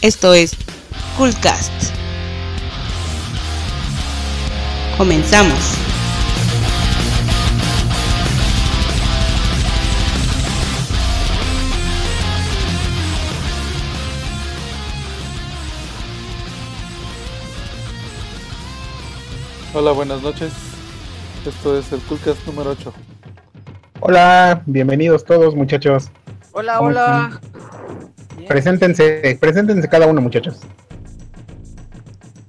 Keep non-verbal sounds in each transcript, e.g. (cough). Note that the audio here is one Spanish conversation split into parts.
Esto es Coolcast. Comenzamos. Hola, buenas noches. Esto es el Coolcast número 8. Hola, bienvenidos todos muchachos. Hola, ¿Cómo hola. Preséntense, preséntense cada uno muchachos.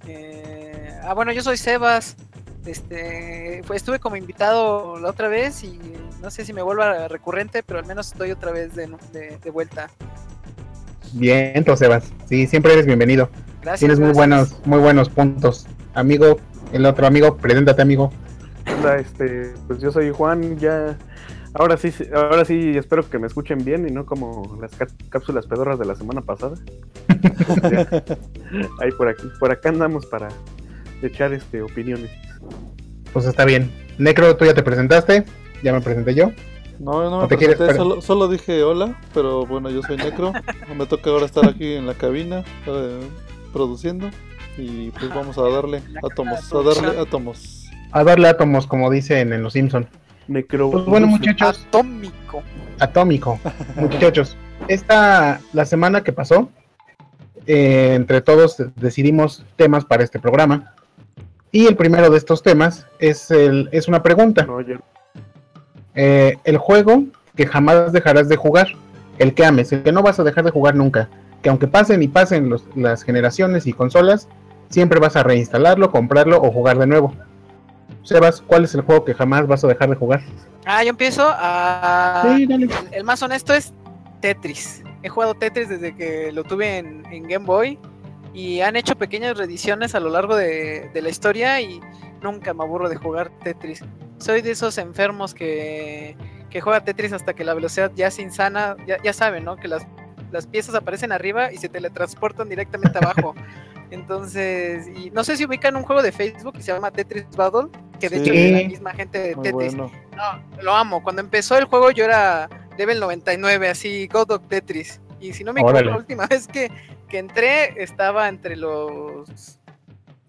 Eh, ah, bueno, yo soy Sebas. Este, pues, estuve como invitado la otra vez y no sé si me vuelva recurrente, pero al menos estoy otra vez de, de- de vuelta. Bien, entonces Sebas. Sí, siempre eres bienvenido. Gracias. Tienes muy gracias. buenos, muy buenos puntos. Amigo, el otro amigo, preséntate amigo. Hola, este, pues yo soy Juan, ya ahora sí, ahora sí espero que me escuchen bien y no como las cá- cápsulas pedorras de la semana pasada. (laughs) Ahí por aquí, por acá andamos para echar este opiniones. Pues está bien. Necro, tú ya te presentaste. Ya me presenté yo. No, no ¿O me quieres presenté, solo, solo dije hola, pero bueno, yo soy Necro. (laughs) me toca ahora estar aquí en la cabina eh, produciendo y pues vamos a darle átomos, a darle átomos. A darle átomos, como dicen en Los Simpson. Necro. Pues bueno, muchachos, Atómico. atómico. Muchachos, esta, la semana que pasó, eh, entre todos decidimos temas para este programa. Y el primero de estos temas es, el, es una pregunta. Eh, el juego que jamás dejarás de jugar, el que ames, el que no vas a dejar de jugar nunca, que aunque pasen y pasen los- las generaciones y consolas, siempre vas a reinstalarlo, comprarlo o jugar de nuevo. Sebas, ¿cuál es el juego que jamás vas a dejar de jugar? Ah, yo empiezo a. Sí, dale. El, el más honesto es Tetris. He jugado Tetris desde que lo tuve en, en Game Boy y han hecho pequeñas reediciones a lo largo de, de la historia y nunca me aburro de jugar Tetris. Soy de esos enfermos que, que juega Tetris hasta que la velocidad ya es insana. Ya, ya saben, ¿no? Que las, las piezas aparecen arriba y se teletransportan directamente abajo. (laughs) Entonces, y no sé si ubican un juego de Facebook que se llama Tetris Battle, que de hecho es la misma gente de Muy Tetris. bueno. No, lo amo. Cuando empezó el juego yo era level 99, así, God of Tetris. Y si no me equivoco, la última (laughs) vez que, que entré estaba entre los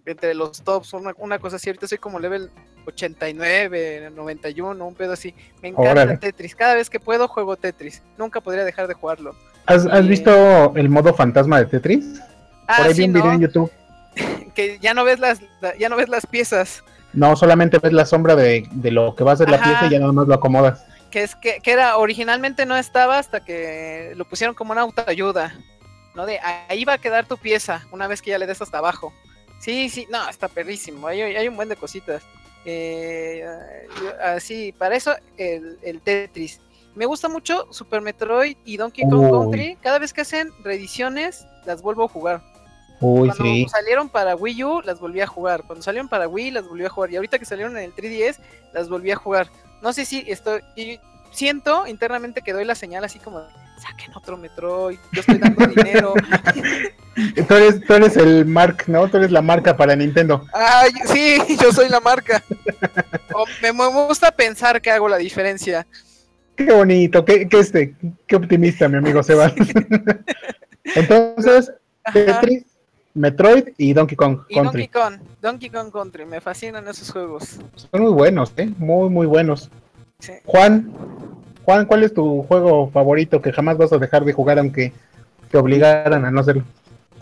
entre los tops, una, una cosa así. Ahorita soy como level 89, 91, un pedo así. Me encanta Órale. Tetris. Cada vez que puedo juego Tetris. Nunca podría dejar de jugarlo. ¿Has, has Sí. visto el modo fantasma de Tetris? Ah, Por ahí sí, vi un video ¿no? en YouTube. (laughs) Que ya no ves las ya no ves las piezas. No, solamente ves la sombra de, de lo que va a ser la pieza y ya nada más lo acomodas. que es que, que era originalmente no estaba hasta que lo pusieron como una autoayuda, ¿no? De ahí va a quedar tu pieza una vez que ya le des hasta abajo. Sí, sí, no, está perrísimo, hay, hay un buen de cositas. Eh, así, para eso el, el Tetris. Me gusta mucho Super Metroid y Donkey Kong Uy. Country. Cada vez que hacen reediciones, las vuelvo a jugar. Uy, Cuando sí. salieron para Wii U, las volví a jugar. Cuando salieron para Wii, las volví a jugar. Y ahorita que salieron en el 3DS, las volví a jugar. No sé si estoy. y siento internamente que doy la señal así como: saquen otro Metroid, yo estoy dando (laughs) dinero. (laughs) Tú eres, tú eres el Mark, ¿no? Tú eres la marca para Nintendo. Ay, sí, (laughs) yo soy la marca. O me, me gusta pensar que hago la diferencia. Qué bonito, qué, qué, este, qué optimista, mi amigo Sebas. (laughs) Entonces. Tetris, Metroid y Donkey Kong Y Country. Donkey Kong, Donkey Kong Country, me fascinan esos juegos. Son muy buenos, ¿eh? Muy, muy buenos. Sí. Juan, Juan, ¿cuál es tu juego favorito que jamás vas a dejar de jugar aunque te obligaran a no hacerlo?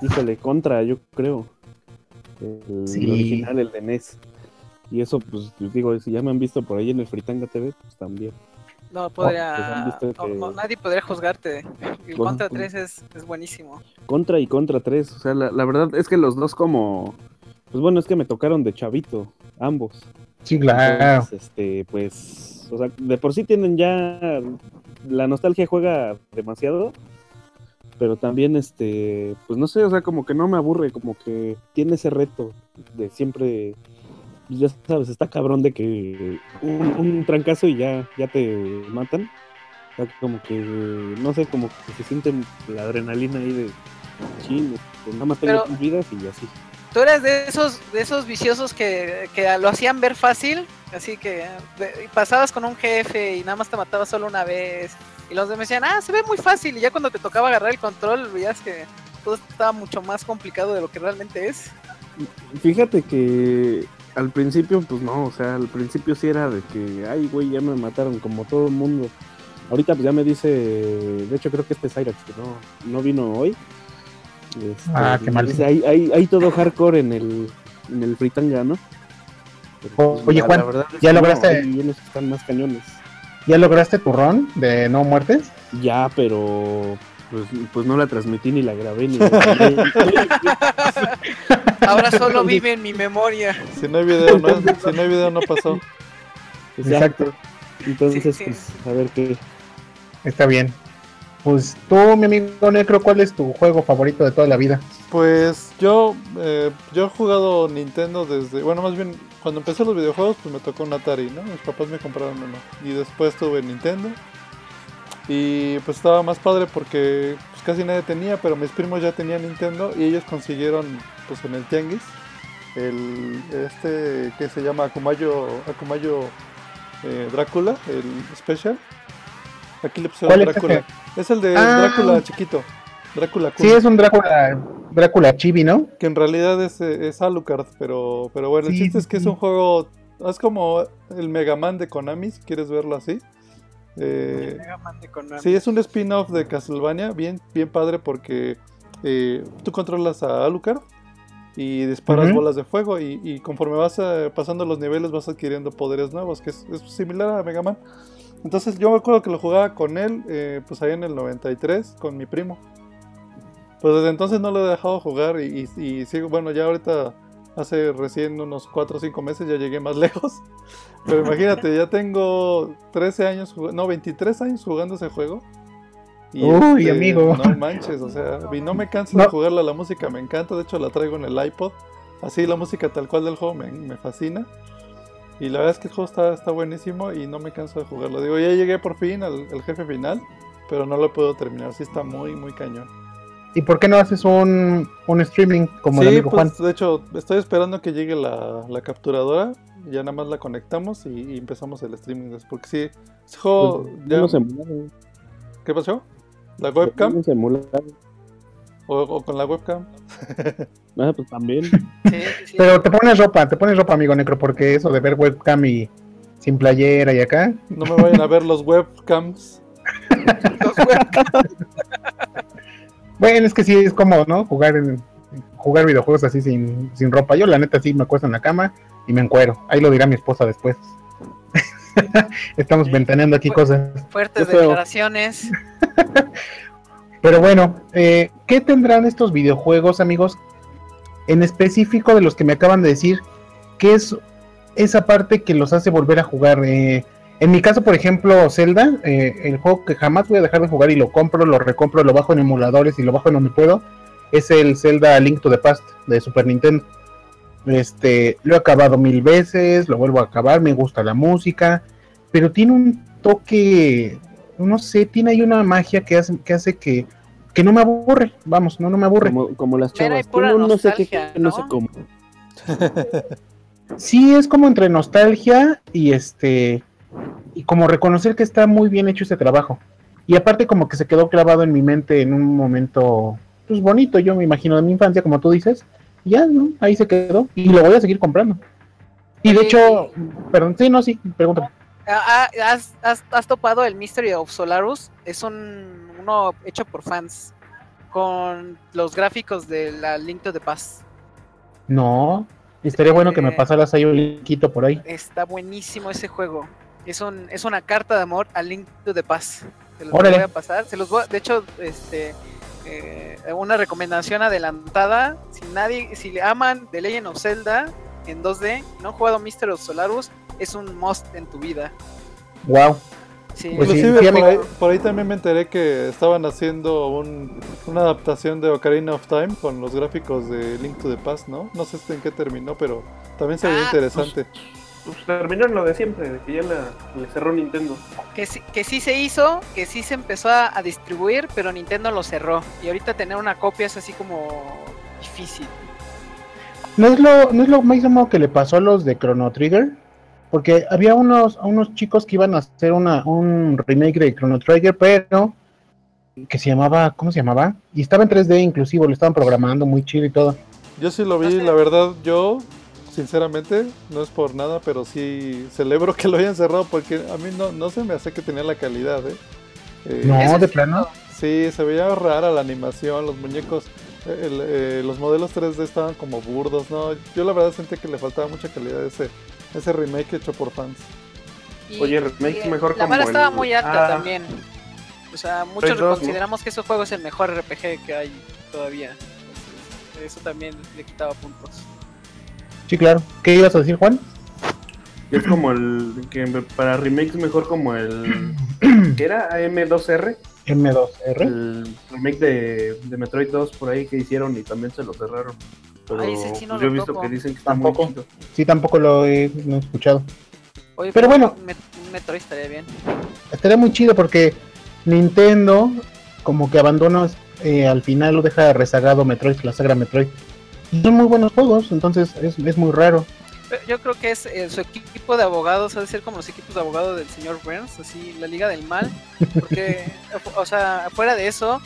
Híjole, contra, yo creo. El Sí. original, el de NES. Y eso, pues, les digo, si ya me han visto por ahí en el Fritanga TV, pues también. No pues podría. que- no, nadie podría juzgarte. El Contra pues- 3 es, es buenísimo. Contra y contra 3. O sea, la, la verdad es que los dos como... Pues bueno, es que me tocaron de chavito, ambos. Sí, claro. Entonces, este, pues... O sea, de por sí tienen ya... La nostalgia juega demasiado. Pero también, este... Pues no sé, o sea, como que no me aburre. Como que tiene ese reto de siempre... pues Ya sabes, está cabrón de que un, un trancazo y ya, ya te matan. O sea, como que, no sé, como que se siente la adrenalina ahí de chile, que nada más tengo tres vidas y así. Tú eres de esos, de esos viciosos que, que lo hacían ver fácil, así que de- pasabas con un jefe y nada más te matabas solo una vez. Y los demás decían, ah, se ve muy fácil. Y ya cuando te tocaba agarrar el control, veías que todo estaba mucho más complicado de lo que realmente es. Fíjate que al principio, pues no, o sea, al principio sí era de que, ay, güey, ya me mataron como todo el mundo. Ahorita pues ya me dice, de hecho creo que este Cyrax, que no, no vino hoy. Este, Ah, qué mal. dice, Hay, hay, hay todo hardcore en el, en el Fritanga, ¿no? Pero, pues, Oye, la- Juan, la verdad es ¿ya que no, lograste- hay unos que están más cañones. ¿Ya lograste tu ron de no muertes? Ya, pero pues, pues no la transmití ni la grabé ni (laughs) (laughs) Ahora solo vive en mi memoria. Si no hay video, no, si no hay video, no pasó. Exacto. Entonces, Sí, sí. pues, a ver qué. Está bien. Pues tú, mi amigo Necro, ¿cuál es tu juego favorito de toda la vida? Pues yo, eh, yo he jugado Nintendo desde, bueno, más bien cuando empecé los videojuegos, pues me tocó un Atari, ¿no? Mis papás me compraron uno. Y después tuve Nintendo. Y pues estaba más padre porque pues, casi nadie tenía, pero mis primos ya tenían Nintendo y ellos consiguieron, pues en el Tianguis, el este que se llama Akumayo, Akumayo eh, Drácula, el Special. Aquí le pusieron ¿Cuál es Drácula. ese? Es el de Ah. Drácula chiquito. Drácula Sí, es un Drácula, Drácula chibi, ¿no? que en realidad es, es Alucard, pero, pero bueno, el chiste sí, es que es un juego, es como el Mega Man de Konami, si quieres verlo así. Eh, Mega Man de Konami. sí, es un spin-off de Castlevania, bien, bien padre porque eh, tú controlas a Alucard y disparas Ujú. bolas de fuego y, y conforme vas eh, pasando los niveles vas adquiriendo poderes nuevos, que es, es similar a Mega Man. Entonces yo me acuerdo que lo jugaba con él, eh, pues ahí en el 93, con mi primo. Pues desde entonces no lo he dejado jugar y, y- y sigo, bueno, ya ahorita hace recién unos 4 o 5 meses ya llegué más (laughs) lejos. Pero imagínate, ya tengo 13 años, no, 23 años jugando ese juego. este, Uy, amigo. No manches, o sea, y no me canso de jugarla, la música me encanta, de hecho la traigo en el iPod. Así la música tal cual del juego me, me fascina. Y la verdad es que el juego está, está buenísimo y no me canso de jugarlo. Digo, ya llegué por fin al, al jefe final, pero no lo puedo terminar. Sí está muy, muy cañón. ¿Y por qué no haces un, un streaming como el sí, amigo Juan? pues de hecho, estoy esperando que llegue la, la capturadora. y Ya nada más la conectamos y, y empezamos el streaming. Porque sí, ese juego. Pues, ya- ¿Qué pasó? ¿La webcam? ¿O, o con la webcam? (laughs) Ah, pues también. Sí, sí, sí. (laughs) Pero te pones ropa, te pones ropa, amigo Necro, porque eso de ver webcam y sin playera y acá. No me vayan a ver los webcams. (laughs) Los webcams. Bueno, es que sí es cómodo, ¿no? Jugar en, jugar videojuegos así sin, sin ropa. Yo la neta sí me acuesto en la cama y me encuero. Ahí lo dirá mi esposa después. (laughs) Estamos ventaneando aquí cosas. Fuertes declaraciones. (laughs) Pero bueno, eh, ¿qué tendrán estos videojuegos, amigos? En específico de los que me acaban de decir, ¿qué es esa parte que los hace volver a jugar? Eh, en mi caso, por ejemplo, Zelda, eh, el juego que jamás voy a dejar de jugar y lo compro, lo recompro, lo bajo en emuladores y lo bajo en donde puedo, es el Zelda Link to the Past de Super Nintendo. Este, lo he acabado mil veces, lo vuelvo a acabar, me gusta la música, pero tiene un toque, no sé, tiene ahí una magia que hace que, hace que, que no me aburre, vamos, no, no me aburre. Como, como las chavas. Tengo no sé qué, no sé ¿no? cómo. Sí, es como entre nostalgia y este, y como reconocer que está muy bien hecho ese trabajo. Y aparte como que se quedó clavado en mi mente en un momento, pues bonito, yo me imagino de mi infancia, como tú dices, y ya, ¿no? Ahí se quedó y lo voy a seguir comprando. Y de hecho, perdón, sí, no, sí, pregúntame. Ah, ah, ¿Has, has, has topado el Mystery of Solarus? Es un uno hecho por fans con los gráficos de la Link to the Past. No, estaría bueno que me Eh. pasaras ahí un linkito por ahí. Está buenísimo ese juego. Es un es una carta de amor a Link to the Past. Se los Órale. voy a pasar. Se los voy a- de hecho, este eh, una recomendación adelantada. Si nadie, si le aman The Legend of Zelda en 2D, no han jugado Mystery of Solarus, es un must en tu vida. Wow. Sí, Pues Inclusive sí, por, ahí, por ahí también me enteré que estaban haciendo un- una adaptación de Ocarina of Time con los gráficos de Link to the Past, ¿no? No sé en qué terminó, pero también se veía Ah, interesante. Pues terminaron lo de siempre, de que ya la, le cerró Nintendo. Que sí, que sí se hizo, que sí se empezó a, a distribuir, pero Nintendo lo cerró. Y ahorita tener una copia es así como difícil. ¿No es lo, no es lo mismo que le pasó a los de Chrono Trigger? Porque había unos, unos chicos que iban a hacer una, un remake de Chrono Trigger, pero que se llamaba, ¿cómo se llamaba? Y estaba en 3D inclusivo, lo estaban programando muy chido y todo. Yo sí lo vi, la verdad, yo, sinceramente, no es por nada, pero sí celebro que lo hayan cerrado porque a mí no, no se me hace que tenía la calidad, ¿eh? Eh, No, de sí, plano. no. Sí, se veía rara la animación, los muñecos, eh, el- eh, los modelos 3D estaban como burdos, ¿no? Yo la verdad sentí que le faltaba mucha calidad a ese, ese remake hecho por fans. Y- Oye, remake y, mejor La como vara el- estaba muy alta Ah. también. O sea, muchos Play 2, ¿no? consideramos que ese juego es el mejor RPG que hay todavía. Entonces, eso también le quitaba puntos. Sí, claro. ¿Qué ibas a decir, Juan? Es como el que para remakes mejor como el (clears throat) ¿qué era AM2R, M2R. el remake de, de Metroid 2 por ahí que hicieron y también se lo cerraron. Pero Ay, sí no pues, yo he visto que dicen que está Tampoco. muy chido. Sí, tampoco lo he, no he escuchado. Oye, Pero bueno. Metroid estaría bien. Estaría muy chido porque Nintendo como que abandona eh, al final lo deja rezagado Metroid, la saga Metroid. Son muy buenos juegos, entonces es, es muy raro. Pero Yo creo que es eh, su equipo de abogados, ha de ser como los equipos de abogados del señor Burns, así, la Liga del Mal. Porque, (laughs) o sea, fuera de eso,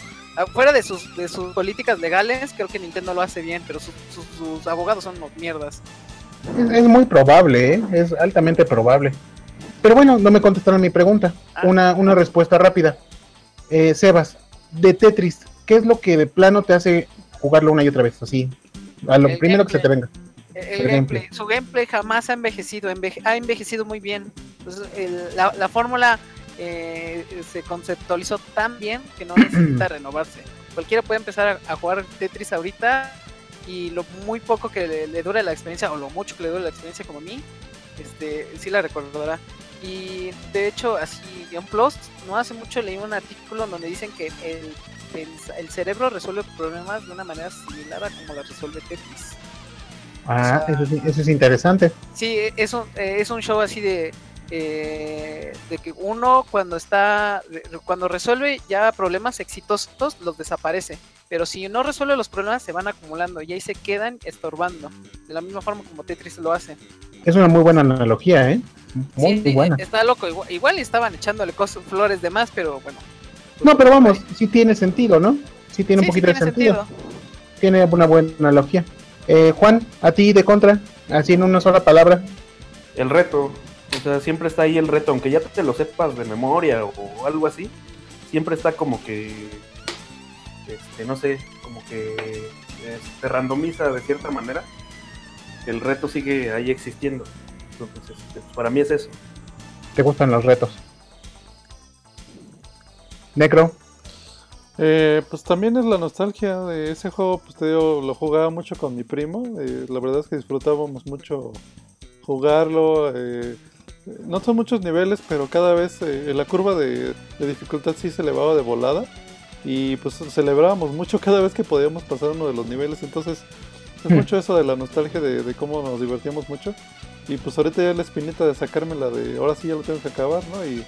fuera de sus, de sus políticas legales, creo que Nintendo lo hace bien, pero sus, abogados son unos mierdas. Es, es muy probable, ¿eh? es altamente probable. Pero bueno, no me contestaron mi pregunta. Ah. Una, una respuesta rápida. Eh, Sebas, de Tetris, ¿qué es lo que de plano te hace jugarlo una y otra vez? Así, a lo El primero que se te venga. El, El gameplay, gameplay. su gameplay jamás ha envejecido, enveje- ha envejecido muy bien. Entonces, el- la, la fórmula eh, se conceptualizó tan bien que no necesita (clears throat) renovarse. Cualquiera puede empezar a, a jugar Tetris ahorita y lo muy poco que le, le dure la experiencia o lo mucho que le dure la experiencia como a mí, este, sí la recordará. Y de hecho, así en Plus, no hace mucho leí un artículo donde dicen que el, el- el cerebro resuelve problemas de una manera similar a como la resuelve Tetris. Ah, O sea, eso, es interesante. Sí, es un, eh, es un show así de, eh, de que uno cuando está, cuando resuelve ya problemas exitosos, los desaparece. Pero si no resuelve los problemas, se van acumulando y ahí se quedan estorbando. De la misma forma como Tetris lo hace. Es una muy buena analogía, ¿eh? Muy, Sí, muy buena. Está loco, igual, igual estaban echándole cosas, flores de más, pero bueno. No, pero vamos, sí tiene sentido, ¿no? Sí tiene un sí poquito de sentido. Tiene una buena analogía. Eh, Juan, a ti de contra, así en una sola palabra. El reto, o sea, siempre está ahí el reto, aunque ya te lo sepas de memoria o algo así, siempre está como que, este, no sé, como que eh, te randomiza de cierta manera. El reto sigue ahí existiendo. Entonces, este, pues, para mí es eso. ¿Te gustan los retos? Necro, Eh, pues también es la nostalgia de ese juego, pues te digo, lo jugaba mucho con mi primo, eh, la verdad es que disfrutábamos mucho jugarlo, eh, no son muchos niveles, pero cada vez eh, la curva de, de dificultad sí se elevaba de volada y pues celebrábamos mucho cada vez que podíamos pasar uno de los niveles, entonces es Hmm. mucho eso de la nostalgia de, de cómo nos divertíamos mucho y pues ahorita ya la espinita de sacarme la de ahora sí ya lo tengo que acabar, ¿no? Y,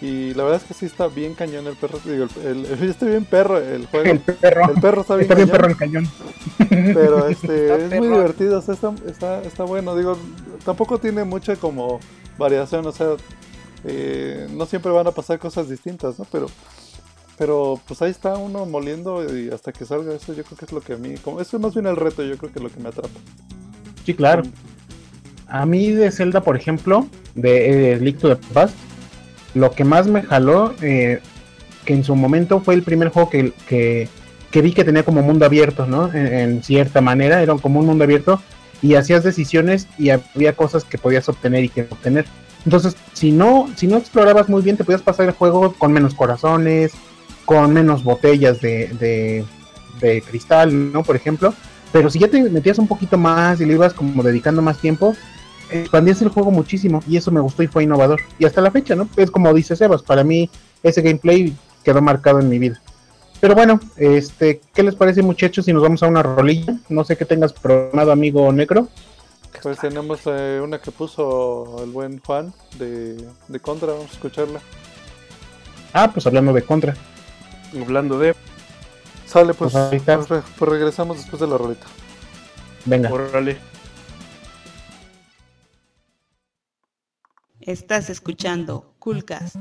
y la verdad es que sí está bien cañón el perro, digo, el, el, está bien perro el juego. el perro. El perro está bien, Está bien cañón, perro el cañón. pero este Está es muy divertido, o sea, está, está, está bueno, digo, tampoco tiene mucha como variación, o sea, eh, no siempre van a pasar cosas distintas, ¿no? Pero, pero pues ahí está uno moliendo y hasta que salga eso, yo creo que es lo que a mí, como eso es más bien el reto, yo creo que es lo que me atrapa. Sí, claro. A mí de Zelda, por ejemplo, de eh, to the Past, lo que más me jaló, eh, que en su momento fue el primer juego que, que, vi que tenía como mundo abierto, ¿no? En, cierta manera, era como un mundo abierto y hacías decisiones y había cosas que podías obtener y que obtener. Entonces, si no, si no explorabas muy bien, te podías pasar el juego con menos corazones, con menos botellas de, de, de cristal, ¿no? Por ejemplo. Pero si ya te metías un poquito más y le ibas como dedicando más tiempo, expandías el juego muchísimo y eso me gustó y fue innovador. Y hasta la fecha, ¿no? Es como dice Sebas, para mí ese gameplay quedó marcado en mi vida. Pero bueno, este, ¿qué les parece muchachos si nos vamos a una rolilla? No sé qué tengas programado, amigo Necro. Pues tenemos eh, una que puso el buen Juan de, de Contra, vamos a escucharla. Ah, pues hablando de contra. Hablando de, Sale, pues, Pues ahí está. pues, pues regresamos después de la rolita. Venga. órale. Estás escuchando Coolcast.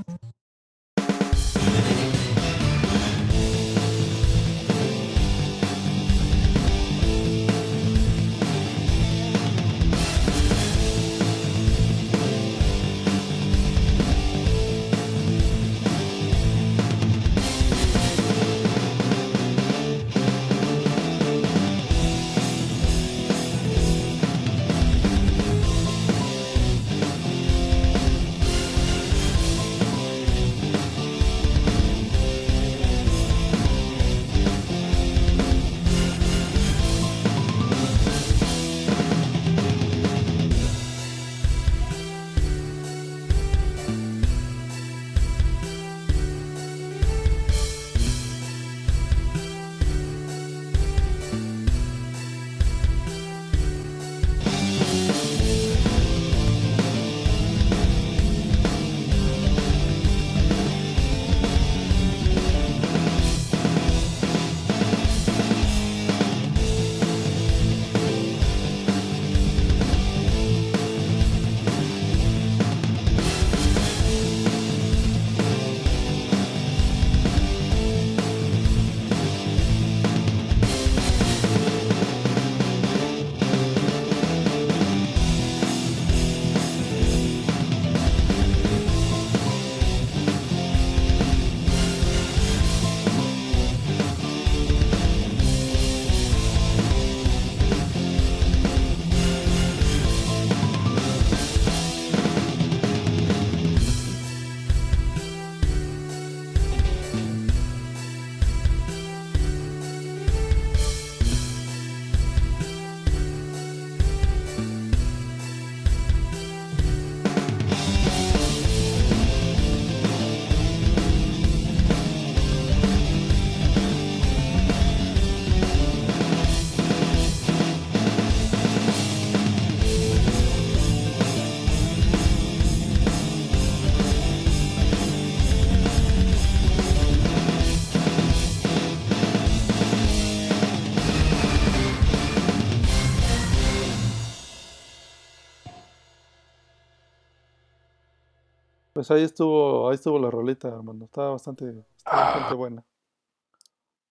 Pues ahí estuvo, ahí estuvo la rolita, hermano. Estaba bastante, estaba bastante buena.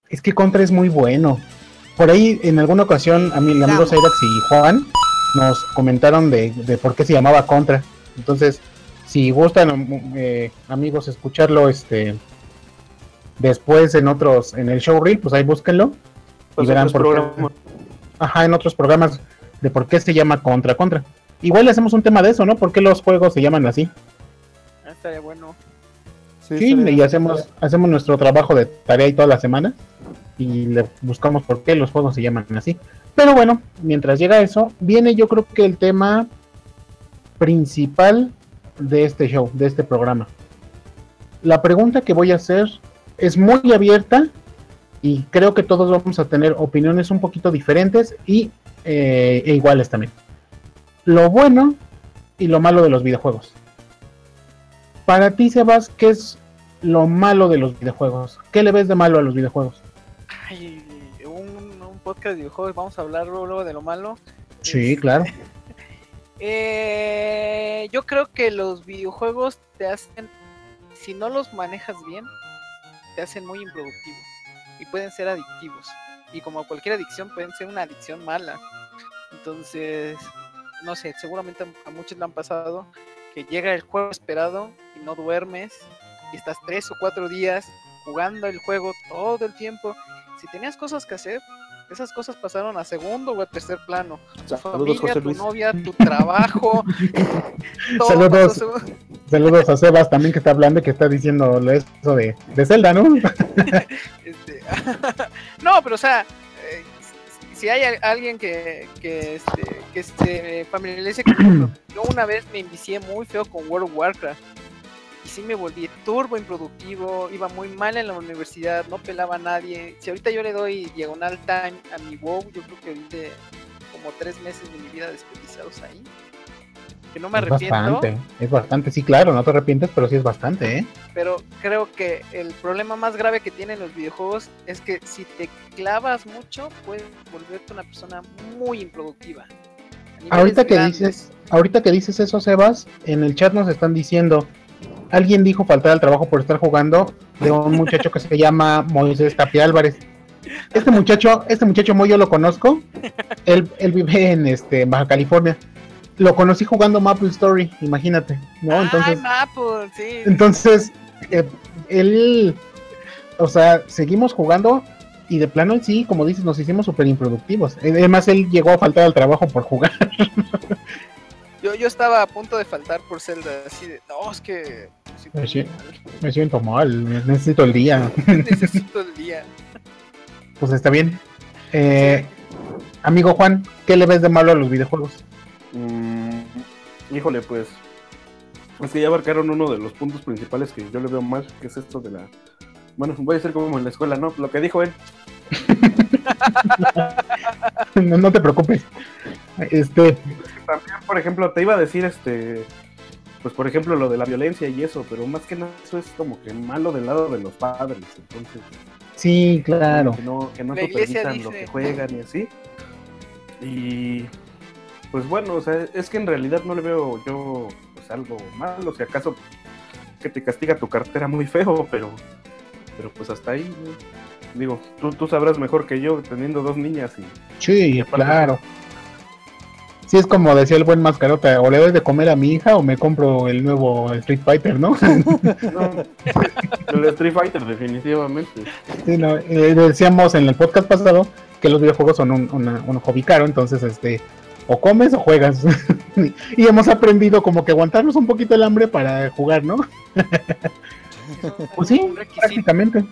Es que Contra es muy bueno. Por ahí, en alguna ocasión, a mi amigo Cyrax y Juan nos comentaron de, de por qué se llamaba Contra. Entonces, si gustan, eh, amigos, escucharlo este después en otros, en el show reel, pues ahí búsquenlo. Pues y verán otros por qué. programas. Ajá, en otros programas de por qué se llama Contra Contra. Igual le hacemos un tema de eso, ¿no? ¿Por qué los juegos se llaman así? Estaría bueno. Sí, Sí, estaría- y hacemos, hacemos nuestro trabajo de tarea y toda la semana y le buscamos por qué los juegos se llaman así. Pero bueno, mientras llega eso, viene yo creo que el tema principal de este show, de este programa. La pregunta que voy a hacer es muy abierta y creo que todos vamos a tener opiniones un poquito diferentes y eh, e iguales también. Lo bueno y lo malo de los videojuegos. Para ti, Sebas, ¿qué es lo malo de los videojuegos? ¿Qué le ves de malo a los videojuegos? Ay, un, un podcast de videojuegos, vamos a hablar luego de lo malo. Sí, Este, claro. (laughs) Eh, yo creo que los videojuegos te hacen, si no los manejas bien, te hacen muy improductivo y pueden ser adictivos. Y como cualquier adicción, pueden ser una adicción mala. Entonces, no sé, seguramente a, a muchos le han pasado que llega el juego esperado y no duermes y estás tres o cuatro días jugando el juego todo el tiempo. Si tenías cosas que hacer, esas cosas pasaron a segundo o a tercer plano tu Saludos, familia, tu novia, tu trabajo. (laughs) todo Saludos. Saludos a Sebas también que está hablando y que está diciendo eso de, de Zelda, ¿no? (laughs) este, (laughs) no, pero o sea, eh, si- hay alguien que, que, este, que se familiarice con (clears throat) yo una vez me envicié muy feo con World of Warcraft. Y sí me volví turbo improductivo, iba muy mal en la universidad, no pelaba a nadie. Si ahorita yo le doy diagonal time a mi WoW, yo creo que ahorita como tres meses de mi vida desperdiciados ahí. Que no me Es arrepiento. bastante, es bastante, sí, claro, no te arrepientes, pero sí es bastante, ¿eh? pero creo que el problema más grave que tienen los videojuegos es que si te clavas mucho puedes volverte una persona muy improductiva. Ahorita que grandes. dices, ahorita que dices eso, Sebas, en el chat nos están diciendo, alguien dijo faltar al trabajo por estar jugando de un muchacho que se llama Moisés Tapia Álvarez. Este muchacho, este muchacho muy yo lo conozco. Él, él vive en este en Baja California. Lo conocí jugando Maple Story, imagínate, ¿no? Entonces, Ay, Maple, sí. entonces eh, él, o sea, seguimos jugando y de plano sí, como dices, nos hicimos súper improductivos. Además, él llegó a faltar al trabajo por jugar. (laughs) Yo, yo estaba a punto de faltar por Zelda, así de, no, es que Pues. Me siento mal, necesito el día. (laughs) necesito el día. Pues está bien. Eh, amigo Juan, ¿qué le ves de malo a los videojuegos? Mm, híjole, pues. Es que ya abarcaron uno de los puntos principales que yo le veo mal, que es esto de la. Bueno, voy a ser como en la escuela, ¿no? Lo que dijo él. (laughs) no, no te preocupes. Este, También, por ejemplo, te iba a decir este. Pues por ejemplo lo de la violencia y eso, pero más que nada eso es como que malo del lado de los padres, entonces sí, claro. que no, que no La lo que juegan y así. Y pues bueno, o sea, es que en realidad no le veo yo pues algo malo, si acaso que te castiga tu cartera muy feo, pero pero pues hasta ahí, ¿no? digo, tú, tú sabrás mejor que yo teniendo dos niñas y Sí, aparte- claro. Sí, es como decía el buen mascarota, o le doy de comer a mi hija o me compro el nuevo Street Fighter, ¿no? no, el Street Fighter definitivamente. Sí, no, eh, decíamos en el podcast pasado que los videojuegos son un, una- un hobby caro, entonces este o comes o juegas. (laughs) y hemos aprendido como que aguantarnos un poquito el hambre para jugar, ¿no? Pues sí, prácticamente.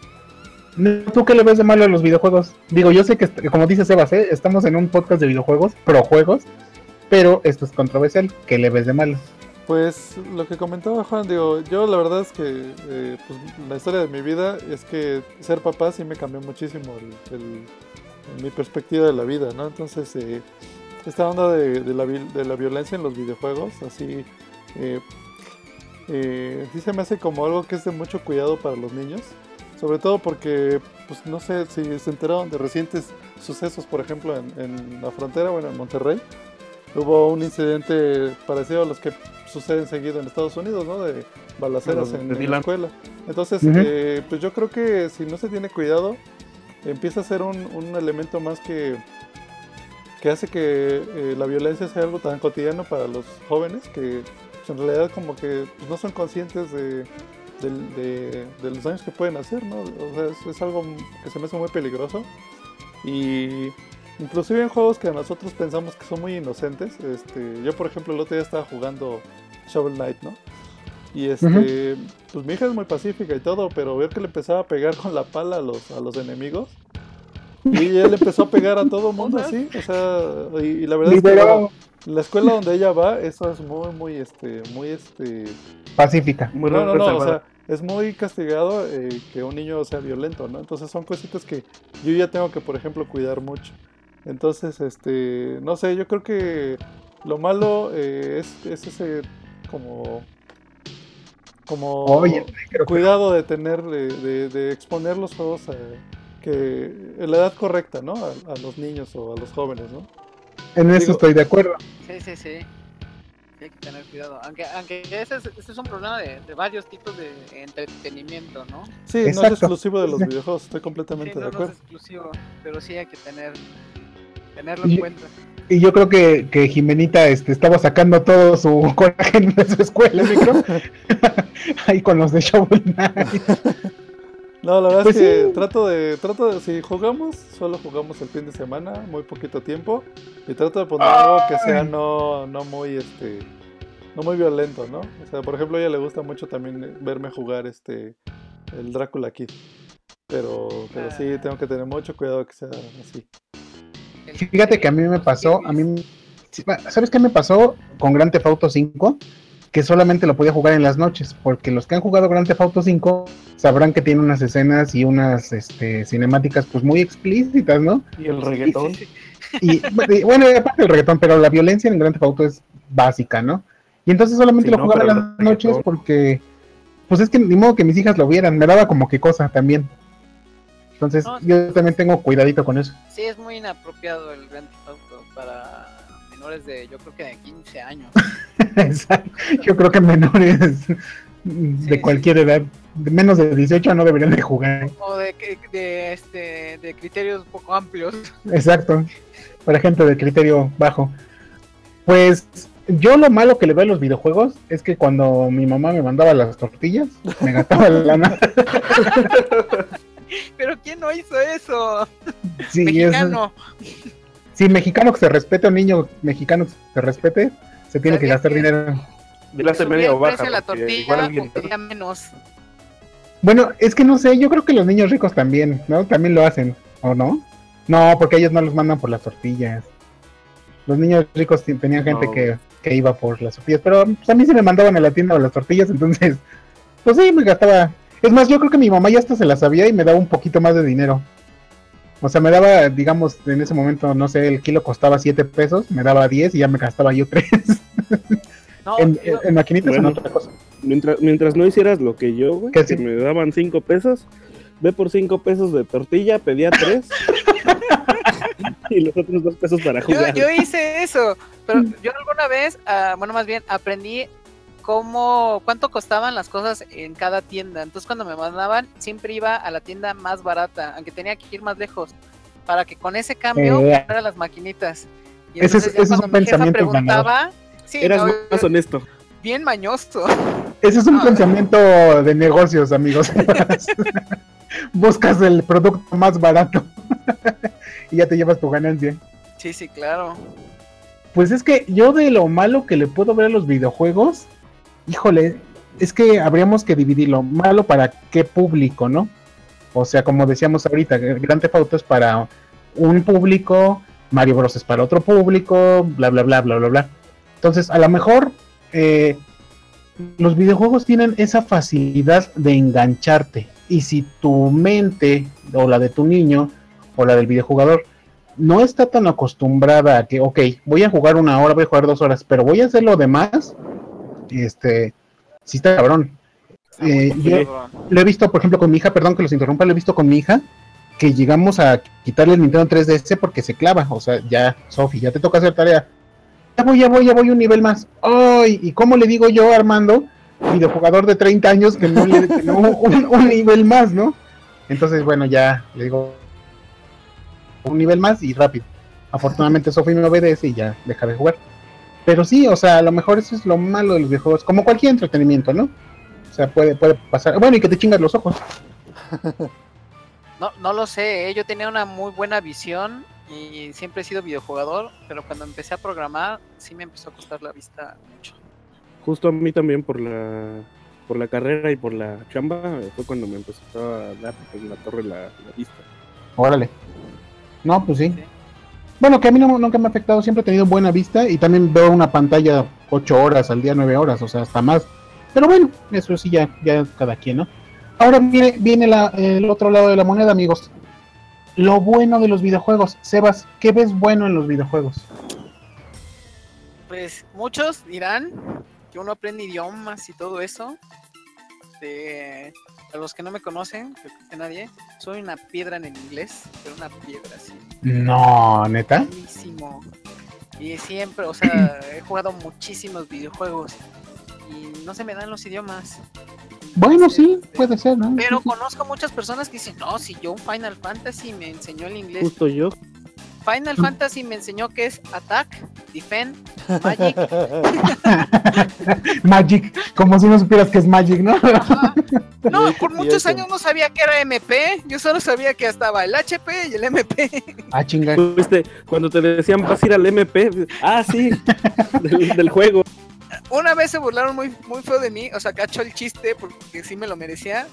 ¿Tú qué le ves de malo a los videojuegos? Digo, yo sé que, como dice Sebas, ¿eh? estamos en un podcast de videojuegos, pro juegos, pero esto es controversial. ¿Qué le ves de malo? Pues lo que comentaba Juan, digo, yo la verdad es que eh, pues, la historia de mi vida es que ser papá sí me cambió muchísimo mi perspectiva de la vida, ¿no? Entonces, eh, esta onda de, la, violencia en los videojuegos, así, eh, sí se me hace como algo que es de mucho cuidado para los niños, sobre todo porque, pues no sé si se enteraron de recientes sucesos, por ejemplo, en, en la frontera, bueno, en Monterrey, hubo un incidente parecido a los que suceden seguido en Estados Unidos, ¿no? De balaceras Los en, de en la escuela. Entonces, eh, pues yo creo que si no se tiene cuidado, empieza a ser un, un elemento más que, que hace que eh, la violencia sea algo tan cotidiano para los jóvenes que pues, en realidad como que pues, no son conscientes de, de- de los daños que pueden hacer, ¿no? O sea, es, es algo que se me hace muy peligroso. Y inclusive en juegos que nosotros pensamos que son muy inocentes, este, yo por ejemplo el otro día estaba jugando Shovel Knight, ¿no? Y este, pues mi hija es muy pacífica y todo, pero ver que le empezaba a pegar (laughs) con la pala a los, a los enemigos. Y ella le empezó a pegar a todo mundo (laughs) así, o sea, y, y la verdad es que la escuela donde ella va, eso es muy, muy, este, muy, este, pacífica. Muy no, no, no, o sea, es muy castigado eh, que un niño sea violento, ¿no? Entonces son cositas que yo ya tengo que, por ejemplo, cuidar mucho. Entonces, este, no sé, yo creo que lo malo eh, es, es ese como, como Oye, cuidado de tener, de, de- de exponer los juegos eh, que en la edad correcta, ¿no? A, a los niños o a los jóvenes, ¿no? en eso digo- estoy de acuerdo. Sí, sí, sí. Hay que tener cuidado. Aunque, aunque ese, es, ese es un problema de, de varios tipos de entretenimiento, ¿no? Sí, no es exclusivo de los videojuegos, estoy Sí, completamente no, de no es acuerdo. exclusivo, pero sí hay que tener tenerlo Y- en cuenta. Y yo creo que, que Jimenita este, estaba sacando todo su (laughs) coraje de su escuela, ¿me creo? (laughs) Ahí con los de Shovel Knight. (laughs) No, la verdad Pues es que sí. trato de, trato de, si jugamos, solo jugamos el fin de semana, muy poquito tiempo, y trato de poner algo que sea no, no muy, este, no muy violento, ¿no? O sea, por ejemplo, a ella le gusta mucho también verme jugar, este, el Drácula Kid, pero, pero sí, Ah. tengo que tener mucho cuidado que sea así. Fíjate que a mí me pasó, a mí, ¿sabes qué me pasó con Grand Theft Auto 5? Que solamente lo podía jugar en las noches, porque los que han jugado Grand Theft Auto 5 sabrán que tiene unas escenas y unas este, cinemáticas pues muy explícitas, ¿no? Y el reggaetón. Y y, bueno, aparte del reggaetón, pero la violencia en Grand Theft Auto es básica, ¿no? Y entonces solamente Sí, lo no, jugaba en las noches porque, pues es que ni modo que mis hijas lo vieran, me daba como que cosa también. Entonces No, sí. yo también tengo cuidadito con eso. Sí, es muy inapropiado el Grand Theft Auto para menores de, yo creo que de 15 años. (laughs) Exacto. Yo creo que menores de sí. cualquier edad, de menos de 18 no deberían de jugar. O de, de, este, de criterios poco amplios. Exacto. Para gente de criterio bajo. Pues yo lo malo que le veo a los videojuegos es que cuando mi mamá me mandaba las tortillas, me gastaba (laughs) la lana. (laughs) Pero ¿quién no hizo eso? Sí, es- Mexicano. sí, mexicano que se respete, un niño mexicano que se respete, se tiene que ¿Sabía gastar que- dinero. De clase media o baja. la tortilla, igual alguien- comía menos. Bueno, es que no sé, yo creo que los niños ricos también, ¿no? También lo hacen, ¿o no? No, porque ellos no los mandan por las tortillas. Los niños ricos tenían gente No. que, que iba por las tortillas, pero pues, a mí sí me mandaban a la tienda las tortillas, (laughs) entonces, pues sí, me gastaba. Es más, yo creo que mi mamá ya hasta se las sabía y me daba un poquito más de dinero. O sea, me daba, digamos, en ese momento, no sé, el kilo costaba 7 pesos, me daba 10 y ya me gastaba yo 3. No, en, yo- en maquinitas Bueno. en otra cosa. Mientras, mientras no hicieras lo que yo, güey, ¿Qué que sí? me daban cinco pesos, ve por cinco pesos de tortilla, pedía tres. (laughs) y los otros dos pesos para Yo, jugar. yo hice eso, pero yo alguna vez, ah, bueno, más bien aprendí cómo, cuánto costaban las cosas en cada tienda. Entonces cuando me mandaban, siempre iba a la tienda más barata, aunque tenía que ir más lejos, para que con ese cambio Eh. comprara las maquinitas. Y Ese es- ese es un mi jefa pensamiento preguntaba, sí, Eras no, más honesto. bien mañoso. Ese es un (laughs) Ah. pensamiento de negocios, amigos. (laughs) Buscas el producto más barato (laughs) y ya te llevas tu ganancia. Sí, sí, claro. Pues es que yo de lo malo que le puedo ver a los videojuegos, híjole, es que habríamos que dividirlo. Malo para qué público, ¿no? O sea, como decíamos ahorita, Grand Theft es para un público, Mario Bros es para otro público, bla, bla, bla, bla, bla, bla. Entonces, a lo mejor eh, los videojuegos tienen esa facilidad de engancharte. Y si tu mente, o la de tu niño, o la del videojugador, no está tan acostumbrada a que, ok, voy a jugar una hora, voy a jugar dos horas, pero voy a hacer lo demás, este, sí está cabrón. Eh, yo lo he visto, por ejemplo, con mi hija, perdón que los interrumpa, lo he visto con mi hija, que llegamos a quitarle el Nintendo 3DS porque se clava, o sea, ya, Sofi, ya te toca hacer tarea. ya voy, ya voy, ya voy un nivel más. Ay, ¿y cómo le digo yo Armando, videojugador de 30 años, que no le que no, (laughs) un, un nivel más, ¿no? Entonces, bueno, ya le digo un nivel más y rápido. Afortunadamente Sophie me obedece y ya deja de jugar. Pero sí, o sea, a lo mejor eso es lo malo de los videojuegos, como cualquier entretenimiento, ¿no? O sea, puede, puede pasar. Bueno, y que te chingas los ojos. (laughs) No, no lo sé, ¿eh? yo tenía una muy buena visión y siempre he sido videojugador, pero cuando empecé a programar sí me empezó a costar la vista mucho. Justo a mí también por la por la carrera y por la chamba fue cuando me empezó a dar en la torre la, la vista. Órale. No, pues sí. Sí. Bueno, que a mí no, nunca me ha afectado, siempre he tenido buena vista y también veo una pantalla 8 horas al día, 9 horas, o sea, hasta más. Pero bueno, eso sí, ya, ya cada quien, ¿no? Ahora viene, viene el otro lado de la moneda, amigos. Lo bueno de los videojuegos. Sebas, ¿qué ves bueno en los videojuegos? Pues muchos dirán que uno aprende idiomas y todo eso. De, a los que no me conocen, creo que nadie, soy una piedra en el inglés, pero una piedra así. No, neta. Buenísimo. Y siempre, o sea, he jugado muchísimos videojuegos y no se me dan los idiomas. Bueno, sí, puede ser, ¿no? Pero conozco muchas personas que dicen, no, si yo un Final Fantasy me enseñó el inglés. Justo yo. Final Fantasy me enseñó que es Attack, Defend, Magic. (laughs) Magic, como si no supieras que es Magic, ¿no? Ajá. (laughs) No, por muchos eso. años no sabía que era MP. Yo solo sabía que estaba el HP y el MP. ah, chinga. Fuiste, cuando te decían vas a ir al MP, ah, sí, (laughs) del, del juego. Una vez se burlaron muy, muy feo de mí, o sea, cacho el chiste porque sí me lo merecía,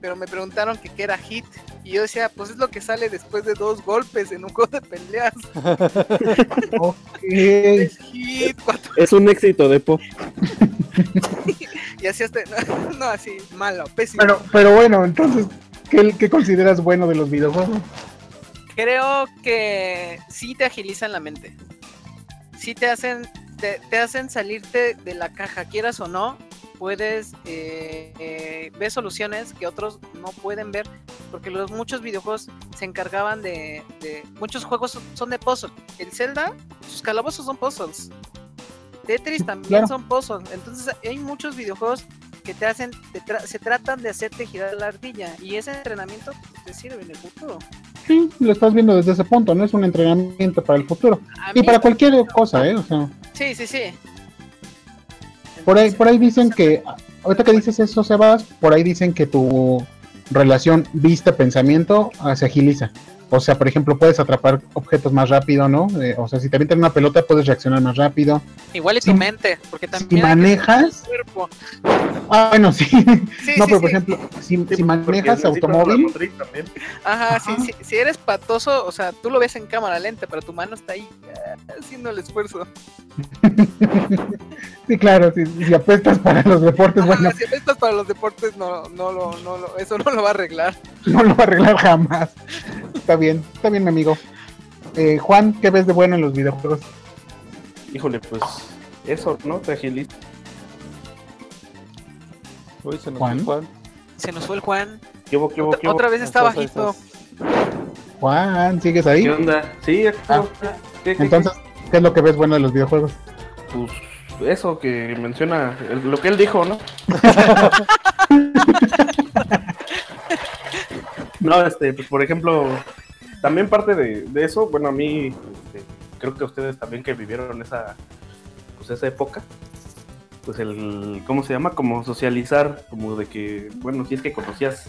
pero me preguntaron que qué era hit y yo decía, pues es lo que sale después de dos golpes en un (laughs) juego de peleas. (laughs) Es hit, cuatro, Es un éxito de pop. (laughs) y así hasta, no, no, así, malo, pésimo. Pero, pero bueno, entonces, ¿qué, qué consideras bueno de los videojuegos? Creo que sí te agilizan la mente. Sí te hacen, te, te hacen salirte de la caja, quieras o no. Puedes eh, eh, ver soluciones que otros no pueden ver, porque los muchos videojuegos se encargaban de, de- muchos juegos son- son de puzzle. El Zelda, sus calabozos son puzzles. Tetris también Claro. son puzzles. Entonces hay muchos videojuegos que te hacen, te tra- se tratan de hacerte girar la ardilla y ese entrenamiento te sirve en el futuro. Sí, lo estás viendo desde ese punto, ¿no? Es un entrenamiento para el futuro. A Y para cualquier cosa, ¿eh? O sea, Sí, sí, sí. por ahí, por ahí dicen que, ahorita que dices eso, Sebas, por ahí dicen que tu relación vista-pensamiento se agiliza. O sea, por ejemplo, puedes atrapar objetos más rápido, ¿no? Eh, o sea, si te avientan una pelota, puedes reaccionar más rápido. Igual y Si- tu mente, porque Si también que manejas, cuerpo. ah, bueno, sí. Sí, (laughs) no, sí, pero por sí. ejemplo, si, si manejas automóvil. Ajá, Ajá. sí, sí, si eres patoso, o sea, tú lo ves en cámara lenta, pero tu mano está ahí ah, haciendo el esfuerzo. (laughs) sí, claro, si, si apuestas para los deportes, Ajá, bueno, si estás para los deportes, no, no, lo, no lo, eso no lo va a arreglar. no lo va a arreglar jamás. Está (laughs) bien, está bien, mi amigo. Eh, Juan, ¿qué ves de bueno en los videojuegos? Híjole, pues eso, ¿no? Te agiliza. Uy, se nos Juan. fue Juan. Se nos fue el Juan. ¿Qué hubo, qué hubo, Otra, qué hubo? otra vez está bajito. Juan, ¿sigues ahí? ¿Qué onda? Sí, aquí Ah. ¿Qué, qué, Entonces, ¿qué es lo que ves bueno de los videojuegos? Pues eso que menciona, el- lo que él dijo, ¿no? (laughs) no, este, pues por ejemplo, también parte de, de eso, bueno, a mí, este, creo que ustedes también que vivieron esa, pues esa época, pues el, ¿cómo se llama? Como socializar, como de que, bueno, si es que conocías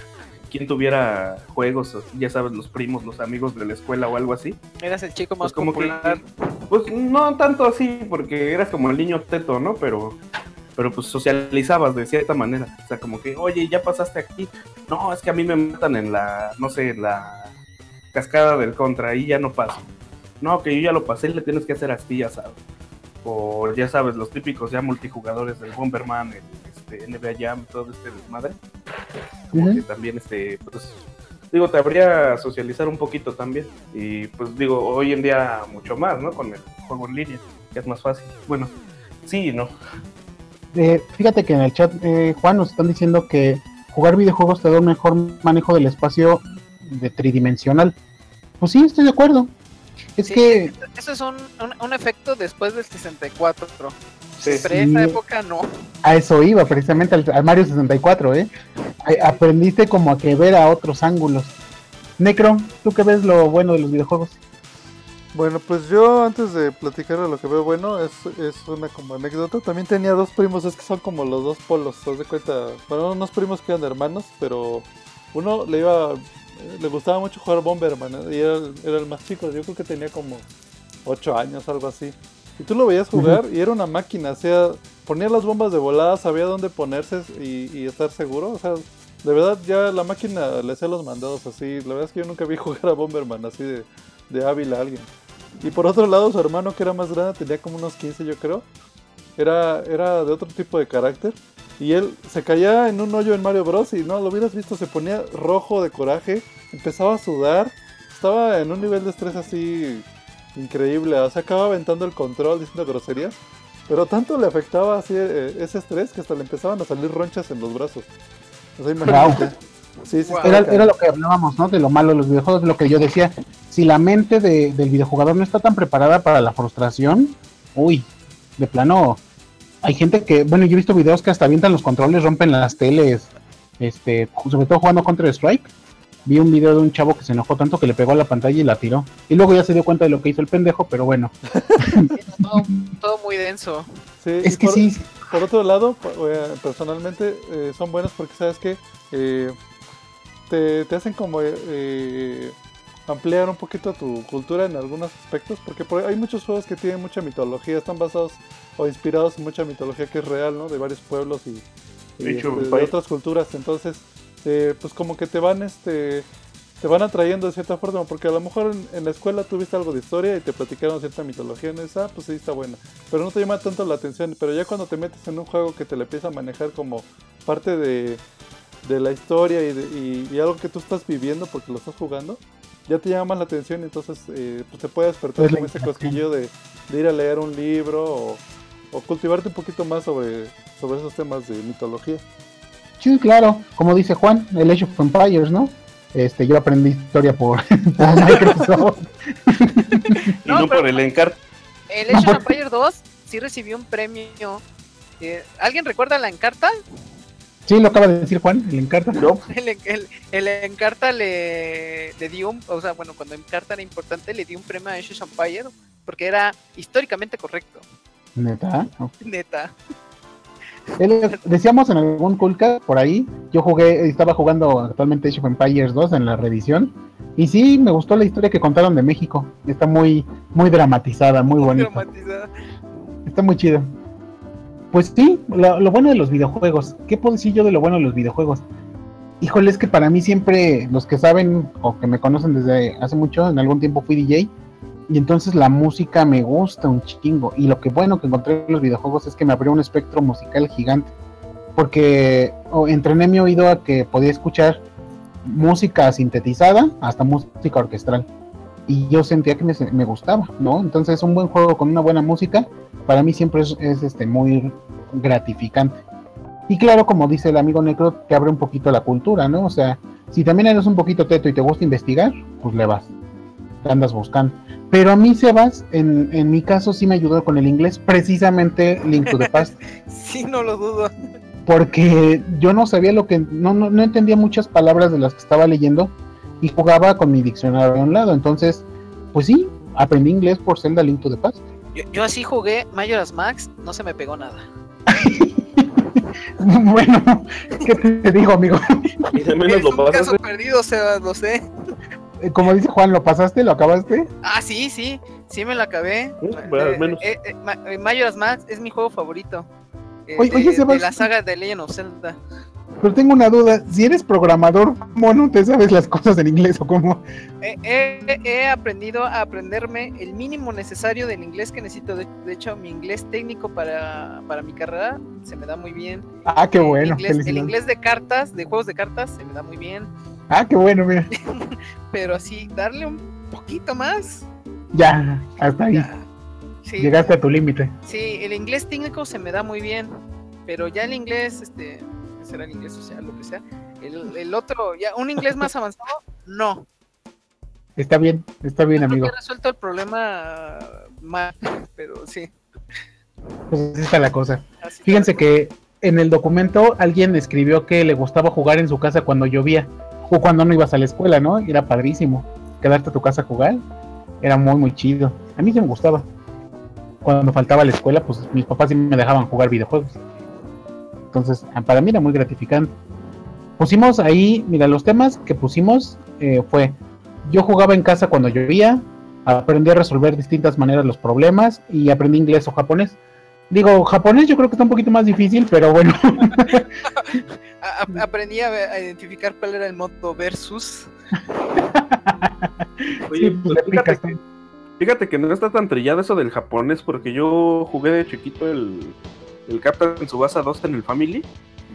quien tuviera juegos, ya sabes, los primos, los amigos de la escuela o algo así, Eras el chico más pues como popular. que pues no tanto así porque eras como el niño teto no pero pero pues socializabas de cierta manera o sea como que oye ya pasaste aquí no es que a mí me matan en la no sé en la cascada del contra ahí ya no paso. No que yo ya lo pasé le tienes que hacer así ya sabes. O ya sabes los típicos ya multijugadores del Bomberman el, este, NBA Jam todo este desmadre. Como que también este pues digo te habría socializar un poquito también. Y pues digo hoy en día mucho más no con el juego en línea que es más fácil. Bueno sí y no. Eh, fíjate que en el chat, eh, Juan, nos están diciendo que jugar videojuegos te da un mejor manejo del espacio de tridimensional. Pues sí, estoy de acuerdo. Es Sí, que Eso es un, un, un efecto después del 64. Sí. Pero esa Sí. época no. a eso iba, precisamente al, al Mario 64, ¿eh? A- aprendiste como a que ver a otros ángulos. Necro, ¿tú qué ves lo bueno de los videojuegos? Bueno, pues yo antes de platicar de lo que veo bueno, es, es una como anécdota. También tenía dos primos, es que son como los dos polos, ¿te das de cuenta? Bueno, unos primos que eran hermanos, pero uno le iba, le gustaba mucho jugar Bomberman, ¿eh? y era, el- era el más chico, yo creo que tenía como 8 años, algo así. Y tú lo veías jugar y era una máquina, o sea, ponía las bombas de volada, sabía dónde ponerse y, y estar seguro, o sea, de verdad ya la máquina le hacía los mandados así. La verdad es que yo nunca vi (laughs) jugar a Bomberman así de, de hábil a alguien. Y por otro lado, su hermano, que era más grande, tenía como unos 15, yo creo. Era, era de otro tipo de carácter. Y él se caía en un hoyo en Mario Bros. Y no lo hubieras visto, se ponía rojo de coraje, empezaba a sudar. Estaba en un nivel de estrés así increíble. O sea, acababa aventando el control diciendo groserías. Pero tanto le afectaba así eh, ese estrés que hasta le empezaban a salir ronchas en los brazos. O sea, imagínate. Sí, sí, Wow. estaba Era, cañón. era lo que hablábamos, ¿no? De lo malo de los videojuegos, lo que yo decía. Si la mente de- del videojugador no está tan preparada para la frustración, uy, de plano, hay gente que, bueno, yo he visto videos que hasta avientan los controles, rompen las teles, este, sobre todo jugando Counter Strike. Vi un video de un chavo que se enojó tanto que le pegó a la pantalla y la tiró. Y luego ya se dio cuenta de lo que hizo el pendejo, pero bueno. (laughs) Todo, todo muy denso. Sí, Es que por- sí, Por otro lado, personalmente eh, son buenas porque sabes que eh, te, te hacen como eh, ampliar un poquito tu cultura en algunos aspectos, porque por- hay muchos juegos que tienen mucha mitología, están basados o inspirados en mucha mitología que es real, ¿no? De varios pueblos y, este, de otras culturas, entonces eh, pues como que te van este te van atrayendo de cierta forma, porque a lo mejor en, en la escuela tuviste algo de historia y te platicaron cierta mitología en esa, pues sí está buena pero no te llama tanto la atención. Pero ya cuando te metes en un juego que te le empieza a manejar como parte de, de la historia y, de- y- y algo que tú estás viviendo porque lo estás jugando, ya te llama más la atención y entonces eh, pues te puede despertar Es la como ese cosquillo de, de ir a leer un libro o, o cultivarte un poquito más sobre, sobre esos temas de mitología. Sí, claro, como dice Juan, el Age of Empires, ¿no? Este, yo aprendí historia por, (laughs) por Microsoft. Y No, por el encargo. El Age of Empire 2 sí recibió un premio. Eh, ¿Alguien recuerda la Encarta? Sí, lo acaba de decir Juan, le encanta. No, (laughs) El, el, el Encarta le, le dio un, o sea, bueno, cuando Encarta era importante, le dio un premio a of Empire porque era históricamente correcto, Neta. neta. Decíamos en algún Coolcast por ahí, yo jugué, estaba jugando actualmente Age of Empires 2 en la reedición. Y sí, me gustó la historia que contaron de México. Está muy, muy dramatizada, muy bonita. Dramatizada. Está muy chido. Pues sí, lo, bueno de los videojuegos. ¿Qué puedo decir yo de lo bueno de los videojuegos? Híjole, es que para mí siempre, los que saben o que me conocen desde hace mucho, en algún tiempo fui DJ. Y entonces la música me gusta un chingo. Y lo que bueno que encontré en los videojuegos es que me abrió un espectro musical gigante. Porque entrené mi oído a que podía escuchar música sintetizada hasta música orquestral. Y yo sentía que me, me gustaba, ¿no? Entonces un buen juego con una buena música para mí siempre es, es, este muy gratificante. Y claro, como dice el amigo Necro, te abre un poquito la cultura, ¿no? O sea, si también eres un poquito teto y te gusta investigar, pues le vas, te andas buscando. Pero a mí, Sebas, en, en mi caso sí me ayudó con el inglés, precisamente Link to the Past, (laughs) Sí, no lo dudo. porque yo no sabía lo que, no, no, no entendía muchas palabras de las que estaba leyendo y jugaba con mi diccionario a un lado. Entonces, pues sí, aprendí inglés por Zelda Link to the Past. Yo, yo así jugué Majora's Max, no se me pegó nada. (laughs) bueno, ¿qué te digo, amigo? y de menos es lo un caso perdido, Sebas, lo sé. Eh, Como dice Juan, ¿lo pasaste? ¿Lo acabaste? Ah, sí, sí, sí me la acabé. Sí, bueno, al Eh, menos. eh, eh, eh, Majora's Max es mi juego favorito. Eh, Oye, de, oye, de Sebas. la saga de Legend of Zelda. Pero tengo una duda, si eres programador, ¿cómo no te sabes las cosas en inglés o cómo? Eh, he, he aprendido a aprenderme el mínimo necesario del inglés que necesito. De, de hecho, mi inglés técnico para, para mi carrera se me da muy bien. Ah, qué bueno. inglés- el inglés de cartas, de juegos de cartas, se me da muy bien. Ah, qué bueno, mira. (laughs) Pero así, darle un poquito más. Ya, hasta ahí. ya. Sí, Llegaste a tu límite. sí, el inglés técnico se me da muy bien. Pero ya el inglés, este, ¿qué será el inglés social, lo que sea. El, el otro, ya, un inglés más avanzado, no. Está bien, está bien, Creo que amigo. resuelto el problema mal, (laughs) pero sí. Pues así está la cosa. así Fíjense que en el documento alguien escribió que le gustaba jugar en su casa cuando llovía o cuando no ibas a la escuela, ¿no? Y Era padrísimo. Quedarte a tu casa a jugar era muy, muy chido. A mí sí me gustaba. Cuando faltaba a la escuela, pues mis papás sí me dejaban jugar videojuegos. Entonces, ah, para mí era muy gratificante. Pusimos ahí, mira, los temas que pusimos eh, fue, yo jugaba en casa cuando llovía, aprendí a resolver distintas maneras los problemas y aprendí inglés o japonés. Digo, japonés yo creo que está un poquito más difícil, pero bueno. (laughs) (laughs) Aprendí a, a identificar cuál era el modo versus. (laughs) Oye, Sí, pues, pues fíjate, que, fíjate que no está tan trillado eso del japonés, porque yo jugué de chiquito el, el Captain Tsubasa 2 en el Family.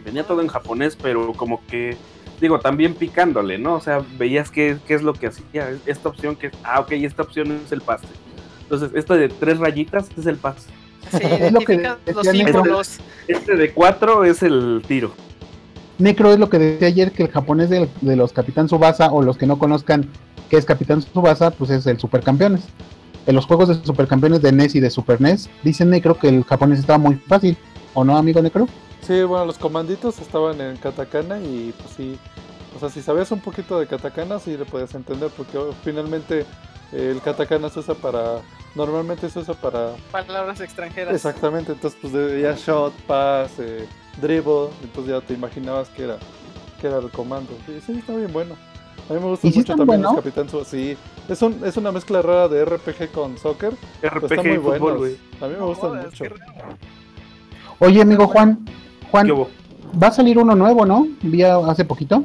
Venía todo en japonés, pero como que, digo, también picándole, ¿no? O sea, veías qué, qué es lo que hacía. Esta opción que es, ah, ok, esta opción es el paste. Entonces, esta de tres rayitas es el paste. Sí, (laughs) Es lo que los símbolos. Este de cuatro es el tiro. Necro es lo que decía ayer, que el japonés del- de, los Capitán Subasa, o los que no conozcan qué es Capitán Subasa, pues es el Supercampeones. En los juegos de Supercampeones de NES y de Super NES, dicen Necro que el japonés estaba muy fácil. ¿O no, amigo Necro? Sí, bueno, los comanditos estaban en katakana y pues sí, o sea, si sabías un poquito de katakana sí le podías entender porque oh, finalmente eh, el katakana se usa para, normalmente se usa para, Palabras extranjeras. exactamente, entonces pues de- ya shot, pass, eh, dribble, entonces ya te imaginabas que era, que era el comando. Sí, sí, está bien bueno. A mí me gusta ¿Y mucho también bueno? los Capitán Su- Sí, es, un, es una mezcla rara de RPG con soccer, RPG muy y fútbol, güey. A mí me gustan mucho. Oye, amigo Juan, Juan, ¿Qué hubo? va a salir uno nuevo, ¿no? Vi a- hace poquito.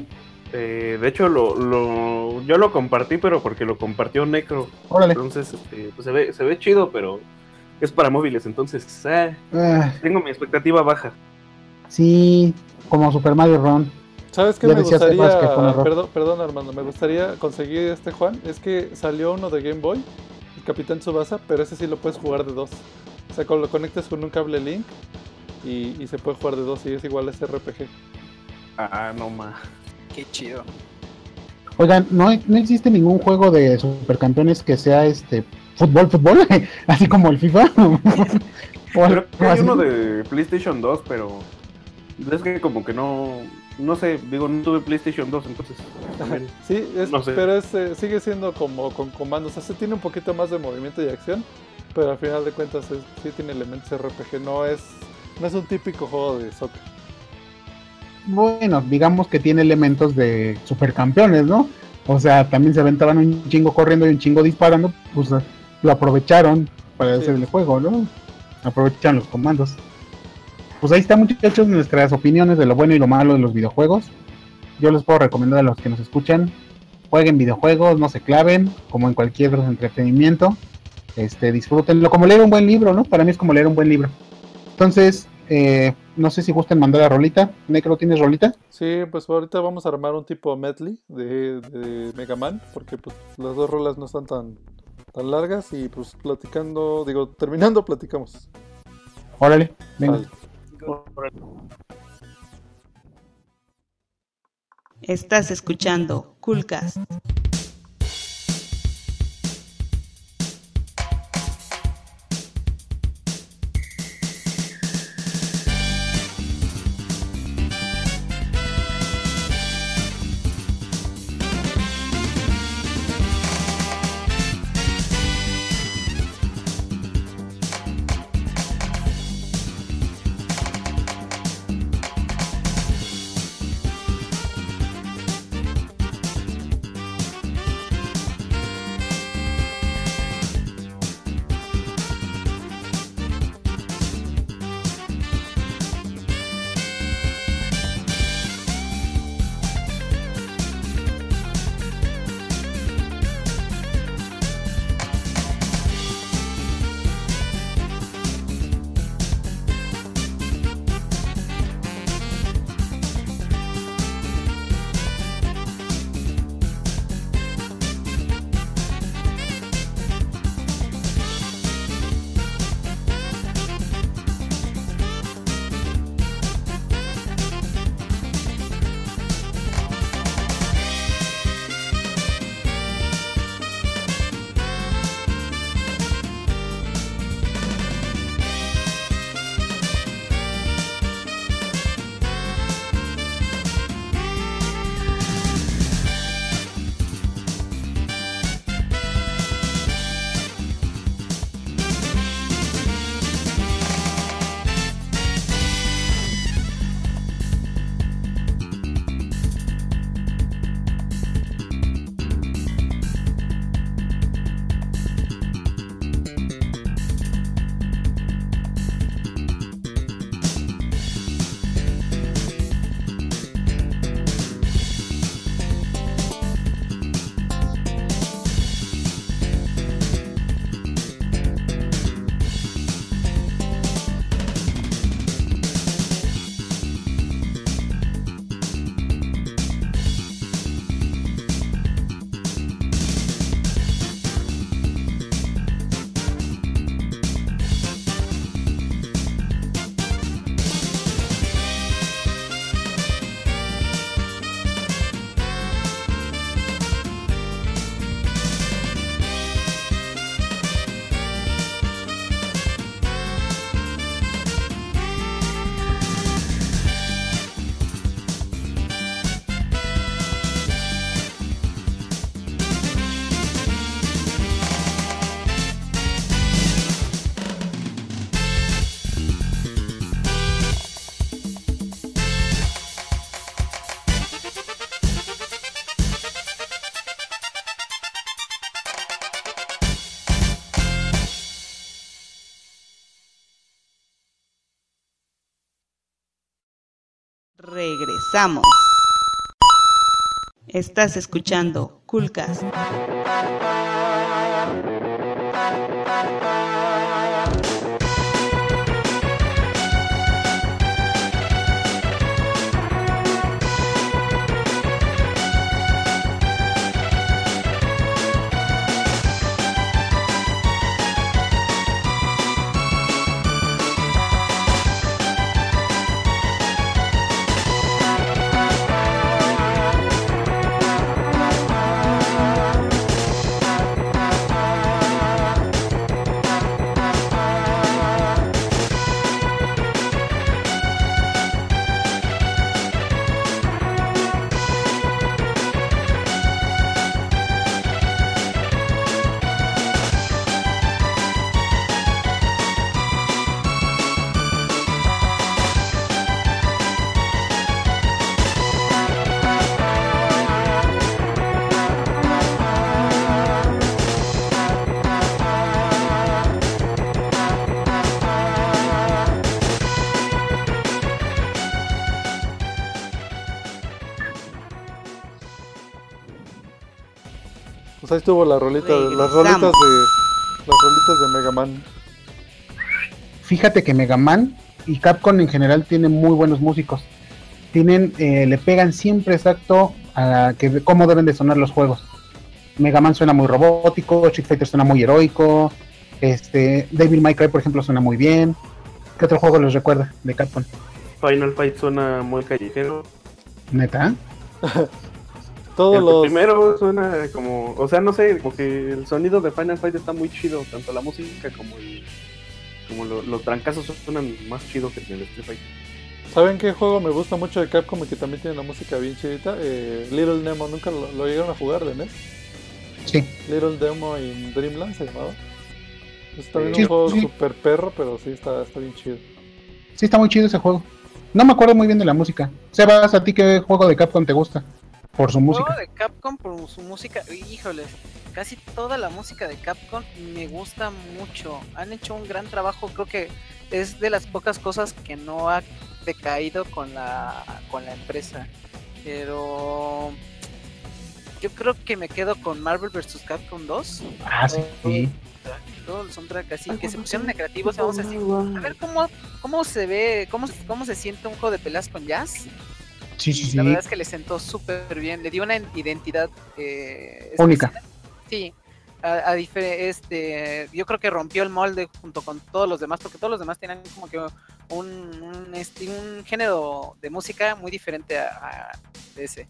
Eh, de hecho, lo, lo, yo lo compartí, pero porque lo compartió Necro. Órale. Entonces, este, pues se ve, se ve chido, pero es para móviles, entonces eh, Ah, tengo mi expectativa baja. sí, como Super Mario Run. ¿Sabes qué Ya me gustaría? Que. Perdón, perdón, Armando, me gustaría conseguir este Juan. Es que salió uno de Game Boy, el Capitán Tsubasa, pero ese sí lo puedes jugar de dos. O sea, lo conectas con un cable Link y, y se puede jugar de dos y es igual a ese RPG. Ah, no más. Qué chido. Oigan, ¿no, no existe ningún juego de supercampeones que sea este fútbol, fútbol, (laughs) así como el FIFA. (laughs) Creo que hay uno de PlayStation 2, pero es que como que no, no sé, digo, no tuve PlayStation 2, entonces también. (laughs) Sí, es- No sé. pero es, eh, sigue siendo como con comandos. O sea, sí tiene un poquito más de movimiento y acción, pero al final de cuentas es- sí tiene elementos RPG. No es, no es un típico juego de soccer. Bueno, digamos que tiene elementos de supercampeones, ¿no? O sea, también se aventaban un chingo corriendo y un chingo disparando, pues lo aprovecharon para Sí. hacer el juego, ¿no? Aprovechan los comandos. Pues ahí está, muchachos, nuestras opiniones de lo bueno y lo malo de los videojuegos. Yo les puedo recomendar a los que nos escuchan, jueguen videojuegos, no se claven, como en cualquier entretenimiento. Este, disfrútenlo, como leer un buen libro, ¿no? Para mí es como leer un buen libro. Entonces, eh, no sé si gusten mandar a Rolita. Necro, ¿tienes Rolita? Sí, pues ahorita vamos a armar un tipo medley de, de Mega Man, porque pues las dos rolas no están tan, tan largas y pues platicando, digo, terminando platicamos. Órale, venga. Vale. Estás escuchando Coolcast. Regresamos. Estás escuchando Coolcast. Ahí estuvo la rolita, de- las rolitas de las rolitas de Mega Man. Fíjate que Mega Man y Capcom en general tienen muy buenos músicos. Tienen, eh, le pegan siempre exacto a que, cómo deben de sonar los juegos. Mega Man suena muy robótico, Street Fighter suena muy heroico, este, Devil May Cry por ejemplo suena muy bien. ¿Qué otro juego les recuerda de Capcom? Final Fight suena muy callejero. Neta. (laughs) Todos el los primero suena como, o sea, no sé, como que el sonido de Final Fight está muy chido, tanto la música como el, como lo- los trancazos suenan más chidos que el Street Fighter. ¿Saben qué juego me gusta mucho de Capcom y que también tiene la música bien chidita? Eh, Little Nemo, nunca lo, lo llegaron a jugar de NES. Sí. Little Demo en Dreamland se llamaba. Es también Sí, un juego sí. super perro, pero sí está, está bien chido. Sí, está muy chido ese juego. No me acuerdo muy bien de la música. Sebas, ¿a ti qué juego de Capcom te gusta? Por su música. Juego de Capcom por su música, híjoles, casi toda la música de Capcom me gusta mucho. Han hecho un gran trabajo, creo que es de las pocas cosas que no ha decaído con la con la empresa. Pero yo creo que me quedo con Marvel vs Capcom 2. Ah, sí. sí. Todo el soundtrack así, que se pusieron de creativos, vamos a decir, a ver cómo, cómo se ve, cómo, cómo se siente un juego de peleas con jazz. Sí, sí, sí. La verdad es que le sentó súper bien, le dio una identidad eh, Única. Sí, a, a este, yo creo que rompió el molde junto con todos los demás, porque todos los demás tenían como que un, un, género de música muy diferente a, a ese.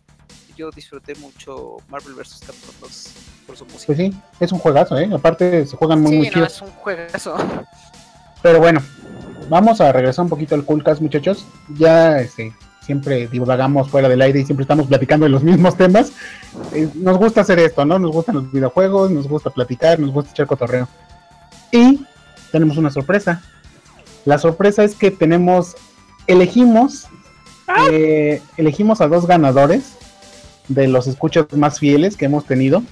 Yo disfruté mucho Marvel vs. Capcom 2 por su música. Pues sí, es un juegazo, ¿eh? Aparte se juegan muy, sí, muy no, chido. es un juegazo. Pero bueno, vamos a regresar un poquito al Coolcast, muchachos. Ya este, siempre divagamos fuera del aire y siempre estamos platicando de los mismos temas. Eh, nos gusta hacer esto, ¿no? Nos gustan los videojuegos, nos gusta platicar, nos gusta echar cotorreo. Y tenemos una sorpresa. La sorpresa es que tenemos, elegimos, eh, elegimos a dos ganadores de los escuchas más fieles que hemos tenido.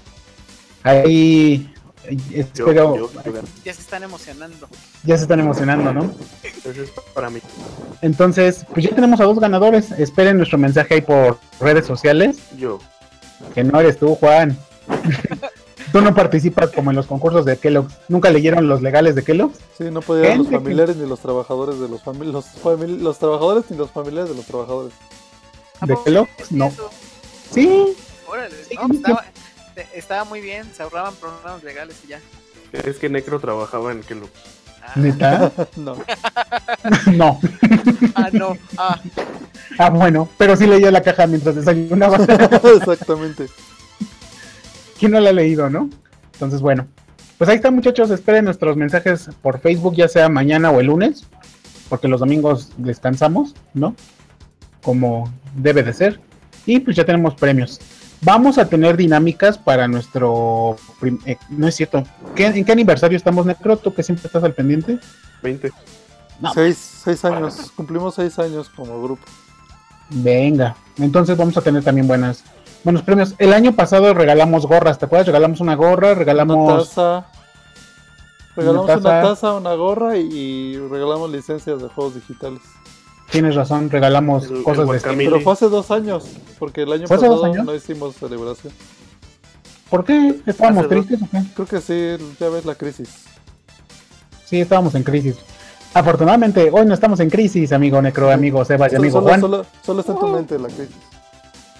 Ahí Yo, espero, yo, yo, ya se están emocionando. ya se están emocionando, ¿no? ese es para mí. Entonces, pues ya tenemos a dos ganadores. Esperen nuestro mensaje ahí por redes sociales. Yo. Que no eres tú, Juan. (laughs) tú no participas como en los concursos de Kellogg's. ¿Nunca leyeron los legales de Kellogg's? Sí, no podían los que- familiares ni los trabajadores de los familiares, los, famili- los trabajadores ni los familiares de los trabajadores. ¿A ¿De Kellogg's? No. eso? Sí. Órale, Sí, no, pues estaba, estaba muy bien, se ahorraban programas legales y ya. Es que Necro trabajaba en lo. Ah, ¿Neta? (laughs) no. (laughs) no. ah, no, ah, Ah, bueno. Pero sí leía la caja mientras desayunaba. (laughs) Exactamente. ¿Quién no la ha leído, no? Entonces, bueno. Pues ahí está, muchachos. Esperen nuestros mensajes por Facebook, ya sea mañana o el lunes. Porque los domingos descansamos, ¿no? Como debe de ser. Y pues ya tenemos premios. Vamos a tener dinámicas para nuestro... eh, no es cierto. ¿Qué- ¿En qué aniversario estamos, Necro? ¿Tú que siempre estás al pendiente? 20. No. Seis, seis años, cumplimos seis años como grupo. Venga. Entonces vamos a tener también buenas, buenos premios. El año pasado regalamos gorras, ¿te acuerdas? Regalamos una gorra, Una regalamos... taza. Regalamos Una una taza, una gorra y regalamos licencias de juegos digitales. Tienes razón, regalamos El- cosas el de Steam. Pero fue hace dos años, porque el año ¿Fue hace dos pasado años? no hicimos celebración. ¿Por qué? ¿Estábamos tristes o qué? Creo que sí, ya ves la crisis. Sí, estábamos en crisis. Afortunadamente, hoy no estamos en crisis, amigo Necro, amigo Sebas y amigo solo, Juan. solo- solo está en tu mente la crisis.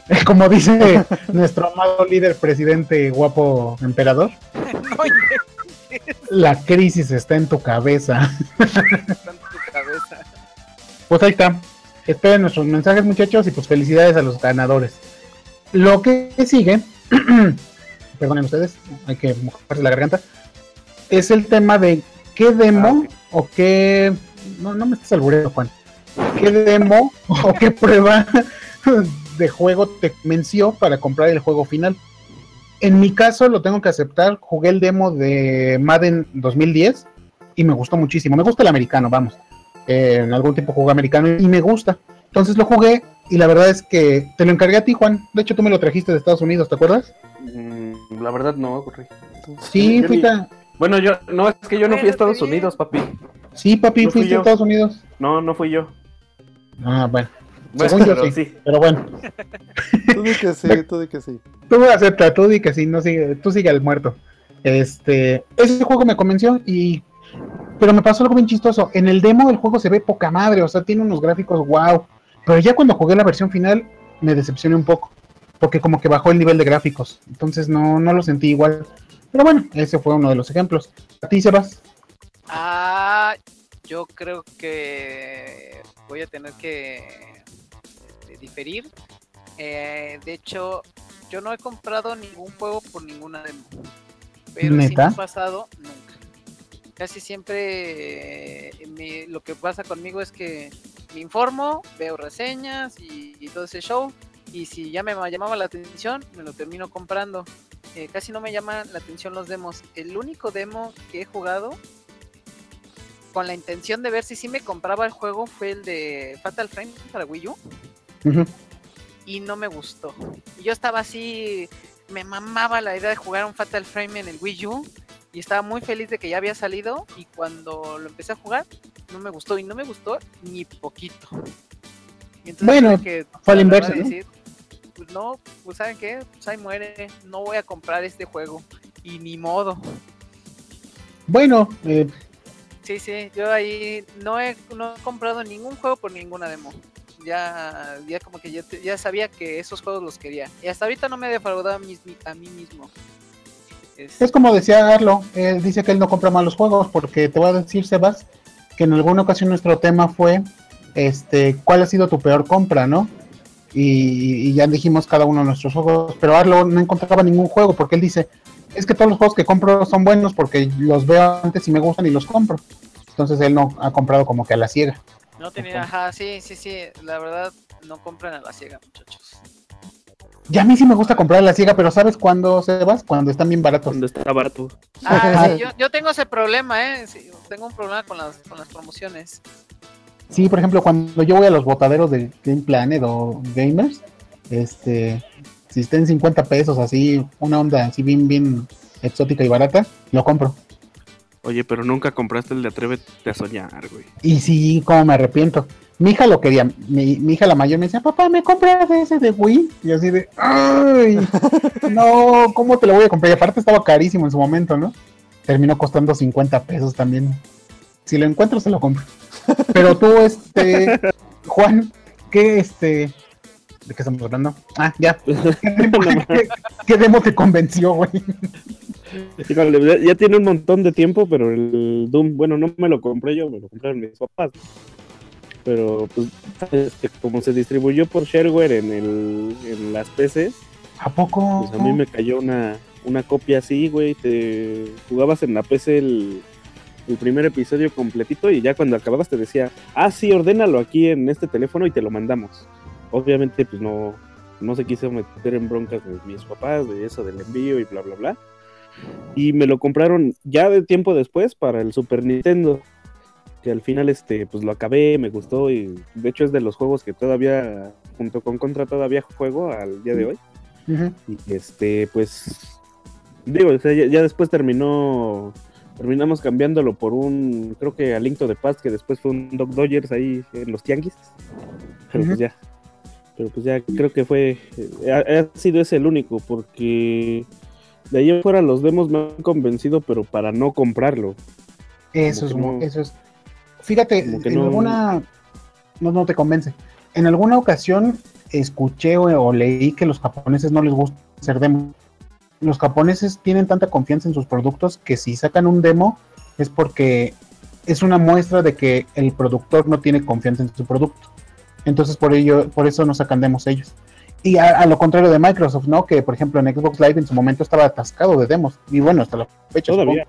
(laughs) Como dice (laughs) nuestro amado líder presidente guapo emperador, (laughs) la crisis está en tu cabeza. tanto tu cabeza. Pues ahí está. Esperen nuestros mensajes, muchachos, y pues felicidades a los ganadores. Lo que sigue, (clears throat) perdonen ustedes, hay que mojarse la garganta, es el tema de qué demo o qué. No, no me estás albureando, Juan. ¿Qué demo o qué (laughs) prueba de juego te convenció para comprar el juego final? En mi caso, lo tengo que aceptar. Jugué el demo de Madden 2010 y me gustó muchísimo. Me gusta el americano, vamos. Eh, en algún tiempo jugué americano y me gusta. Entonces lo jugué y la verdad es que te lo encargué a ti, Juan. De hecho, tú me lo trajiste de Estados Unidos, ¿te acuerdas? Mm, La verdad no, Corri. Sí, fui ni- Bueno, yo, no, es que yo no fui a Estados. Unidos, papi. Sí, papi, No fui fuiste a. Estados Unidos. No, no fui yo. Ah, bueno. Bueno, Según yo pero sí. sí. Pero bueno, Tú di que sí, tú di que sí. tú acepta, tú di que sí, no sigue, tú sigue al muerto. Este, ese juego me convenció y pero me pasó algo bien chistoso. En el demo el juego se ve poca madre, o sea, tiene unos gráficos wow. Pero ya cuando jugué la versión final me decepcioné un poco, porque como que bajó el nivel de gráficos. Entonces no, no lo sentí igual. Pero bueno, ese fue uno de los ejemplos. A ti, Sebas. Ah, yo creo que voy a tener que este, diferir. Eh, de hecho, yo no he comprado ningún juego por ninguna demo. Pero sí me ¿Neta? ha pasado nunca. Casi siempre eh, me- lo que pasa conmigo es que me informo, veo reseñas y, y todo ese show. Y si ya me llamaba la atención, me lo termino comprando. Eh, casi no me llaman la atención los demos. El único demo que he jugado con la intención de ver si sí me compraba el juego fue el de Fatal Frame para Wii U Ujú. y no me gustó. Y yo estaba así, me mamaba la idea de jugar un Fatal Frame en el Wii U y estaba muy feliz de que ya había salido y cuando lo empecé a jugar no me gustó y no me gustó ni poquito. Y entonces Bueno, que fue a la agarrar inversa, y ¿no? decir, pues no, pues saben qué, pues ahí muere, no voy a comprar este juego y ni modo. Bueno, eh, Sí, sí, yo ahí no he, no he comprado ningún juego por ninguna demo. Ya, ya como que ya, ya sabía que esos juegos los quería. Y hasta ahorita no me he defraudado a mí, a mí mismo. Es- Es como decía Arlo, él dice que él no compra malos juegos porque te voy a decir, Sebas, que en alguna ocasión nuestro tema fue, este, ¿cuál ha sido tu peor compra, no? Y, y ya dijimos cada uno de nuestros juegos, pero Arlo no encontraba ningún juego porque él dice, es que todos los juegos que compro son buenos porque los veo antes y me gustan y los compro. Entonces él no ha comprado como que a la ciega. no tenía, ajá, sí, sí, sí, la verdad, no compran a la ciega, muchachos. Y a mí sí me gusta comprar la ciega, pero ¿sabes cuándo, Sebas? Cuando están bien baratos. Cuando está barato. Ah, sí, yo, yo tengo ese problema, ¿eh? Sí, tengo un problema con las, con las promociones. Sí, por ejemplo, cuando yo voy a los botaderos de Game Planet o Gamers, este, si está en 50 pesos, así, una onda así bien, bien exótica y barata, lo compro. Oye, pero nunca compraste el de Atrévete a soñar, güey. Y sí, como me arrepiento. Mi hija lo quería, mi, mi hija la mayor me decía, papá, ¿me compras ese de Wii? Y así de, ¡ay! (laughs) No, ¿cómo te lo voy a comprar? Y aparte estaba carísimo en su momento, ¿no? Terminó costando 50 pesos también. Si lo encuentro, se lo compro. (laughs) Pero tú, este, Juan, ¿qué, este, de qué estamos hablando? Ah, ya. (laughs) ¿Qué demo, qué- demo te convenció, güey? Ya tiene un montón de tiempo, pero el Doom, bueno, no me lo compré yo, me lo compraron mis papás. Pero, pues, este, como se distribuyó por shareware en, el, en las PCs, ¿A poco? pues a mí me cayó una, una copia así, güey. Te jugabas en la PC el, el primer episodio completito y ya cuando acababas te decía, ah, sí, ordénalo aquí en este teléfono y te lo mandamos. Obviamente, pues no, no se quiso meter en broncas de mis papás, de eso del envío y bla, bla, bla. Y me lo compraron ya de tiempo después para el Super Nintendo. Que al final, este, pues lo acabé, me gustó y de hecho es de los juegos que todavía, junto con Contra, todavía juego al día de hoy. Ujú. Y este, pues, digo, o sea, ya, ya después terminó terminamos cambiándolo por un, creo que a Link to the Past, que después fue un Dog Dodgers ahí en los Tianguis. Pero pues ya. Pero pues ya creo que fue, eh, ha, ha sido ese el único, porque de ahí fuera los demos me han convencido, pero para no comprarlo. Eso es, no- eso es. Fíjate, en no- alguna. No, no te convence. En alguna ocasión escuché o, o leí que los japoneses no les gusta hacer demos. Los japoneses tienen tanta confianza en sus productos que si sacan un demo es porque es una muestra de que el productor no tiene confianza en su producto. Entonces por ello, por eso no sacan demos ellos. Y a, a lo contrario de Microsoft, ¿no? Que por ejemplo en Xbox Live en su momento estaba atascado de demos. Y bueno, hasta la fecha. Todavía.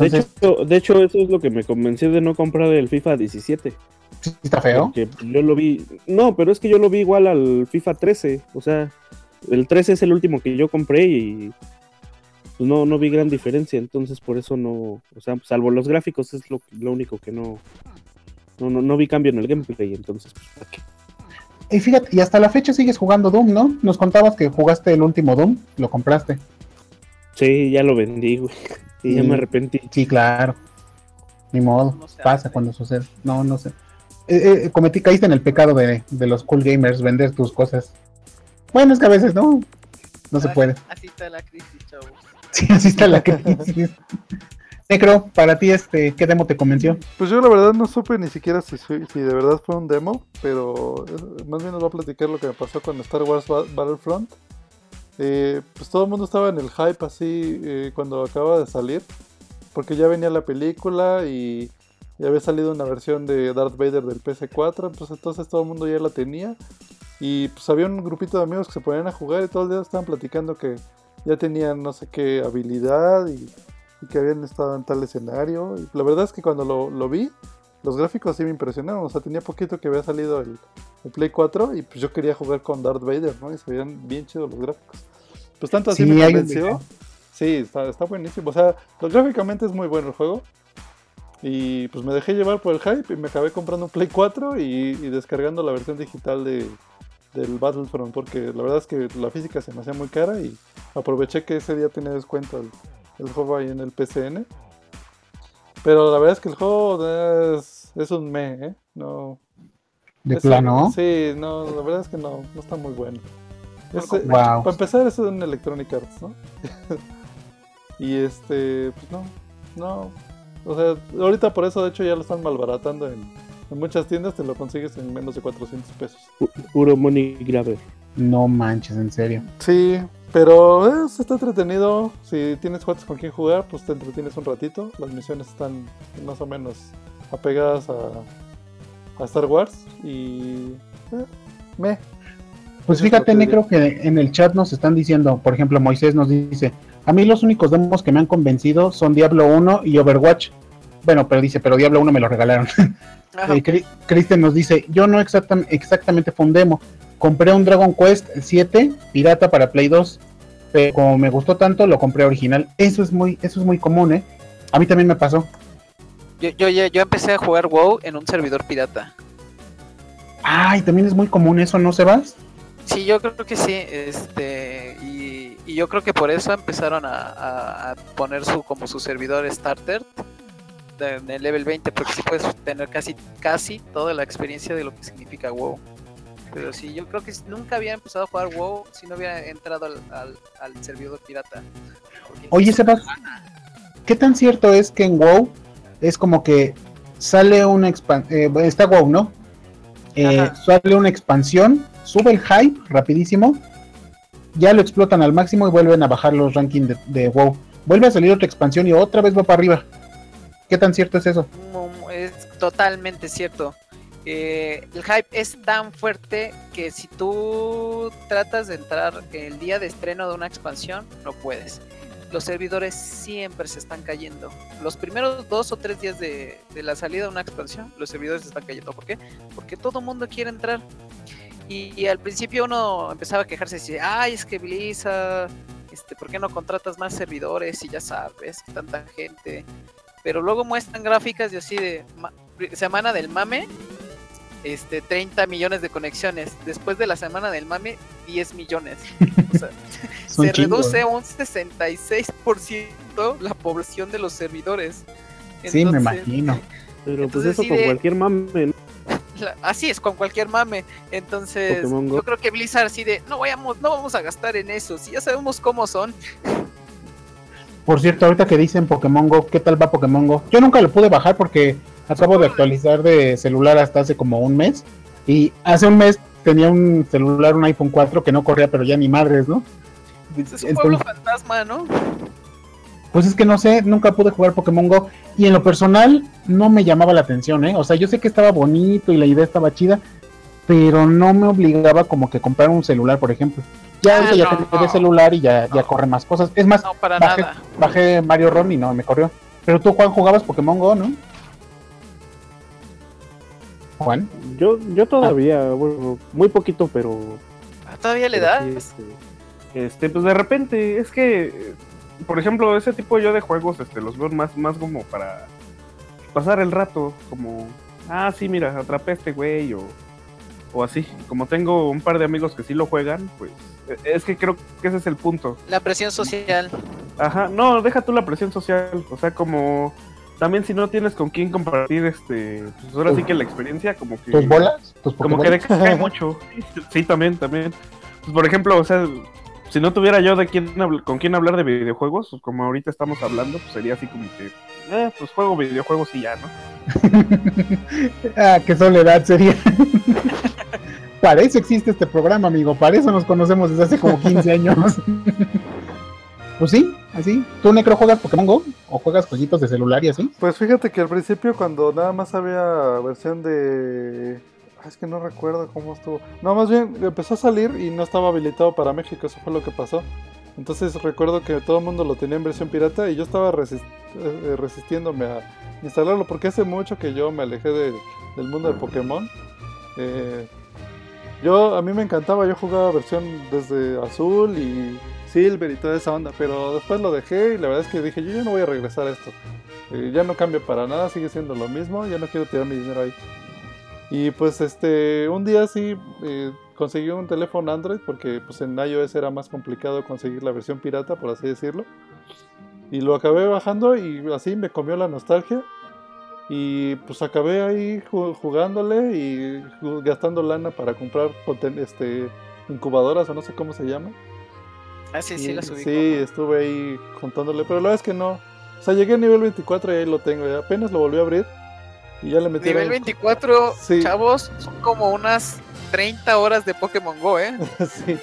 Entonces, hecho, de hecho, eso es lo que me convenció de no comprar el FIFA 17. sí está feo. Porque yo lo vi. No, pero es que yo lo vi igual al FIFA 13. O sea, el 13 es el último que yo compré y pues no, no vi gran diferencia. Entonces, por eso no. O sea, salvo los gráficos, es lo, lo único que no. No, no, no vi cambio en el gameplay. Entonces, pues, ¿para qué? Y fíjate, y hasta la fecha sigues jugando Doom, ¿no? Nos contabas que jugaste el último Doom, lo compraste. Sí, ya lo vendí, güey. Y ya me arrepentí. Sí, claro. Ni modo, No pasa hace. cuando sucede. No, no sé. Eh, eh, cometí, caíste en el pecado de, de los cool gamers, vender tus cosas. Bueno, es que a veces no, no se puede. Así está la crisis, chavos. (laughs) Sí, así está la crisis. Necro, para ti, este, ¿qué demo te convenció? Pues yo la verdad no supe ni siquiera si, si de verdad fue un demo, pero eh, más bien nos va a platicar lo que me pasó con Star Wars Ba- Battlefront. Eh, pues todo el mundo estaba en el hype así eh, cuando acaba de salir, porque ya venía la película y ya había salido una versión de Darth Vader del PS4, pues entonces todo el mundo ya la tenía. Y pues había un grupito de amigos que se ponían a jugar y todos los días estaban platicando que ya tenían no sé qué habilidad y, que habían estado en tal escenario. La verdad es que cuando lo, vi, los gráficos sí me impresionaron. O sea, tenía poquito que había salido el, el Play 4 y pues yo quería jugar con Darth Vader, ¿no? Y se veían bien chidos los gráficos. Pues tanto así Sí, me convenció. Sí, está, está buenísimo. O sea, gráficamente es muy bueno el juego. Y pues me dejé llevar por el hype y me acabé comprando un Play 4 y, y descargando la versión digital de, del Battlefront. Porque la verdad es que la física se me hacía muy cara y aproveché que ese día tenía descuento el, el juego ahí en el PCN. Pero la verdad es que el juego es, es un me, ¿eh? No, De plano. Sí, no, la verdad es que no, no está muy bueno. Eh, Wow. Para empezar, es un Electronic Arts, ¿no? (laughs) y este, pues no, no. O sea, ahorita por eso, de hecho, ya lo están malbaratando en, en muchas tiendas, te lo consigues en menos de 400 pesos. Pu- Puro money grabber. No manches, en serio. Sí, pero es, está entretenido. Si tienes cuates con quien jugar, pues te entretienes un ratito. Las misiones están más o menos apegadas a, a Star Wars y... eh, me. Pues fíjate, Necro, que en el chat nos están diciendo, por ejemplo, Moisés nos dice, a mí los únicos demos que me han convencido son Diablo 1 y Overwatch. Bueno, pero dice, pero Diablo 1 me lo regalaron. (laughs) Eh, nos dice, yo no exactam- exactamente fue un demo, compré un Dragon Quest 7 pirata para Play 2, pero como me gustó tanto, lo compré original. Eso es muy, eso es muy común, ¿eh? A mí también me pasó. Yo, yo, ya- yo empecé a jugar WoW en un servidor pirata. Ay, también es muy común eso, ¿no, Sebas? Sí, yo creo que sí, este, y, y yo creo que por eso empezaron a, a- a poner su como su servidor starter de, de level 20, porque sí puedes tener casi casi toda la experiencia de lo que significa WoW. Pero sí, yo creo que nunca había empezado a jugar WoW si no hubiera entrado al, al- al servidor pirata. Oye, Sebas, ¿qué tan cierto es que en WoW es como que sale una expansión, está WoW, ¿no? Eh, sale una expansión, sube el hype rapidísimo, ya lo explotan al máximo y vuelven a bajar los rankings de, WoW. Vuelve a salir otra expansión y otra vez va para arriba. ¿Qué tan cierto es eso? Es totalmente cierto. Eh, el hype es tan fuerte que si tú tratas de entrar el día de estreno de una expansión, no puedes. Los servidores siempre se están cayendo. Los primeros dos o tres días de, de la salida de una expansión, los servidores se están cayendo. ¿Por qué? Porque todo mundo quiere entrar. Y, y al principio uno empezaba a quejarse y decía, ay, es que Blizzard, este, ¿por qué no contratas más servidores? Y ya sabes, tanta gente pero luego muestran gráficas de así de semana del mame, este 30 millones de conexiones, después de la semana del mame 10 millones. O sea, (laughs) (laughs) se chingos. reduce un 66% punto la población de los servidores. Sí, me imagino. Pero pues eso sí con de- cualquier mame, ¿no? La- así es, con cualquier mame. Entonces, yo creo que Blizzard así de, no vayamos, no vamos a gastar en eso, si ya sabemos cómo son. Por cierto, ahorita que dicen Pokémon Go, ¿qué tal va Pokémon Go? Yo nunca lo pude bajar porque acabo de actualizar de celular hasta hace como un mes. Y hace un mes tenía un celular, un iPhone 4 que no corría, pero ya ni madres, ¿no? Es un pueblo Entonces, fantasma, ¿no? Pues es que no sé, nunca pude jugar Pokémon Go. Y en lo personal no me llamaba la atención, ¿eh? O sea, yo sé que estaba bonito y la idea estaba chida, pero no me obligaba como que a comprar un celular, por ejemplo. Ya Ah, ahorita ya no, tengo de no. celular y ya, ya corre más cosas. Es más, No, para bajé, nada. bajé Mario Ron y no me corrió. Pero tú, Juan, jugabas Pokémon Go, ¿no? Juan. Yo, yo todavía, bueno, muy poquito, pero. Ah, Todavía le pero das. sí, este, Este, pues de repente, es que, por ejemplo, ese tipo yo de juegos, este, los veo más, más como para pasar el rato, como, ah, sí, mira, atrapé a este güey, o, o así. Como tengo un par de amigos que sí lo juegan, pues, eh, es que creo que ese es el punto. La presión social. Ajá, no, deja tú la presión social, o sea, como, también si no tienes con quién compartir, este, pues ahora sí que la experiencia, como que... ¿Tus bolas? ¿Tus Como que decae (laughs) mucho. Sí, también, también. Pues, por ejemplo, o sea, si no tuviera yo de quién con quién hablar de videojuegos, pues, como ahorita estamos hablando, pues sería así como que, eh, pues juego videojuegos y ya, ¿no? (laughs) ah, qué soledad sería. (laughs) Para eso existe este programa, amigo. Para eso nos conocemos desde hace como 15 (laughs) años. pues sí, así. ¿Tú, Necro, juegas Pokémon Go? ¿O juegas jueguitos de celular y así? Pues fíjate que al principio cuando nada más había versión de... ah, Es que no recuerdo cómo estuvo. No, más bien empezó a salir y no estaba habilitado para México, eso fue lo que pasó. Entonces recuerdo que todo el mundo lo tenía en versión pirata y yo estaba resis- eh, resistiéndome a instalarlo porque hace mucho que yo me alejé de- del mundo de Pokémon. Eh, yo, a mí me encantaba, yo jugaba versión desde azul y silver y toda esa onda, pero después lo dejé y la verdad es que dije, yo ya no voy a regresar a esto. Eh, ya no cambia para nada, sigue siendo lo mismo, ya no quiero tirar mi dinero ahí. Y pues este, un día sí eh, conseguí un teléfono Android porque pues en iOS era más complicado conseguir la versión pirata, por así decirlo. Y lo acabé bajando y así me comió la nostalgia. Y pues acabé ahí ju- jugándole y gastando lana para comprar este, incubadoras o no sé cómo se llama. Ah, sí, sí, Y- las ubico. sí, estuve ahí contándole, pero la verdad es que no. O sea, llegué a nivel 24 y ahí lo tengo. apenas lo volví a abrir y ya le metí. Nivel 24, Sí. chavos, son como unas 30 horas de Pokémon Go, ¿eh? (laughs) sí.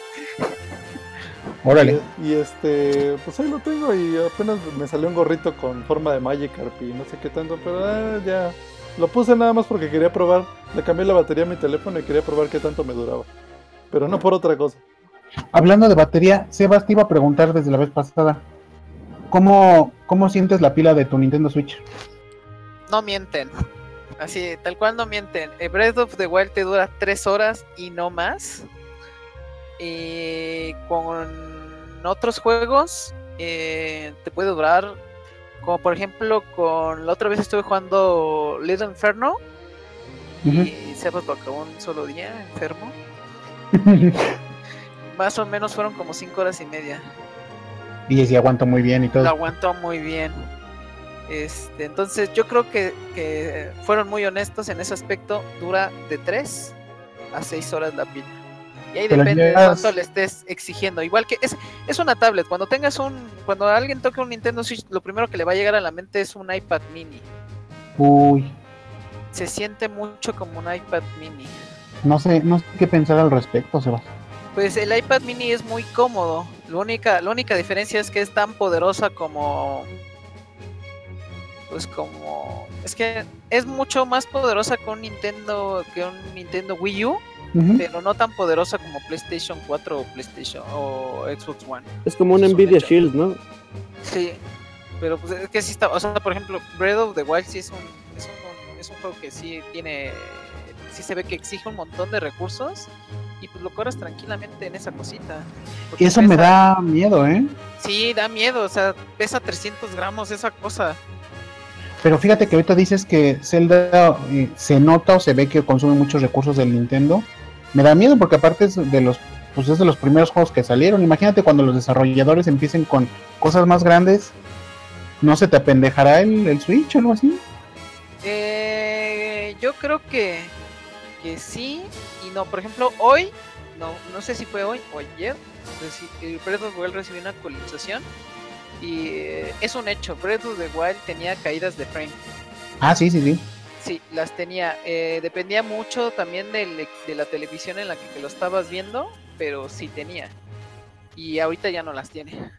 Órale. Y, y, este, pues ahí lo tengo y apenas me salió un gorrito con forma de Magikarp y no sé qué tanto, pero ah, ya. Lo puse nada más porque quería probar. Le cambié la batería a mi teléfono y quería probar qué tanto me duraba. Pero no por otra cosa. Hablando de batería, Sebas te iba a preguntar desde la vez pasada. ¿Cómo, ¿Cómo sientes la pila de tu Nintendo Switch? No mienten. Así, tal cual no mienten. Eh, Breath of the Wild te dura 3 horas y no más. Y con otros juegos eh, te puede durar. Como por ejemplo, con la otra vez estuve jugando Little Inferno. Y lo acabó un solo día, enfermo. (laughs) Más o menos fueron como 5 horas y media. y si aguanto muy bien y todo. lo aguantó muy bien. Este, entonces yo creo que, que fueron muy honestos en ese aspecto. Dura de 3 a 6 horas la pila. Y ahí Pero depende de cuánto le estés exigiendo. Igual que es, es una tablet. Cuando tengas un, cuando alguien toque un Nintendo Switch, lo primero que le va a llegar a la mente es un iPad mini. Uy, Se siente mucho como un iPad mini. no sé, no sé qué pensar al respecto, Sebas. Pues el iPad mini es muy cómodo. La única, la única diferencia es que es tan poderosa como. Pues como. Es que es mucho más poderosa que un Nintendo. que un Nintendo Wii U. Pero no tan poderosa como PlayStation 4 o PlayStation o Xbox One. Es como un Nvidia. Shield, ¿no? Sí. Pero pues es que sí está. O sea, por ejemplo, Breath of the Wild sí es un. Es un, es un juego que sí tiene. Sí se ve que exige un montón de recursos. Y pues lo corres tranquilamente en esa cosita. Y eso me da miedo, ¿eh? Sí, da miedo, o sea, pesa 300 gramos esa cosa. Pero fíjate que ahorita dices que Zelda eh, se nota o se ve que consume muchos recursos del Nintendo. Me da miedo porque aparte es de los pues es de los primeros juegos que salieron. Imagínate cuando los desarrolladores empiecen con cosas más grandes ¿No se te apendejará el, Switch o algo así? Eh, yo creo que, que sí y no. Por ejemplo, hoy, no, no sé si fue hoy o ayer, reci- el Breath the Wild recibió una actualización y eh, es un hecho. Breath of the Wild tenía caídas de frame. Ah, sí, sí, sí. Sí, las tenía. Eh, dependía mucho también del- de la televisión en la que, que lo estabas viendo, pero sí tenía. Y ahorita ya no las tiene.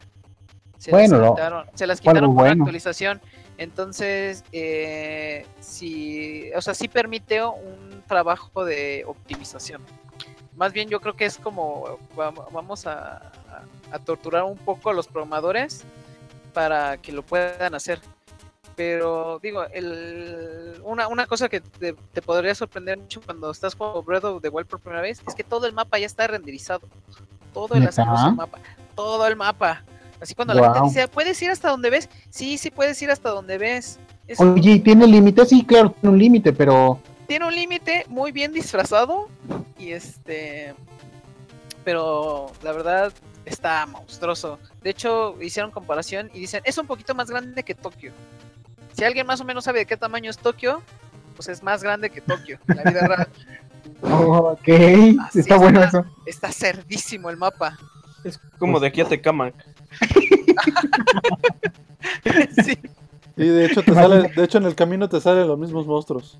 Se Bueno, las no. quitaron, se las quitaron por bueno. actualización. Entonces, eh, sí, o sea, sí permite un trabajo de optimización. Más bien yo creo que es como vam- vamos a, a- a torturar un poco a los programadores para que lo puedan hacer. Pero digo, el, una, una cosa que te, te podría sorprender mucho cuando estás jugando Breath of the Wild por primera vez es que todo el mapa ya está renderizado. Todo el mapa. Todo el mapa. Así cuando la gente dice, ¿puedes ir hasta donde ves? Sí, sí puedes ir hasta donde ves. Es- Oye, ¿y ¿tiene límite? Sí, claro, tiene un límite, pero tiene un límite muy bien disfrazado y este pero la verdad está monstruoso de hecho hicieron comparación y dicen es un poquito más grande que Tokio si alguien más o menos sabe de qué tamaño es Tokio pues es más grande que Tokio la vida real (laughs) ok, Así está bueno está. eso. está cerdísimo el mapa Es como de aquí a Tecamac. (laughs) sí Y de hecho te sale, de hecho en el camino te salen los mismos monstruos.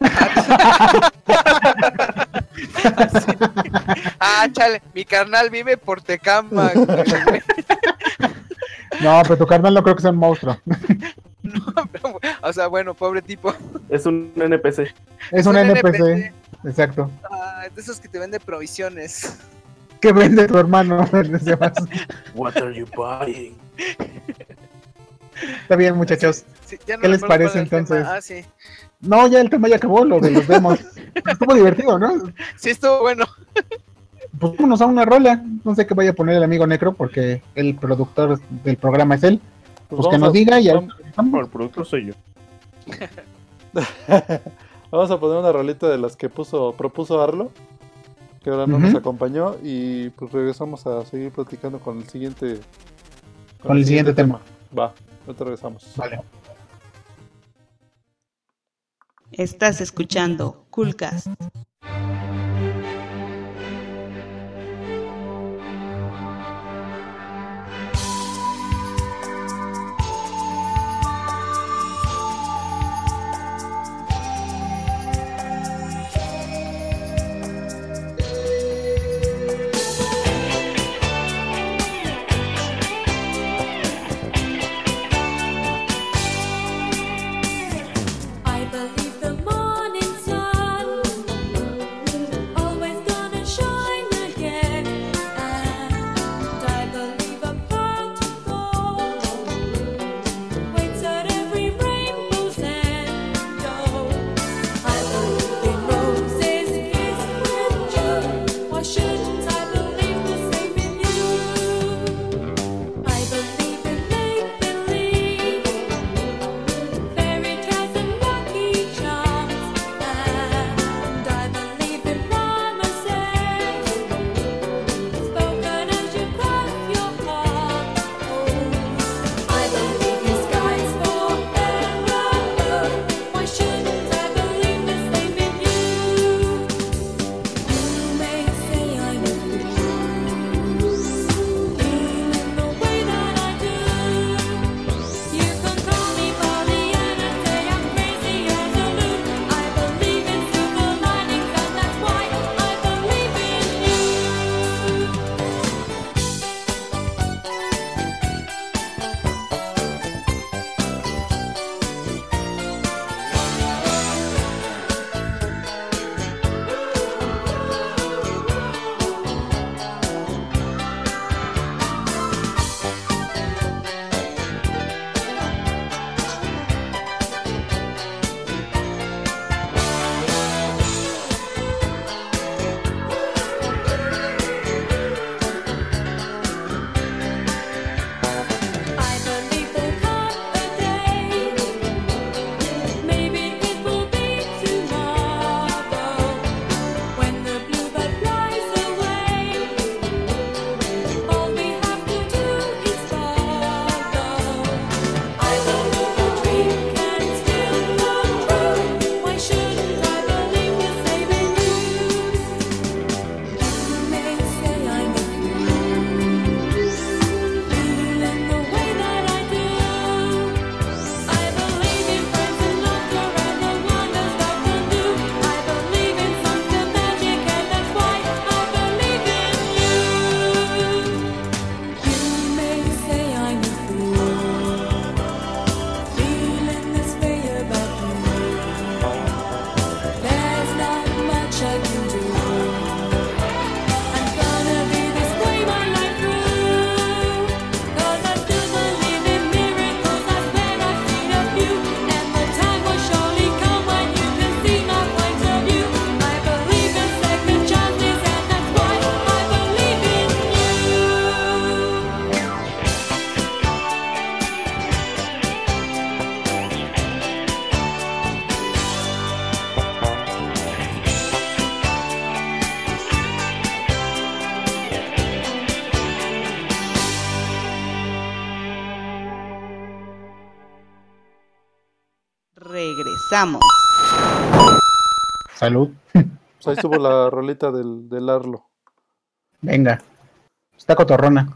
(laughs) Sí. (laughs) ah chale mi carnal vive por Tecama (laughs) No, pero tu carnal no creo que sea un monstruo. (laughs) o sea bueno pobre tipo Es un NPC. Es un NPC. Exacto. Ah, de esos que te vende provisiones. ¿Qué vende tu hermano? What are you buying? Está bien, muchachos. Sí, ya no ¿Qué les parece, entonces? Ah, sí. No, ya el tema ya acabó, lo de los demos. Estuvo divertido, ¿no? Sí, estuvo bueno. Pues vámonos a una rola. No sé qué vaya a poner el amigo Necro porque el productor del programa es él. Pues, que vamos nos a- diga y vamos- el productor soy yo. (laughs) Vamos a poner una rolita de las que puso, propuso Arlo, que ahora no nos acompañó, y pues regresamos a seguir platicando con el siguiente Con el siguiente tema. Va, ahorita regresamos. Vale. Estás escuchando Coolcast. Regresamos. Salud. Pues ahí estuvo la rolita del, del Arlo. Venga. Está cotorrona.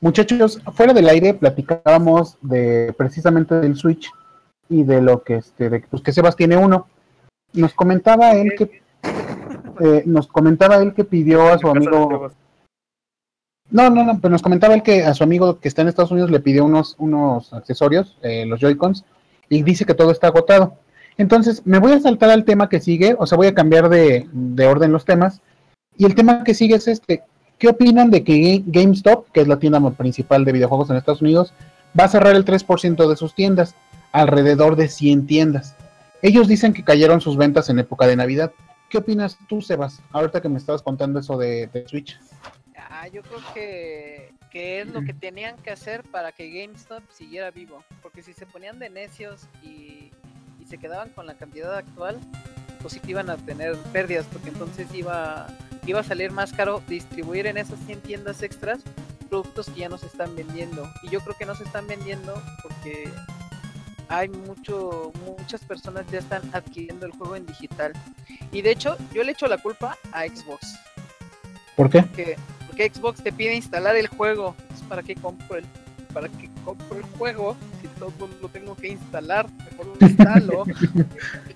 Muchachos, fuera del aire platicábamos de precisamente del Switch y de lo que este, de, pues que Sebas tiene uno. Nos comentaba él que eh, nos comentaba él que pidió a su amigo No, no, no, pero nos comentaba él que a su amigo que está en Estados Unidos le pidió unos, unos accesorios, eh, los Joy-Cons, y dice que todo está agotado. Entonces, me voy a saltar al tema que sigue, o sea, voy a cambiar de, de orden los temas. Y el tema que sigue es este. ¿Qué opinan de que Ga- GameStop, que es la tienda principal de videojuegos en Estados Unidos, va a cerrar el 3% de sus tiendas, alrededor de 100 tiendas? Ellos dicen que cayeron sus ventas en época de Navidad. ¿Qué opinas tú, Sebas? Ahorita que me estabas contando eso de, Switch. Ah, yo creo que, que es lo que tenían que hacer para que GameStop siguiera vivo. Porque si se ponían de necios y se quedaban con la cantidad actual, pues sí que iban a tener pérdidas, porque entonces iba, iba a salir más caro distribuir en esas 100 tiendas extras productos que ya no se están vendiendo. Y yo creo que no se están vendiendo porque hay mucho, muchas personas ya están adquiriendo el juego en digital. Y de hecho, yo le echo la culpa a Xbox ¿Por qué? que porque Xbox te pide instalar el juego. Es para que compro el para que compro el juego si todo lo tengo que instalar, mejor lo instalo. (laughs)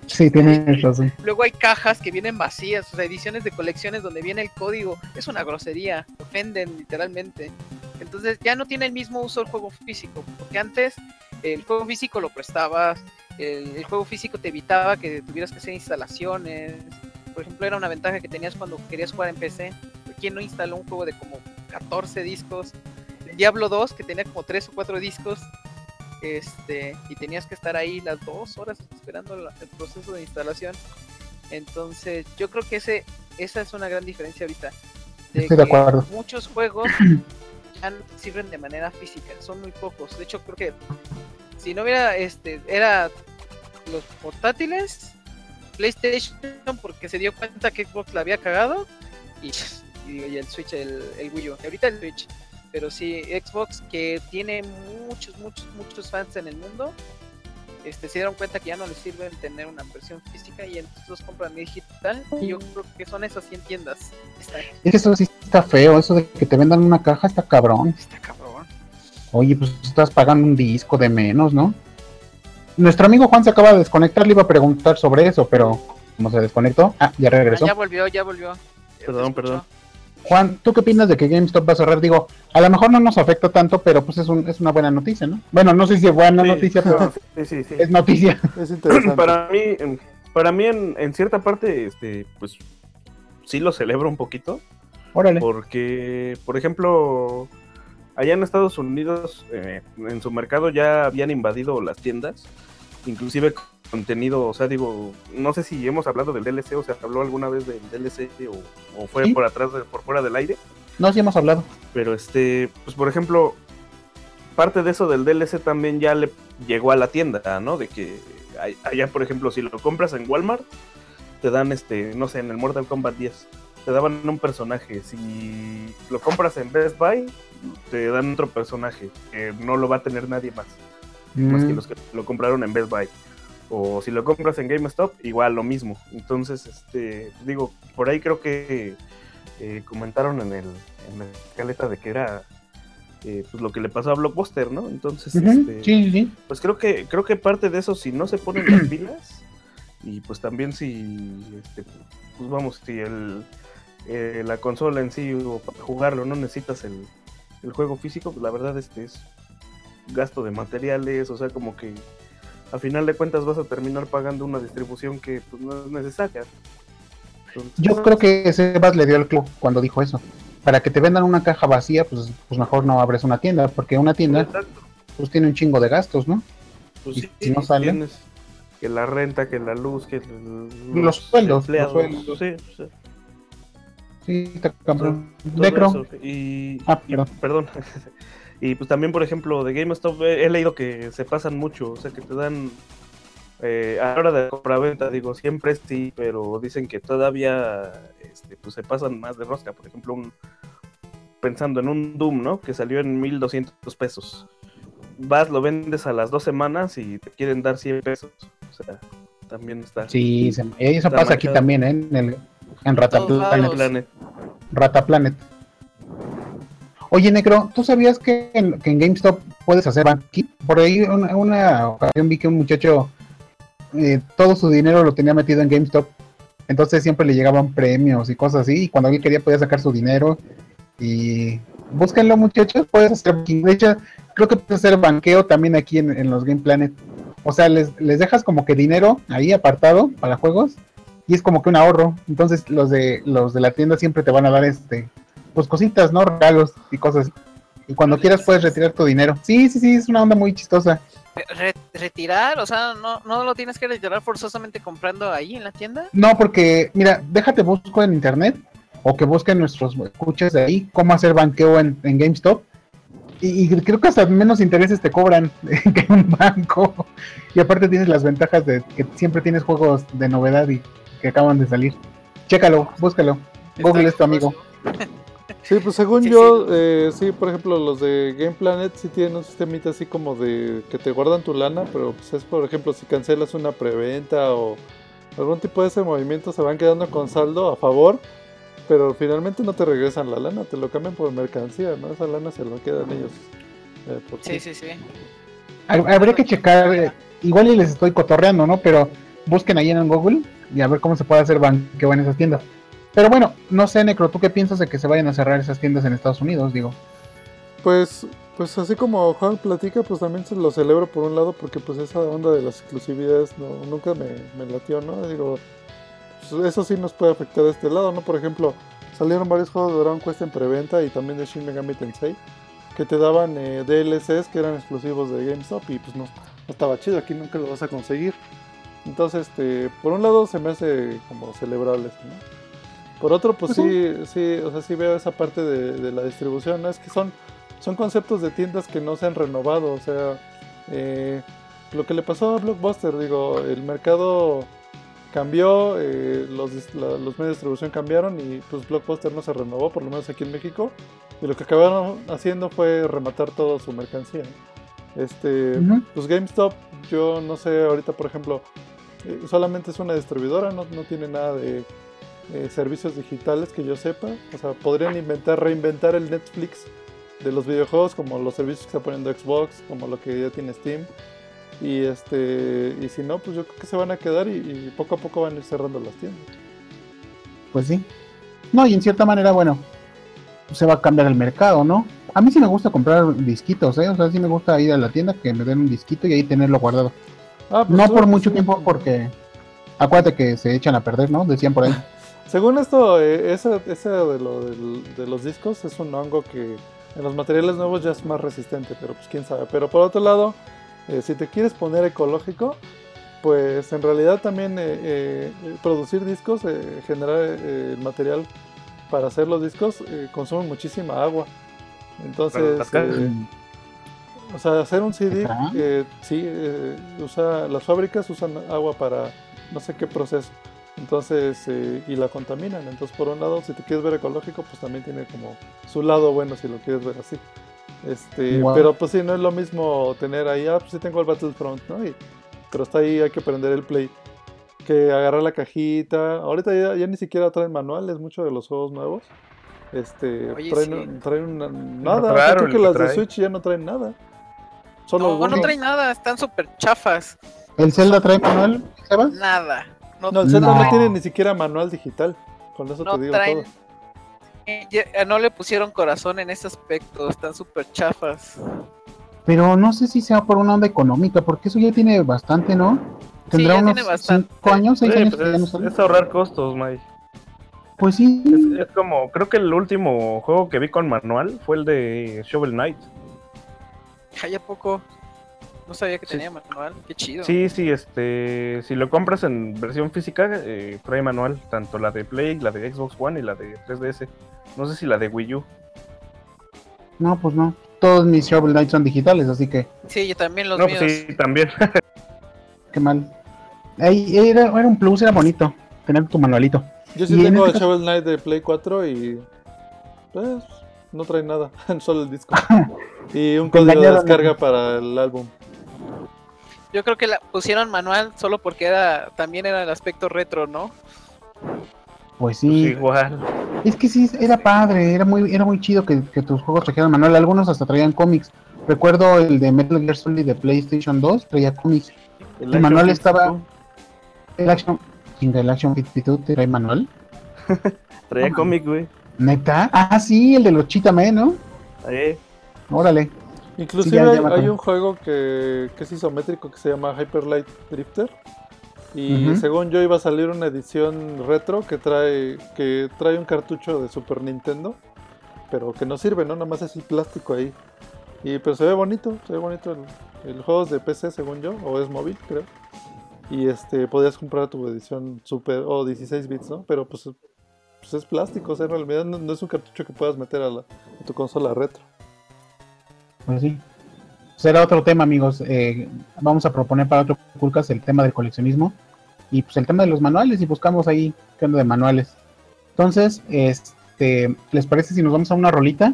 Sí, tienes razón. Luego hay cajas que vienen vacías, o sea, ediciones de colecciones donde viene el código. Es una grosería, ofenden literalmente. Entonces ya no tiene el mismo uso el juego físico, porque antes el juego físico lo prestabas, el, el juego físico te evitaba que tuvieras que hacer instalaciones. Por ejemplo, era una ventaja que tenías cuando querías jugar en PC. ¿Quién no instaló un juego de como 14 discos? Diablo 2, que tenía como 3 o 4 discos, este, y tenías que estar ahí las dos horas esperando el proceso de instalación. Entonces, yo creo que ese, esa es una gran diferencia ahorita. Estoy de que acuerdo. Muchos juegos (clears throat) ya no sirven de manera física, son muy pocos. De hecho, creo que si no hubiera, este, era los portátiles, PlayStation, porque se dio cuenta que Xbox la había cagado, y, y el Switch, el, el Wii U. Y ahorita el Switch. Pero sí, Xbox, que tiene muchos, muchos, muchos fans en el mundo, este, se dieron cuenta que ya no les sirve tener una versión física y entonces los compran digital. Y yo creo que son esas 100 tiendas. Está, Es que eso sí está feo, eso de que te vendan una caja está cabrón. está cabrón. Oye, pues estás pagando un disco de menos, ¿no? Nuestro amigo Juan se acaba de desconectar, le iba a preguntar sobre eso, pero como se desconectó, ah, ya Ah, regresó. ya volvió, ya volvió. Ya te Perdón, perdón. Juan, ¿tú qué opinas de que GameStop va a cerrar? Digo, a lo mejor no nos afecta tanto, pero pues es, un, es una buena noticia, ¿no? Bueno, no sé si es buena Sí, noticia, pero (laughs) Sí, sí, sí. es noticia. (laughs) Es interesante. Para mí, en- para mí en, en cierta parte, este, pues sí lo celebro un poquito. Órale. Porque, por ejemplo, allá en Estados Unidos, eh, en su mercado ya habían invadido las tiendas, inclusive contenido, o sea, digo, no sé si hemos hablado del DLC o se habló alguna vez del DLC o, o fue Sí. por atrás, de- por fuera del aire, No, sí hemos hablado. pero este, pues por ejemplo, parte de eso del DLC también ya le llegó a la tienda, ¿no? De que allá, por ejemplo, si lo compras en Walmart, te dan este, no sé, en el Mortal Kombat 10, te daban un personaje. Si lo compras en Best Buy, te dan otro personaje que no lo va a tener nadie más, más que Mm, los que lo compraron en Best Buy. O si lo compras en GameStop, igual lo mismo. Entonces, este, digo, por ahí creo que eh, comentaron en el en la escaleta de que era eh, pues lo que le pasó a Blockbuster, ¿no? Entonces, este, Sí, sí, sí. pues creo que creo que parte de eso si no se ponen las pilas y pues también si este, pues vamos si el eh, la consola en sí o para jugarlo no necesitas el, el juego físico pues la verdad este es gasto de materiales o sea como que a final de cuentas vas a terminar pagando una distribución que pues no es necesaria Entonces, Yo creo que Sebas le dio el club cuando dijo eso. Para que te vendan una caja vacía, pues, pues mejor no abres una tienda, porque una tienda Exacto. pues tiene un chingo de gastos, ¿no? Pues Y sí, si no sale. que la renta, que la luz, que el- Los sueldos, empleados, los sueldos. sí, sí. Sí, está cabrón. eso. Y, Ah, y- perdón. (laughs) y pues también, por ejemplo, de GameStop he, he leído que se pasan mucho, o sea, que te dan eh, a la hora de compraventa, digo, siempre sí, pero dicen que todavía este, pues se pasan más de rosca. Por ejemplo, un, pensando en un Doom, ¿no? Que salió en 1200 pesos. Vas, lo vendes a las dos semanas y te quieren dar 100 pesos. O sea, también está. Sí, se- eso Está pasa aquí también, ¿eh? En, el, en Rata Todos Oye, Necro, ¿tú sabías que en, GameStop puedes hacer banking? Por ahí una, una ocasión vi que un muchacho eh, todo su dinero lo tenía metido en GameStop. Entonces siempre le llegaban premios y cosas así. Y cuando él quería podía sacar su dinero. Y búsquenlo, muchachos. Puedes hacer banking. De hecho, creo que puedes hacer banqueo también aquí en, en los Game Planet. O sea, les, les dejas como que dinero ahí apartado para juegos. Y es como que un ahorro. Entonces los de los de la tienda siempre te van a dar este pues cositas, ¿no? Regalos y cosas. así. Y cuando quieras puedes retirar tu dinero. Sí, sí, sí, es una onda muy chistosa. Re- ¿Retirar? O sea, ¿no, ¿no lo tienes que retirar forzosamente comprando ahí en la tienda? No, porque, mira, déjate busco en internet o que busquen nuestros escuchas de ahí cómo hacer banqueo en, en GameStop. Y, y creo que hasta menos intereses te cobran (laughs) que un banco. Y aparte tienes las ventajas de que siempre tienes juegos de novedad y que acaban de salir. Chécalo, búscalo. Google es tu amigo. (laughs) Sí, pues según Sí, yo, sí. eh, sí, por ejemplo, los de Game Planet sí tienen un sistemita así como de que te guardan tu lana, pero pues es, por ejemplo, si cancelas una preventa o algún tipo de ese movimiento, se van quedando con saldo a favor, pero finalmente no te regresan la lana, te lo cambian por mercancía, ¿no? Esa lana se lo quedan ellos. eh, por Sí, sí, sí. Hab- Habría que checar, eh, igual y les estoy cotorreando, ¿no? Pero busquen ahí en Google y a ver cómo se puede hacer banqueo en esas tiendas. Pero bueno, no sé, Necro, ¿tú qué piensas de que se vayan a cerrar esas tiendas en Estados Unidos? Digo, Pues, pues así como Juan platica, pues también se lo celebro por un lado porque pues esa onda de las exclusividades no, nunca me, me latió, ¿no? Digo, pues, eso sí nos puede afectar de este lado, ¿no? Por ejemplo, salieron varios juegos de Dragon Quest en preventa y también de Shin Megami Tensei que te daban eh, DLCs que eran exclusivos de GameStop y pues no, no estaba chido, aquí nunca lo vas a conseguir. Entonces, este, por un lado se me hace como celebrable ¿no? Por otro, pues sí, sí, o sea, sí veo esa parte de, de la distribución, ¿no? Es que son, son conceptos de tiendas que no se han renovado, o sea, eh, lo que le pasó a Blockbuster, digo, el mercado cambió, eh, los, la- los medios de distribución cambiaron y pues Blockbuster no se renovó, por lo menos aquí en México, y lo que acabaron haciendo fue rematar toda su mercancía. Este, pues GameStop, yo no sé, ahorita por ejemplo, eh, solamente es una distribuidora, no, no tiene nada de eh, servicios digitales que yo sepa. O sea, podrían inventar, reinventar el Netflix de los videojuegos, como los servicios que está poniendo Xbox, como lo que ya tiene Steam. Y este y si no, pues yo creo que se van a quedar y, y poco a poco van a ir cerrando las tiendas. pues sí. No, y en cierta manera, bueno, se va a cambiar el mercado, ¿no? A mí sí me gusta comprar disquitos, ¿eh? O sea, sí me gusta ir a la tienda que me den un disquito y ahí tenerlo guardado. Ah, pues No por mucho sí. tiempo, porque acuérdate que se echan a perder, ¿no? Decían por ahí. (laughs) Según esto, eh, ese, ese de, lo, de los discos es un hongo que en los materiales nuevos ya es más resistente, pero pues quién sabe. Pero por otro lado, eh, si te quieres poner ecológico, pues en realidad también eh, eh, producir discos, eh, generar eh, el material para hacer los discos, eh, consume muchísima agua. Entonces, eh, o sea, hacer un CD, eh, sí, eh, usa, las fábricas usan agua para no sé qué proceso. Entonces, eh, y la contaminan. Entonces, por un lado, si te quieres ver ecológico, pues también tiene como su lado bueno si lo quieres ver así. Este, Wow. pero pues sí, no es lo mismo tener ahí, ah, pues sí tengo el Battlefront, ¿no? Y, pero está ahí, hay que prender el play. Que agarrar la cajita. Ahorita ya, ya ni siquiera traen manuales, muchos de los juegos nuevos. Este, Oye, traen, sí. traen una- nada. raro creo que las de. Switch ya no traen nada. Solo No, no traen nada, están súper chafas. ¿El Zelda trae manual, Sebas? Nada. No, No, el Zelda no. No. tiene ni siquiera manual digital. Con eso no te digo traen. todo. eh, no le pusieron corazón en ese aspecto, están súper chafas. Pero no sé si sea por una onda económica, porque eso ya tiene bastante, ¿no? Tendrá ya unos tiene bastante. 5 años, 6 Sí, años pues que ya no es, ahorrar costos, Mike. Pues sí, Es, es como, creo que el último juego que vi con manual fue el de Shovel Knight. Ay, ¿a poco? No sabía que Sí. tenía manual, qué chido. Sí, sí, este, si lo compras en versión física, eh, trae manual, tanto la de Play, la de Xbox One y la de 3DS. No sé si la de Wii U. no, pues no. Todos mis Shovel Knight son digitales, así que Sí, yo también los no, míos. pues sí, también. (laughs) qué mal. Ahí era, era un plus, era bonito tener tu manualito. Yo sí Y tengo este el caso- Shovel Knight de Play 4 y. Pues. No trae nada, (laughs) solo el disco. (laughs) Y un código de descarga para el álbum. Yo creo que la pusieron manual solo porque era también era el aspecto retro, ¿no? Pues Pues sí, igual. es que sí, era padre, era muy, era muy chido que, que tus juegos trajeran manual. Algunos hasta traían cómics. Recuerdo el de Metal Gear Solid de PlayStation 2, traía cómics. El El manual estaba- El Action, el Action Fit Fit trae manual. (laughs) Traía No cómic, güey. ¿Neta? Ah, sí, el de los Chitame, ¿no? Eh, Órale. Inclusive hay, hay un juego que, que es isométrico que se llama Hyper Light Drifter. Y Ujú. según yo iba a salir una edición retro que trae que trae un cartucho de Super Nintendo, pero que no sirve, ¿no? Nada más es el plástico ahí. Y pero se ve bonito, se ve bonito el, el juego es de PC según yo, o es móvil, creo. Y este podías comprar tu edición super o 16 bits, ¿no? Pero pues, pues es plástico, o sea, en realidad no, no es un cartucho que puedas meter a, la, a tu consola retro. Pues sí. Será otro tema, amigos. Eh, vamos a proponer para otro Culcas el tema del coleccionismo y pues el tema de los manuales y buscamos ahí qué onda de manuales. Entonces, este, ¿les parece si nos vamos a una rolita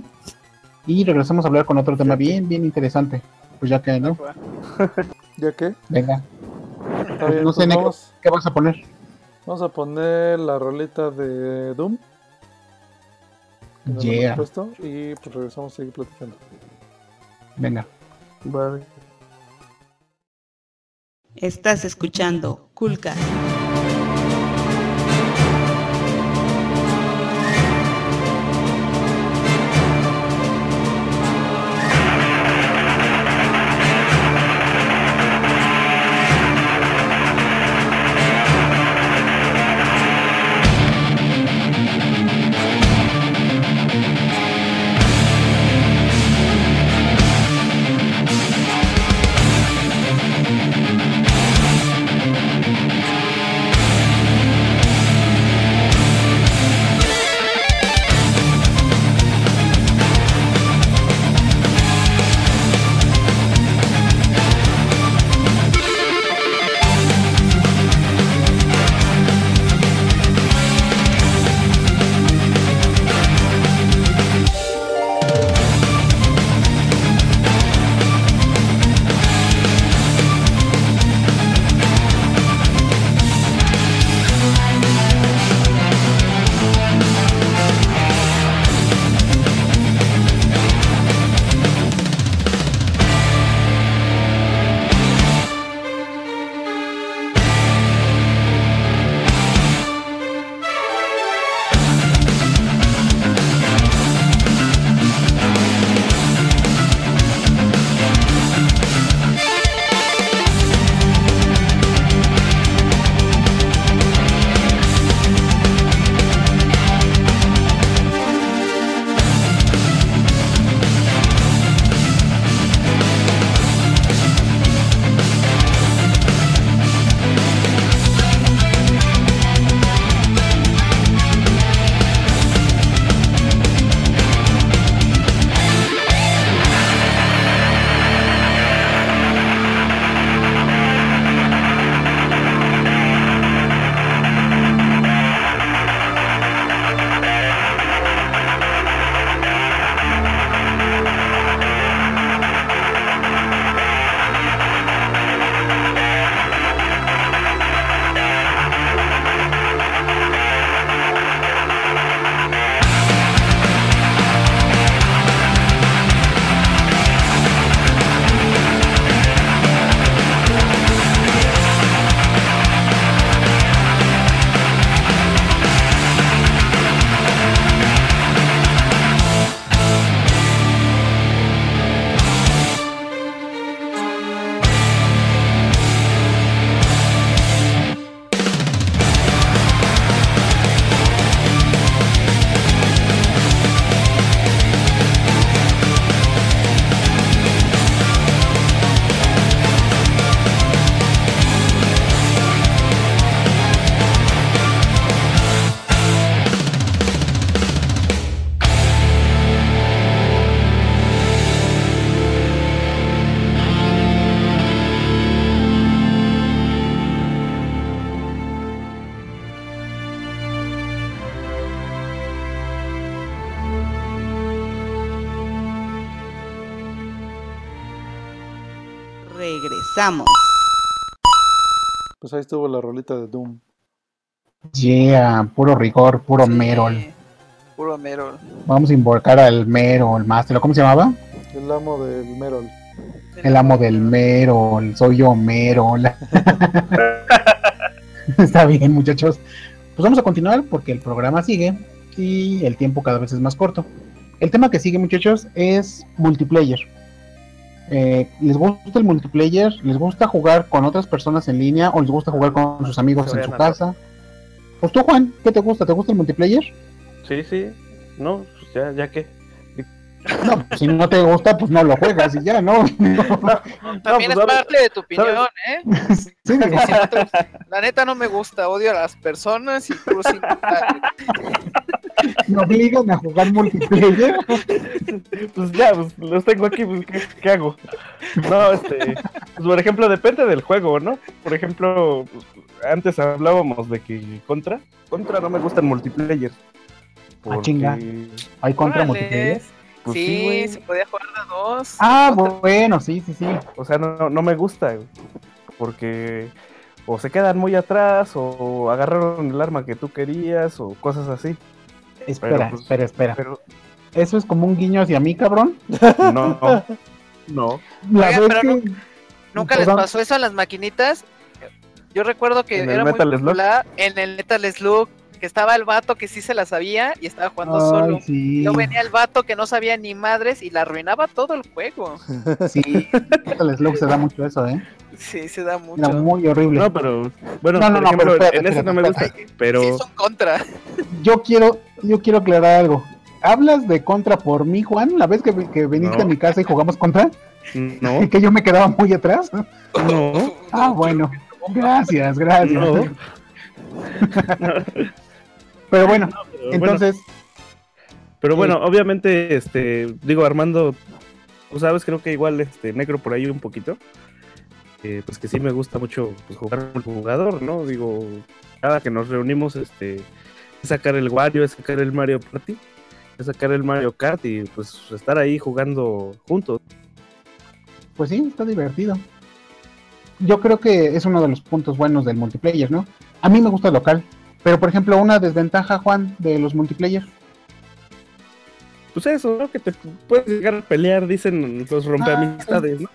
y regresamos a hablar con otro tema bien, bien interesante? Pues ya que, ¿no? ¿Ya (laughs) qué? Venga, bien, No sé, pues vamos. ¿qué vas a poner? Vamos a poner la rolita de Doom. Yeah, puesto, y pues regresamos a seguir platicando. Venga. Estás escuchando Coolcast. Regresamos. Pues ahí estuvo la rolita de Doom. Yeah, puro rigor, puro Sí, Merol. Puro Merol. Vamos a invocar al Merol Master. ¿Cómo se llamaba? El amo del Merol. El amo del Merol. Soy yo, Merol. (laughs) Está bien, muchachos. Pues vamos a continuar porque el programa sigue y el tiempo cada vez es más corto. El tema que sigue, muchachos, es multiplayer. Eh, ¿Les gusta el multiplayer? ¿Les gusta jugar con otras personas en línea o les gusta jugar con sus amigos en su casa? Pues tú, Juan, ¿qué te gusta? ¿Te gusta el multiplayer? Sí, sí. No, pues ya, ya que. No, pues si no te gusta, pues no lo juegas y ya, ¿no? (laughs) También pues, es parte de tu opinión, ¿eh? (laughs) Sí, (laughs) la neta no me gusta, odio a las personas y player. Me obligan a jugar multiplayer. Pues ya, pues los tengo aquí, pues ¿qué, qué hago? No, este, pues por ejemplo, depende del juego, ¿no? Por ejemplo, pues, antes hablábamos de que Contra, Contra no me gusta el multiplayer. Ah, chinga. Hay contra Órale. multiplayer. Pues sí, se podía jugar de dos. Ah, Contra- bueno, sí, sí, sí. O sea, no, no me gusta, porque o se quedan muy atrás o agarraron el arma que tú querías o cosas así. Espera, Pero, pues, espera, espera. Pero ¿Eso es como un guiño hacia mí, cabrón? no, (laughs) no, no. La pero que- ¿Nunca les pasó eso a las maquinitas? Yo recuerdo que ¿En el era Metal muy Slug? popular en el Metal Slug, que estaba el vato que sí se la sabía y estaba jugando Ay, solo. sí. Luego venía el vato que no sabía ni madres y la arruinaba todo el juego. (laughs) Sí, Metal Slug se da mucho eso, ¿eh? Sí, se da mucho. Era muy horrible. No, pero bueno, No, no, por no, ejemplo, pero espérate, en ese no me gusta, pero Sí, son contra. Yo quiero, yo quiero aclarar algo. ¿Hablas de contra por mí, Juan? La vez que, que viniste No. a mi casa y jugamos contra, no, (laughs) y que yo me quedaba muy atrás. no, Ah, bueno. Gracias, gracias. no. (laughs) Pero bueno, Pero bueno, entonces, Pero bueno, obviamente, este, digo, Armando, tú sabes, creo que igual, este, Necro por ahí un poquito, eh, pues que sí me gusta mucho pues, jugar con el jugador, ¿no? Digo, cada que nos reunimos, este, es sacar el Wario, es sacar el Mario Party, es sacar el Mario Kart y pues estar ahí jugando juntos. pues sí, está divertido. Yo creo que es uno de los puntos buenos del multiplayer, ¿no? A mí me gusta el local, pero por ejemplo, una desventaja, Juan, de los multiplayer. Pues eso, ¿no? Que te puedes llegar a pelear, dicen los rompeamistades, ¿no?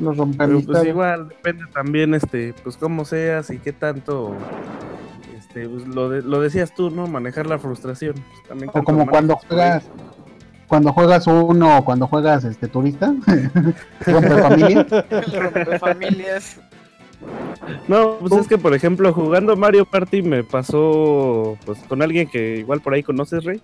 Los Pero rompeamistades. pues igual depende también, este, pues cómo seas y qué tanto, este, pues, lo, de- lo decías tú, ¿no? Manejar la frustración. pues, también O como cuando juegas, cuando juegas uno o cuando juegas este turista, (laughs) rompe familia. (laughs) El familias. No, pues es que por ejemplo jugando Mario Party me pasó pues con alguien que igual por ahí conoces, Rey,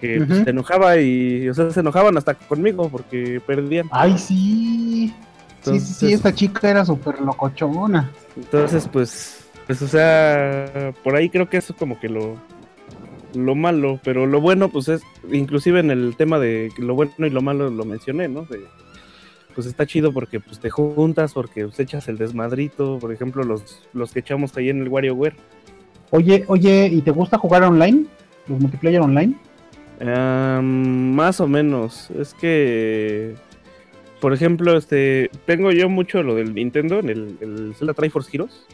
que pues, se enojaba y, o sea, se enojaban hasta conmigo porque perdían. Ay, sí. Sí, sí, sí, esta chica era súper locochona. Entonces, pues, pues, o sea, por ahí creo que eso es como que lo, lo malo, pero lo bueno, pues es, inclusive en el tema de lo bueno y lo malo lo mencioné, ¿no? De- pues está chido porque pues te juntas, porque pues, echas el desmadrito, por ejemplo, los, los que echamos ahí en el WarioWare. Oye, oye, ¿y te gusta jugar online? ¿Los multiplayer online? Más o menos. Es que, por ejemplo, este, tengo yo mucho lo del Nintendo en el, el Zelda Triforce Heroes.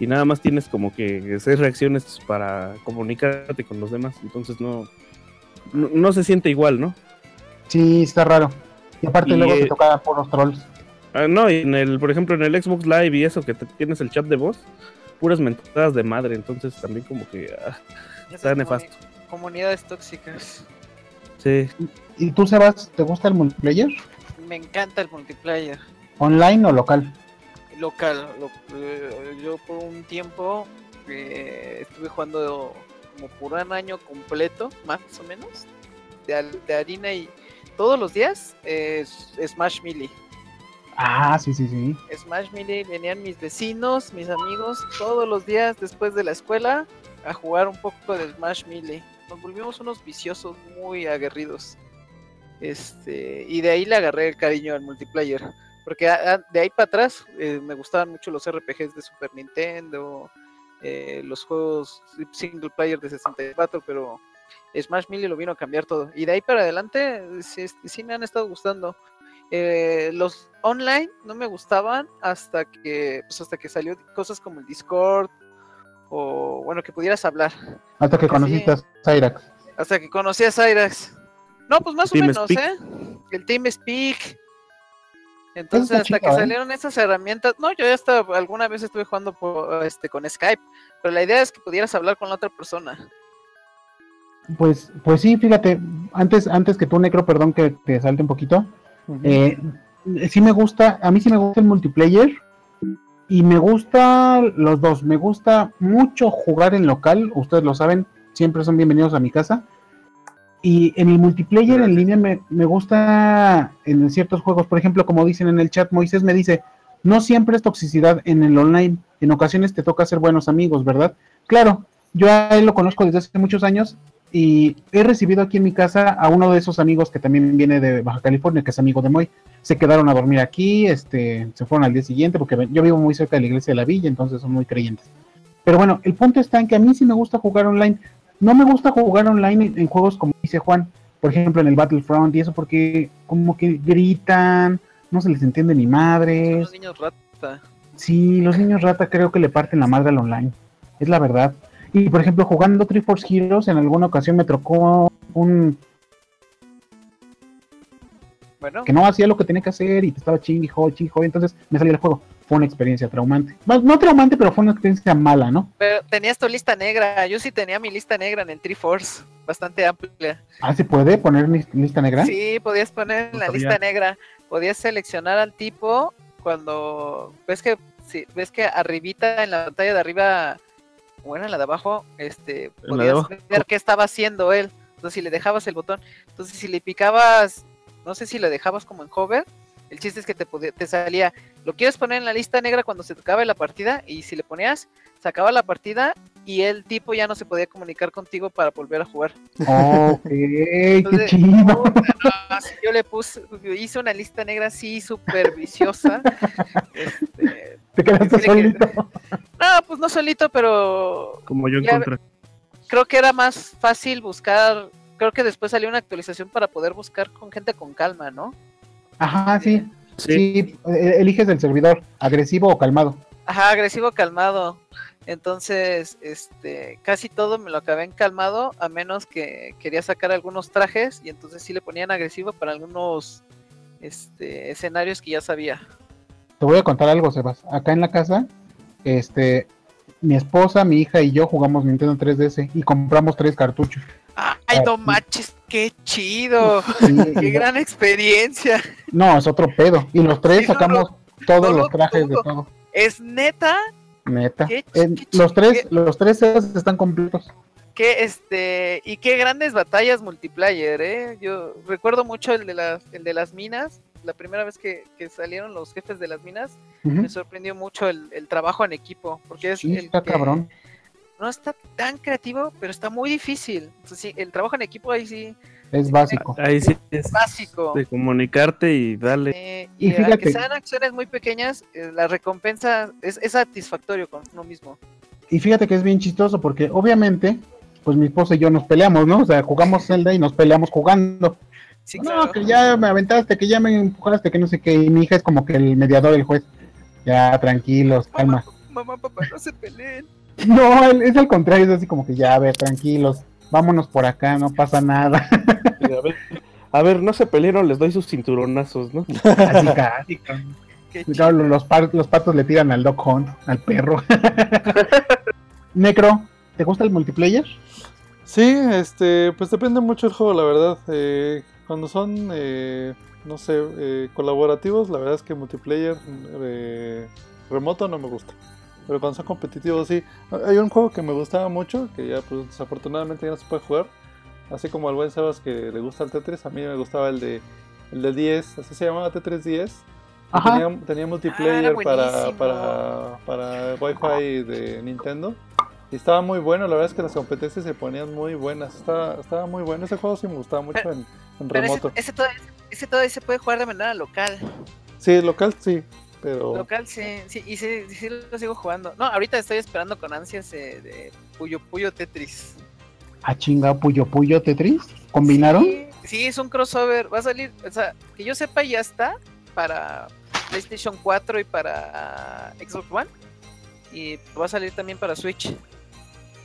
Y nada más tienes como que hacer reacciones para comunicarte con los demás. Entonces no, no, no se siente igual, ¿no? Sí, está raro. Y aparte Y, luego eh, te toca por los trolls. Ah, no, y en el, por ejemplo, en el Xbox Live y eso que te- tienes el chat de voz, puras mentadas de madre. Entonces también como que ah, está nefasto. Comunidades tóxicas. Sí. ¿Y tú, Sebas, te gusta el multiplayer? Me encanta el multiplayer. ¿Online o local? Local. lo- eh, yo por un tiempo eh, estuve jugando como por un año completo, más o menos, de, de harina y todos los días eh, Smash Melee. Ah, sí, sí, sí. Smash Melee venían mis vecinos, mis amigos, todos los días después de la escuela a jugar un poco de Smash Melee. Nos volvimos unos viciosos muy aguerridos. Este, y de ahí le agarré el cariño al multiplayer. Porque a- a- de ahí para atrás eh, me gustaban mucho los RPGs de Super Nintendo, eh, los juegos single player de 64, pero Smash Melee lo vino a cambiar todo. Y de ahí para adelante sí, sí me han estado gustando. Eh, los online no me gustaban hasta que, pues hasta que salió cosas como el Discord o bueno que pudieras hablar. Hasta que conociste sí. a Cyrax. Hasta que conocí a Cyrax. No, pues más o menos. ¿eh? El TeamSpeak. Entonces, hasta que ¿eh? salieron esas herramientas, no, yo ya hasta alguna vez estuve jugando por, este, con Skype, pero la idea es que pudieras hablar con la otra persona. Pues, pues sí, fíjate, antes, antes que tú, Necro, perdón que te salte un poquito. Eh, sí me gusta, a mí sí me gusta el multiplayer y me gusta los dos. Me gusta mucho jugar en local, ustedes lo saben, siempre son bienvenidos a mi casa. Y en el multiplayer en línea me, me gusta en ciertos juegos, por ejemplo, como dicen en el chat, Moisés me dice, no siempre es toxicidad en el online, en ocasiones te toca ser buenos amigos, ¿verdad? Claro, yo a él lo conozco desde hace muchos años y he recibido aquí en mi casa a uno de esos amigos que también viene de Baja California, que es amigo de Moy. Se quedaron a dormir aquí, este, se fueron al día siguiente, porque yo vivo muy cerca de la iglesia de la villa, entonces son muy creyentes. Pero bueno, el punto está en que a mí sí me gusta jugar online. No me gusta jugar online en, en juegos como dice Juan, por ejemplo en el Battlefront y eso, porque como que gritan, no se les entiende ni Son madres. los niños rata. Sí, los niños rata creo que le parten la madre al online. Es la verdad. Y por ejemplo, jugando Triforce Heroes, en alguna ocasión me tocó un Bueno, que no hacía lo que tenía que hacer y te estaba chingue, joder, entonces me salió el juego. Fue una experiencia traumante. No traumante, pero fue una experiencia mala, ¿no? pero tenías tu lista negra. Yo sí tenía mi lista negra en el Triforce, bastante amplia. Ah, ¿se puede poner mi lista negra? Sí, podías poner en No la sabía. lista negra. Podías seleccionar al tipo cuando ves que sí, ves que arribita en la pantalla de arriba o en la de abajo, este, podías abajo. ver qué estaba haciendo él. Entonces si le dejabas el botón, entonces si le picabas, no sé si le dejabas como en hover, el chiste es que te, podía- te salía, lo quieres poner en la lista negra cuando se te acabe la partida y si le ponías, se acaba la partida y el tipo ya no se podía comunicar contigo para volver a jugar. Ok, qué Entonces, chido. Ah, sí, yo le puse, hice una lista negra así súper viciosa. Este, Te quedaste que- solito. no, pues no solito, pero Como yo en Ya- contra. creo que era más fácil buscar. Creo que después salió una actualización para poder buscar con gente con calma, ¿no? Ajá, sí. Sí. Sí, eh, eliges el servidor, agresivo o calmado. Ajá, agresivo calmado. Entonces, este, casi todo me lo acabé en calmado, a menos que quería sacar algunos trajes y entonces sí le ponían agresivo para algunos este, escenarios que ya sabía. Te voy a contar algo, Sebas. Acá en la casa, este, mi esposa, mi hija y yo jugamos Nintendo 3DS y compramos tres cartuchos. ¡Ay, no manches! ¡Qué chido! (laughs) Sí, ¡Qué gran experiencia! no, es otro pedo. Y los tres Sí, no, sacamos todos no los lo trajes de todo. Es neta Neta. Qué los tres, qué- los tres están completos. que este y qué grandes batallas multiplayer, eh. Yo recuerdo mucho el de las el de las minas, la primera vez que, que salieron los jefes de las minas, me sorprendió mucho el, el trabajo en equipo, porque es Sí, el está que cabrón. No está tan creativo, pero está muy difícil. Entonces, sí, el trabajo en equipo ahí sí Es básico. Ahí sí es básico. de comunicarte y darle. Eh, Y y aunque fíjate- sean acciones muy pequeñas, eh, la recompensa es, es satisfactorio con uno mismo. Y fíjate que es bien chistoso porque obviamente, pues mi esposa y yo nos peleamos, ¿no? O sea, jugamos Zelda y nos peleamos jugando. Sí, no, claro. que ya me aventaste, que ya me empujaste, que no sé qué. Y mi hija es como que el mediador, el juez. Ya, tranquilos, calma. Mamá, papá, no se peleen. No, él- es al contrario, es así como que ya, a ver, tranquilos. Vámonos por acá, no pasa nada. A ver, a ver, no se pelearon, les doy sus cinturonazos, ¿no? Así (laughs) casi. Claro, los, par- los patos le tiran al Doc Hunt, al perro. (laughs) Necro, ¿te gusta el multiplayer? Sí, este, pues depende mucho el juego, la verdad. Eh, cuando son, eh, no sé, eh, colaborativos, la verdad es que multiplayer eh, remoto no me gusta. Pero cuando son competitivos, sí. Hay un juego que me gustaba mucho, que ya pues desafortunadamente ya no se puede jugar. Así como al buen Sebas que le gusta el Tetris, a mí me gustaba el de el de 10, así se llamaba Tetris 10. y Ajá. Tenía, tenía multiplayer era para, para, para Wi-Fi de Nintendo. Y estaba muy bueno, la verdad es que las competencias se ponían muy buenas. Estaba, estaba muy bueno. Ese juego sí me gustaba mucho en, en Pero ese, remoto. ese, todavía, ese todavía se puede jugar de manera local. Sí, local sí, pero Local sí, sí, y sí, sí lo sigo jugando. No, ahorita estoy esperando con ansias eh, de Puyo Puyo Tetris. A chinga, Puyo Puyo Tetris. ¿Combinaron? Sí, Sí, es un crossover. Va a salir, o sea, que yo sepa, ya está para PlayStation 4 y para Xbox One. Y va a salir también para Switch.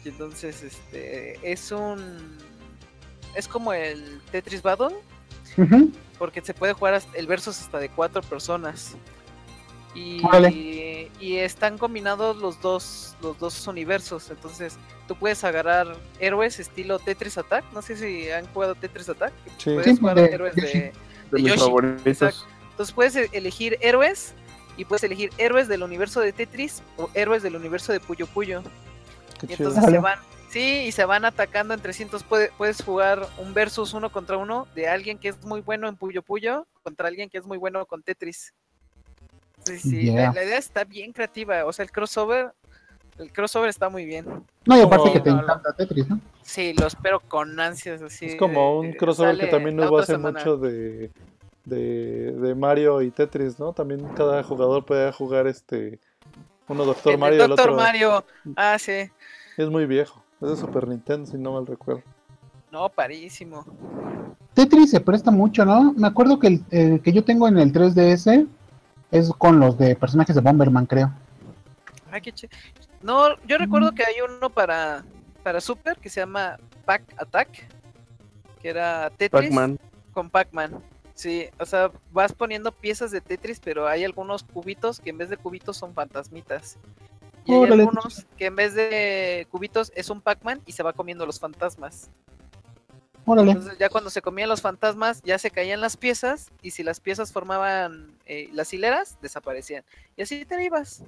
Y entonces, este, es un. Es como el Tetris Battle, porque se puede jugar el versus hasta de cuatro personas. Y, están combinados los dos, los dos universos. Entonces, tú puedes agarrar héroes estilo Tetris Attack. No sé si han jugado Tetris Attack. Sí. Puedes Sí, jugar de héroes de, De de mis Yoshi. favoritos. Entonces puedes e- elegir héroes y puedes elegir héroes del universo de Tetris o héroes del universo de Puyo Puyo. Qué Y chido. entonces se van, sí, y se van atacando entre puede- puedes jugar un versus uno contra uno de alguien que es muy bueno en Puyo Puyo contra alguien que es muy bueno con Tetris. Sí, sí, la- Yeah. la, idea está bien creativa. O sea, el crossover, el crossover está muy bien. No, y aparte Como- que te no, encanta Tetris, ¿no? Sí, lo espero con ansias. Así, Es como un eh, crossover que también la hubo otra hace semana. mucho de, de, de Mario y Tetris, ¿no? También cada jugador puede jugar este uno Doctor El Mario y el Doctor otro Mario. Ah, sí. es muy viejo. Es de Super Nintendo, si no mal recuerdo. No, parísimo. Tetris se presta mucho, ¿no? Me acuerdo que el, el que yo tengo en el 3DS es con los de personajes de Bomberman, creo. Ay, qué ch- No, yo recuerdo que hay uno para, para Super que se llama Pack Attack, que era Tetris Pac-Man. con Pac-Man. Sí, o sea, vas poniendo piezas de Tetris, pero hay algunos cubitos que en vez de cubitos son fantasmitas. Y hay algunos que en vez de cubitos es un Pac-Man y se va comiendo los fantasmas. Órale. Entonces ya cuando se comían los fantasmas ya se caían las piezas y si las piezas formaban eh, las hileras, desaparecían. Y así te ibas.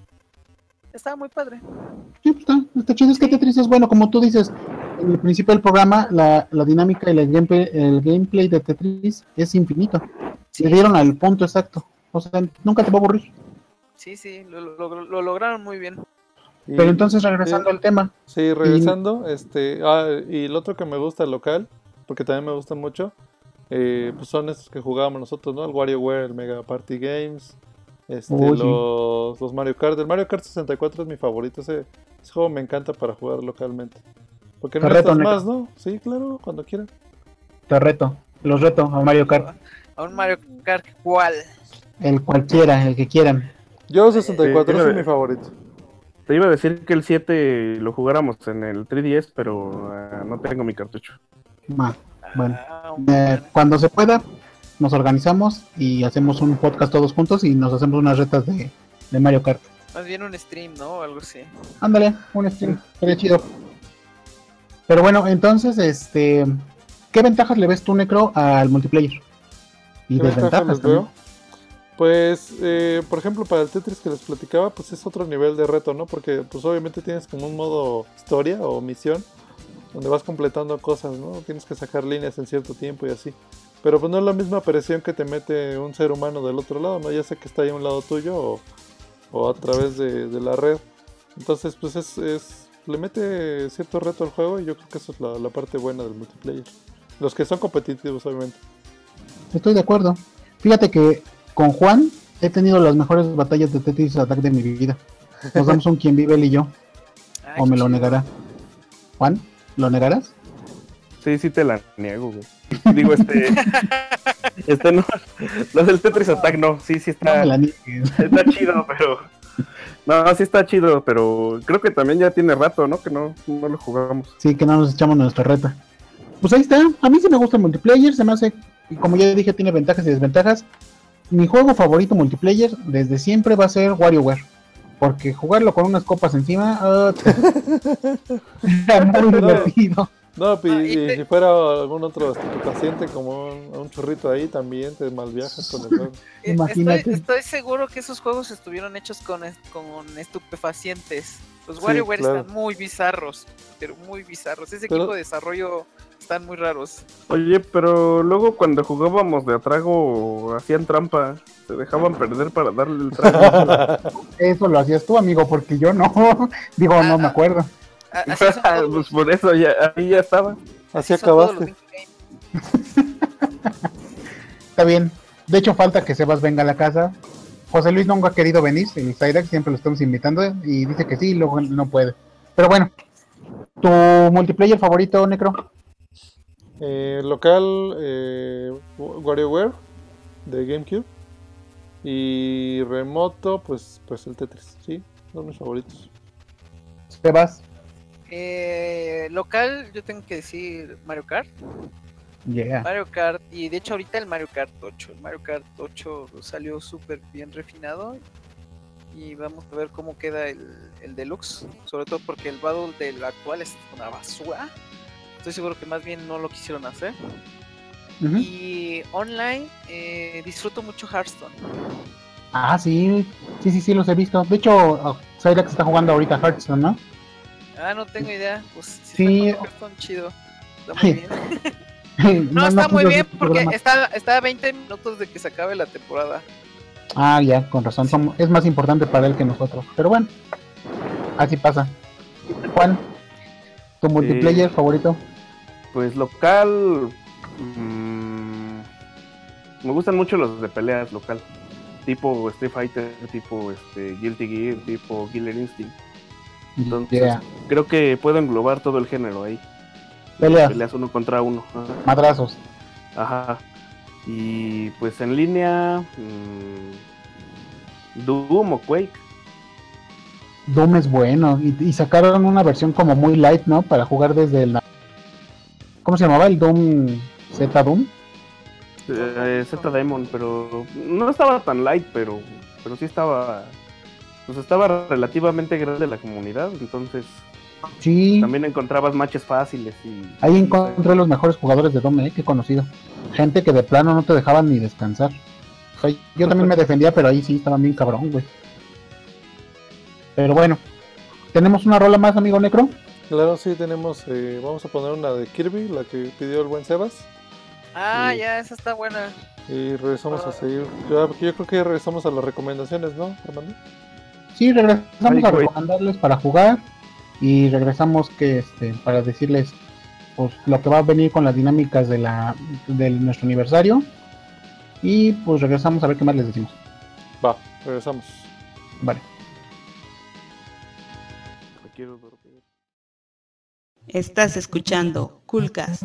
Estaba muy padre. Sí, pues está, está chido. Es que Sí. Tetris es bueno, como tú dices, en el principio del programa, la, la dinámica y el gameplay, el gameplay de Tetris es infinito. Le dieron al punto exacto. O sea, nunca te va a aburrir. Sí, sí, lo, lo- lo lograron muy bien. Y- Pero entonces, regresando sí. al tema, Sí, regresando, este, ah, y el otro que me gusta local, porque también me gusta mucho, eh, pues son estos que jugábamos nosotros, ¿no? El WarioWare, el Mega Party Games, este, sí. los, los Mario Kart. El Mario Kart 64 es mi favorito, ese, ese juego me encanta para jugar localmente. Porque no reto, más, ¿no? Sí, claro, cuando quieran. te reto. Los reto a Mario Kart. A un Mario Kart, ¿cuál? El cualquiera, el que quieran. Yo 64 Eh, ese es mi favorito. Te iba a decir que el 7 lo jugáramos en el 3DS, pero ah, no tengo mi cartucho. Bueno. Ah, un- Eh, cuando se pueda, nos organizamos y hacemos un podcast todos juntos y nos hacemos unas retas de, de Mario Kart. Más bien un stream, ¿no? O algo así. Ándale, un stream, sería chido. Pero bueno, entonces, este, ¿qué ventajas le ves tú, Necro, al multiplayer? Y ¿Qué ventajas desventajas veo? Pues, eh, por ejemplo, para el Tetris que les platicaba, pues es otro nivel de reto, ¿no? Porque, pues obviamente tienes como un modo historia o misión, donde vas completando cosas, ¿no? Tienes que sacar líneas en cierto tiempo y así. Pero pues no es la misma presión que te mete un ser humano del otro lado, ¿no? Ya sea que está ahí a un lado tuyo o, o a través de, de la red. Entonces, pues es, es- le mete cierto reto al juego y yo creo que eso es la, la parte buena del multiplayer. Los que son competitivos, obviamente. Estoy de acuerdo. Fíjate que con Juan he tenido las mejores batallas de Tetris Attack de mi vida. Nos damos un quien vive él y yo, (laughs) Ay, o me lo negará. Juan, ¿lo negarás? Sí, sí te la niego, güey. Digo, este. (laughs) este no. Los del Tetris Attack no. Sí, sí No está. me la niegues. Está chido, pero. No, sí está chido, pero creo que también ya tiene rato, ¿no? Que no, no lo jugamos. Sí, que no nos echamos nuestra reta. Pues ahí está. A mí sí me gusta el multiplayer. Se me hace, y como ya dije, tiene ventajas y desventajas. Mi juego favorito multiplayer desde siempre va a ser WarioWare. Porque jugarlo con unas copas encima ah, (laughs) era muy divertido. No, y, y y te- si fuera algún otro paciente como un, un churrito ahí, también te malviajas con el juego. (laughs) Imagínate. Estoy, estoy seguro que esos juegos estuvieron hechos con, con estupefacientes. Los Sí, WarioWare claro. están muy bizarros, pero muy bizarros. Ese Pero- equipo de desarrollo están muy raros. Oye, pero luego cuando jugábamos de atrago hacían trampa. Se dejaban perder para darle el trago. (laughs) Eso lo hacías tú, amigo, porque yo no. (laughs) Digo, no me acuerdo. A- Así son (laughs) todos pues por eso ya, ahí ya estaba. Así así acabaste. Está bien. De hecho, falta que Sebas venga a la casa. José Luis nunca ha querido venir. El Cyrax siempre lo estamos invitando y dice que sí, y luego no puede. Pero bueno, ¿tu multiplayer favorito, Necro? Eh, local, eh, WarioWare de GameCube. Y remoto, pues, pues el Tetris, sí, son mis favoritos. Sebas, Eh, local, yo tengo que decir Mario Kart. yeah. Mario Kart, y de hecho ahorita el Mario Kart 8. El Mario Kart 8 salió súper bien refinado. Y vamos a ver cómo queda el, el deluxe. Sobre todo porque el Battle del actual es una basura. Estoy seguro que más bien no lo quisieron hacer. Y online, eh, disfruto mucho Hearthstone. Ah, sí, sí, sí, sí, los he visto. De hecho, uh, Cyrax está jugando ahorita Hearthstone, ¿no? Ah, no tengo idea. Pues si Sí. Hearthstone, chido. Está muy bien. (laughs) No, No, está no muy bien porque está, está a 20 minutos de que se acabe la temporada. Ah, ya, con razón. som- es más importante para él que nosotros. Pero bueno, así pasa. Juan, ¿tu multiplayer favorito? Pues local. mm, me gustan mucho los de peleas local. Tipo Street Fighter, tipo este, Guilty Gear, tipo Killer Instinct. Entonces, Yeah. creo que puedo englobar todo el género ahí. Peleas, Peleas uno contra uno. Ajá. madrazos. Ajá. Y pues en línea. mm, Doom o Quake. Doom es bueno. Y, y sacaron una versión como muy light, ¿no? Para jugar desde la... ¿Cómo se llamaba? El Doom Z Doom. Eh, Z Demon, pero no estaba tan light, pero, pero sí estaba. Pues estaba relativamente grande la comunidad, entonces Sí, también encontrabas matches fáciles y. ahí encontré los mejores jugadores de Doom, ¿eh? Que he conocido. Gente que de plano no te dejaban ni descansar. O sea, yo también me defendía, pero ahí sí estaban bien cabrón, güey. Pero bueno, ¿tenemos una rola más, amigo Necro? Claro, sí, tenemos. eh, vamos a poner una de Kirby, la que pidió el buen Sebas. Ah, ya, esa está buena. Y regresamos a Ah. seguir. Yo, yo creo que regresamos a las recomendaciones, ¿no, Armando? Sí, regresamos Ay, a recomendarles para jugar y regresamos que este para decirles pues lo que va a venir con las dinámicas de la de nuestro aniversario y pues regresamos a ver qué más les decimos. Va, regresamos. Vale. Quiero. Estás escuchando Coolcast.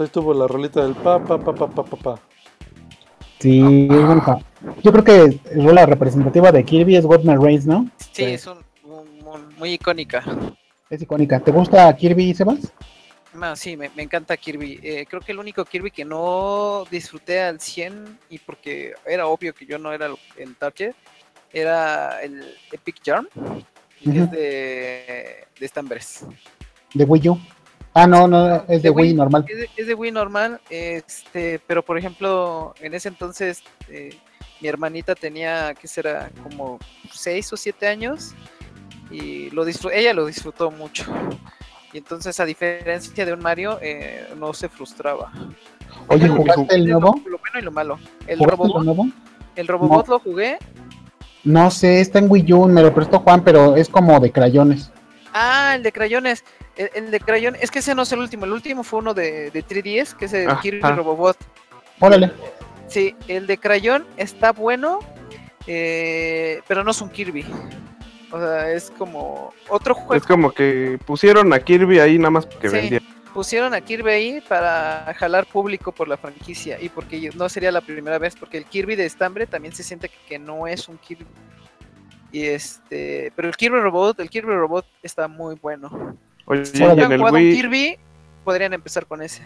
Ahí tuvo la rolita del pa, pa, pa, pa, pa, pa, pa. Sí, es bonita. Yo creo que la representativa de Kirby es Godman Reigns, ¿no? Sí, es un, un- un- muy icónica. Es icónica. ¿Te gusta Kirby, Sebas? No, sí, me, me encanta Kirby. Eh, creo que el único Kirby que no disfruté al 100 y porque era obvio que yo no era el- el target era el Epic que Ujú. es de, de Stambres. De Wii U. Ah, no, no, es de Wii normal. Es de, es de Wii normal, este, pero por ejemplo, en ese entonces eh, mi hermanita tenía, ¿qué será? Como 6 o 7 años y lo disfrutó, ella lo disfrutó mucho. Y entonces, a diferencia de un Mario, eh, no se frustraba. Oye, ¿jugaste el nuevo? Lo, bueno y lo malo. El ¿Jugaste el Robobot, nuevo? el Robobot lo jugué. No sé, está en Wii U, me lo prestó Juan, pero es como de crayones. Ah, el de crayones. El, el de crayón, es que ese no es el último. El último fue uno de, de 3DS, que es el Ajá. Kirby Robobot. Órale. Sí, el de crayón está bueno, eh, pero no es un Kirby. O sea, es como otro juego. Es como que pusieron a Kirby ahí nada más porque Sí. vendía. Pusieron a Kirby ahí para jalar público por la franquicia y porque no sería la primera vez, porque el Kirby de estambre también se siente que no es un Kirby. Y este, pero el Kirby Robot, el Kirby Robot está muy bueno. Oye, Si no en han el jugado un Wii, Kirby, podrían empezar con ese.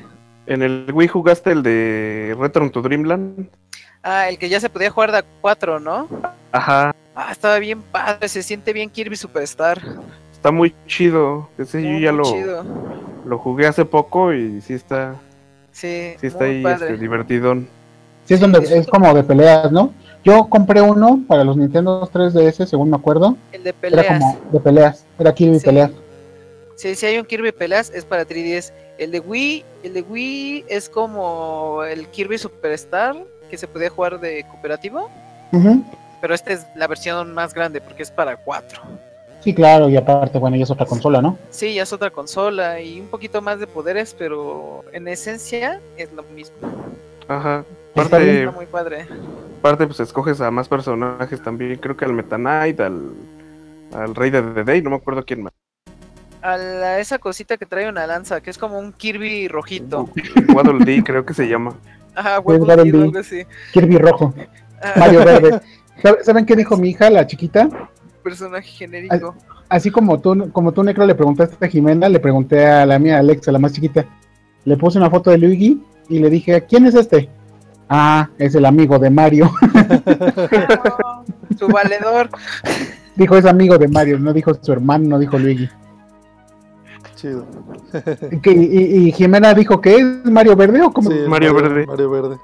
en el Wii jugaste el de Return to Dreamland. Ah, el que ya se podía jugar de a 4, ¿no? Ajá, Ah, estaba bien padre, se siente bien Kirby Superstar. está muy chido. Ese yo Muy, ya muy lo, chido. lo jugué hace poco y sí está, Sí, sí está muy ahí padre. este, divertidón. Sí, es donde Sí, es como de peleas, ¿no? Yo compré uno para los Nintendo 3DS, según me acuerdo. El de Era peleas. como de peleas. Era Kirby Sí. peleas. Sí, si hay un Kirby peleas es para 3DS. El de Wii, el de Wii es como el Kirby Superstar que se podía jugar de cooperativo, pero esta es la versión más grande porque es para 4. Sí, claro, y aparte, bueno, ya es otra consola, ¿no? Sí, ya es otra consola y un poquito más de poderes, pero en esencia es lo mismo. Ajá. Aparte, Está muy padre. aparte, pues escoges a más personajes también. Creo que al Meta Knight, al, al Rey de The Day, no me acuerdo quién más. A la- esa cosita que trae una lanza, que es como un Kirby rojito. Waddle Dee, creo que se llama. Ajá, algo así. Kirby rojo, Ah, Mario (laughs) verde. ¿Sabe- ¿Saben qué dijo mi hija, la chiquita? personaje genérico. Así como tú, como tú, Necro, le preguntaste a Jimena, le pregunté a la mía, Alexa, la más chiquita. Le puse una foto de Luigi y le dije, ¿quién es este? Ah, es el amigo de Mario. No, (laughs) su valedor. dijo, es amigo de Mario, no dijo su hermano, no dijo Luigi. Chido. (laughs) Y, y Jimena dijo que es Mario Verde o Sí, es Mario Verde. Mario Verde.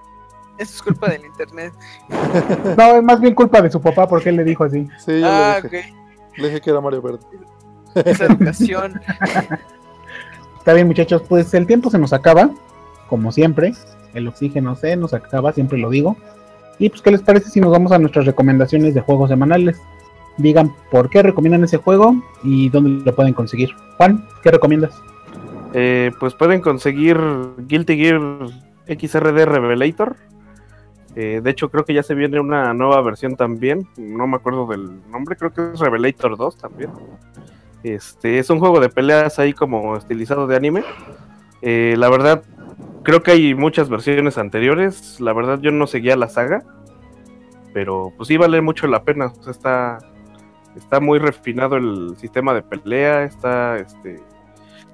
Eso es culpa del internet. (laughs) No, es más bien culpa de su papá porque él le dijo así. Sí, yo Ah, le, dije, ok. le dije que era Mario Verde. Esa educación. (laughs) Está bien, muchachos, pues el tiempo se nos acaba, como siempre. El oxígeno se nos acaba, siempre lo digo. Y pues, ¿qué les parece si nos vamos a nuestras recomendaciones de juegos semanales? Digan por qué recomiendan ese juego y dónde lo pueden conseguir. Juan, ¿qué recomiendas? Eh, pues pueden conseguir Guilty Gear XRD Revelator. Eh, de hecho, creo que ya se viene una nueva versión también. No me acuerdo del nombre, creo que es Revelator 2 también. Este es un juego de peleas ahí como estilizado de anime. Eh, la verdad, creo que hay muchas versiones anteriores. La verdad, yo no seguía la saga. Pero pues sí vale mucho la pena. O está, está muy refinado el sistema de pelea. Está este.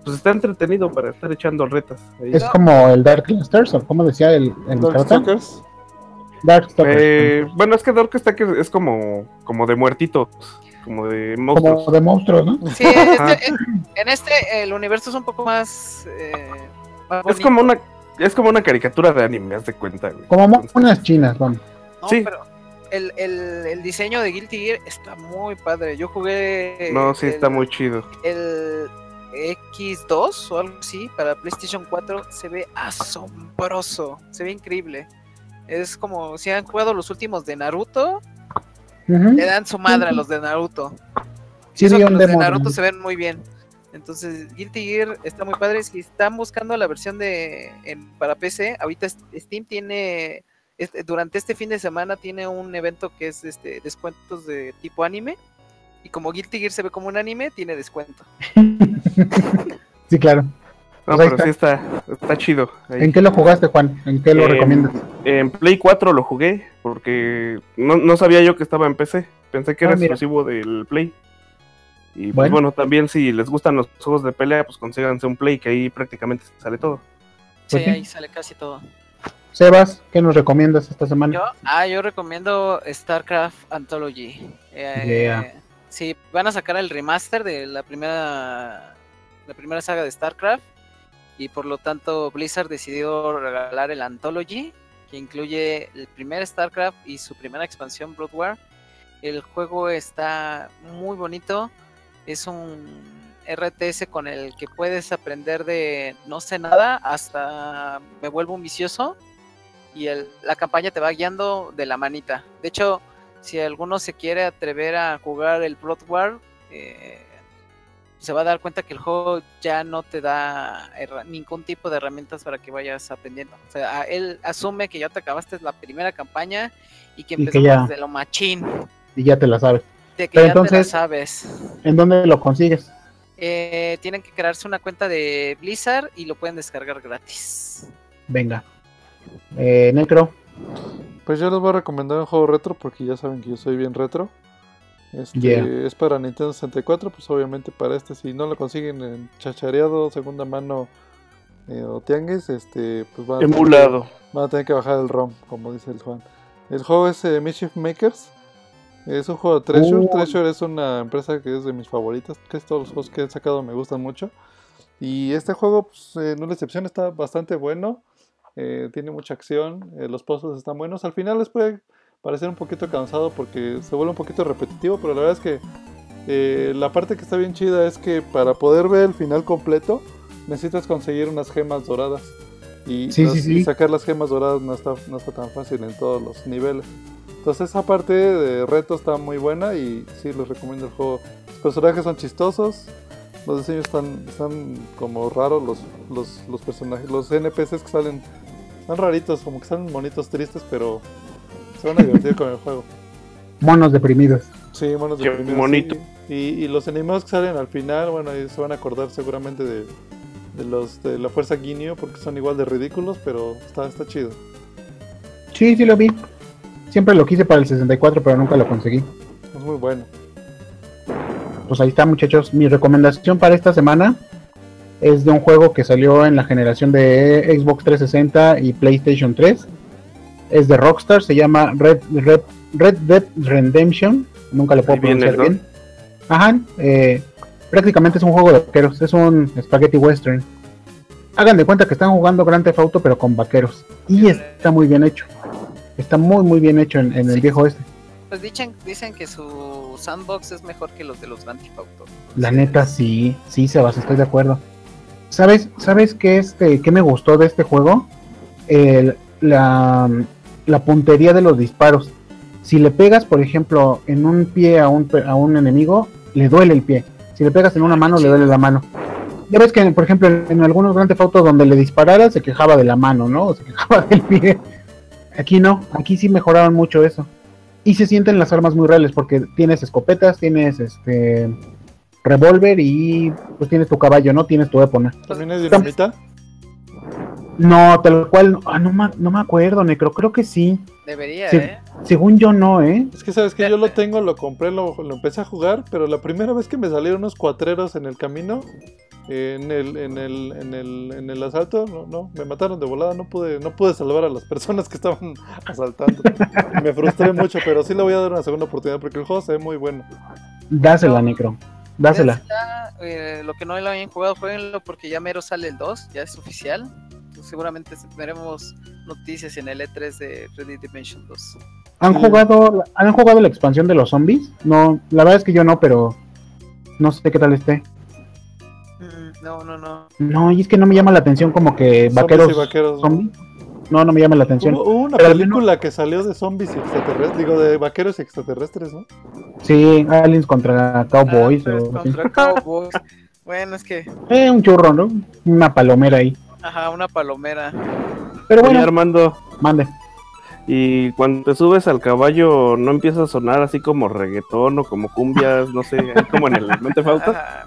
Pues está entretenido para estar echando retas. ahí. Es como el Dark Clusters, o como decía el, el? Darkstalkers. Darkstalkers. Eh, bueno, es que Dark está que es como, como de muertitos, como de monstruos. como de monstruos, ¿no? Sí, este- en, en este el universo es un poco más. eh, más Es como una es como una caricatura de anime, haz de cuenta. güey. Como mo- Entonces, unas chinas, vamos. No, sí. pero el, el, el diseño de Guilty Gear está muy padre. Yo jugué. No, sí el- está muy chido. El X2 o algo así para PlayStation 4 se ve asombroso. Se ve increíble. Es como si han jugado los últimos de Naruto, le dan su madre a los de Naruto. Sí, Eso que los de Naruto se ven muy bien. Entonces, Guilty Gear está muy padre. Si están buscando la versión de en- para PC, ahorita Steam tiene este- durante este fin de semana tiene un evento que es este descuentos de tipo anime. Y como Guilty Gear se ve como un anime, tiene descuento. (laughs) Sí, claro. No, Pues pero sí está, está chido. ahí. ¿En qué lo jugaste, Juan? ¿En qué lo Eh, recomiendas? En Play 4 lo jugué porque no, no sabía yo que estaba en PC. Pensé que Ah, era mira. exclusivo del Play. Y pues Bueno. bueno. también si les gustan los juegos de pelea, pues consíganse un Play que ahí prácticamente sale todo. Sí, Pues sí. ahí sale casi todo. Sebas, ¿qué nos recomiendas esta semana? Yo, ah, yo recomiendo StarCraft Anthology. Eh, Yeah. Sí, van a sacar el remaster de la primera la primera saga de StarCraft y por lo tanto Blizzard decidió regalar el Anthology que incluye el primer StarCraft y su primera expansión Blood War. El juego está muy bonito, es un RTS con el que puedes aprender de no sé nada hasta me vuelvo un vicioso y el- la campaña te va guiando de la manita. De hecho, si alguno se quiere atrever a jugar el Blood War, eh, se va a dar cuenta que el juego ya no te da ningún tipo de herramientas para que vayas aprendiendo. O sea, él asume que ya te acabaste la primera campaña y que ya- desde lo machín, Y ya te la sabes. de que Pero ya te la entonces- sabes. ¿En dónde lo consigues? Eh, tienen que crearse una cuenta de Blizzard y lo pueden descargar gratis. Venga. Eh, Necro. Pues yo les voy a recomendar un juego retro porque ya saben que yo soy bien retro. Este Yeah. es para Nintendo 64, pues obviamente para este si no lo consiguen en chachareado, segunda mano eh, o tianguis, este pues van a, tener que, Emulado. van a tener que bajar el ROM, como dice el Juan. El juego es eh, Mischief Makers. Es un juego de Treasure. Oh. Treasure es una empresa que es de mis favoritas. Casi todos los juegos que he sacado me gustan mucho. Y este juego, pues, eh, no es la excepción, está bastante bueno. Eh, tiene mucha acción. eh, los puzzles están buenos. Al final les puede parecer un poquito cansado porque se vuelve un poquito repetitivo. Pero la verdad es que eh, la parte que está bien chida es que para poder ver el final completo necesitas conseguir unas gemas doradas. Y, Sí, las- sí, sí. y sacar las gemas doradas no está, no está tan fácil en todos los niveles. Entonces esa parte de reto está muy buena y sí les recomiendo el juego. Los personajes son chistosos, los diseños están, están como raros, los, los, los personajes, los NPCs que salen, están raritos, como que salen monitos tristes, pero se van a divertir con el juego. Monos deprimidos. Sí, monos Qué deprimidos, bonito. sí. Y, y los enemigos que salen al final, bueno, ahí se van a acordar seguramente de, de los de la fuerza Guineo porque son igual de ridículos, pero está, está chido. Sí, sí lo vi. Siempre lo quise para el 64, pero nunca lo conseguí. Es muy bueno. Pues ahí está, muchachos. Mi recomendación para esta semana es de un juego que salió en la generación de Xbox 360 y PlayStation 3. Es de Rockstar, se llama Red, Red, Red Dead Redemption. Nunca lo puedo viene, pronunciar ¿no? bien. Ajá, eh, prácticamente es un juego de vaqueros, es un spaghetti western. Hagan de cuenta que están jugando Grand Theft Auto pero con vaqueros. Y está muy bien hecho. Está muy muy bien hecho en, en el viejo este. Pues dicen, dicen que su sandbox es mejor que los de los Grand Theft Auto. La neta, sí, sí, Sebas, estoy de acuerdo. ¿Sabes, ¿sabes qué, este, qué me gustó de este juego? El- la, la puntería de los disparos. Si le pegas, por ejemplo, en un pie a un, a un enemigo, le duele el pie. Si le pegas en una mano, le duele la mano. Ya ves que, por ejemplo, en, algunos grandes fotos donde le disparara, se quejaba de la mano, ¿no? O se quejaba del pie. Aquí no, aquí sí mejoraron mucho eso. Y se sienten las armas muy reales porque tienes escopetas, tienes este revólver y pues tienes tu caballo, ¿no? Tienes tu épona. También es dinamita. No, tal cual, ah, no, ma- no me acuerdo, Necro, creo que sí. Debería. ¿eh? Según yo no, ¿eh? Es que sabes que yo lo tengo, lo compré, lo, lo empecé a jugar, pero la primera vez que me salieron unos cuatreros en el camino, eh, en el, en el, en el, en el asalto, no, no, me mataron de volada, no pude, no pude salvar a las personas que estaban (laughs) asaltando. Me frustré mucho, pero sí le voy a dar una segunda oportunidad porque el juego se ve muy bueno. Dásela, Necro. Dásela. Dásela, eh, lo que no lo hayan jugado, jueguenlo porque ya mero sale el 2, ya es oficial. Entonces, seguramente tendremos noticias en el E3 de Red Redemption 2. ¿Han Sí. jugado, ¿Han jugado la expansión de los zombies? No, la verdad es que yo no, pero no sé qué tal esté. Mm, No, no, no. No, y es que no me llama la atención como que Zombies vaqueros, y vaqueros. ¿no? zombies. No, no me llama la atención. Hubo, hubo una Pero película que salió de zombies y extraterrestres, digo, de vaqueros y extraterrestres, ¿no? Sí, aliens contra cowboys Ah, o así. contra Cowboys. (laughs) Bueno, es que, Eh, un churro, ¿no? Una palomera ahí. ajá, una palomera. Pero Oye, bueno, Armando, mande. y cuando te subes al caballo, ¿no empieza a sonar así como reggaetón o como cumbias, no sé, ahí como en el Mente Falta?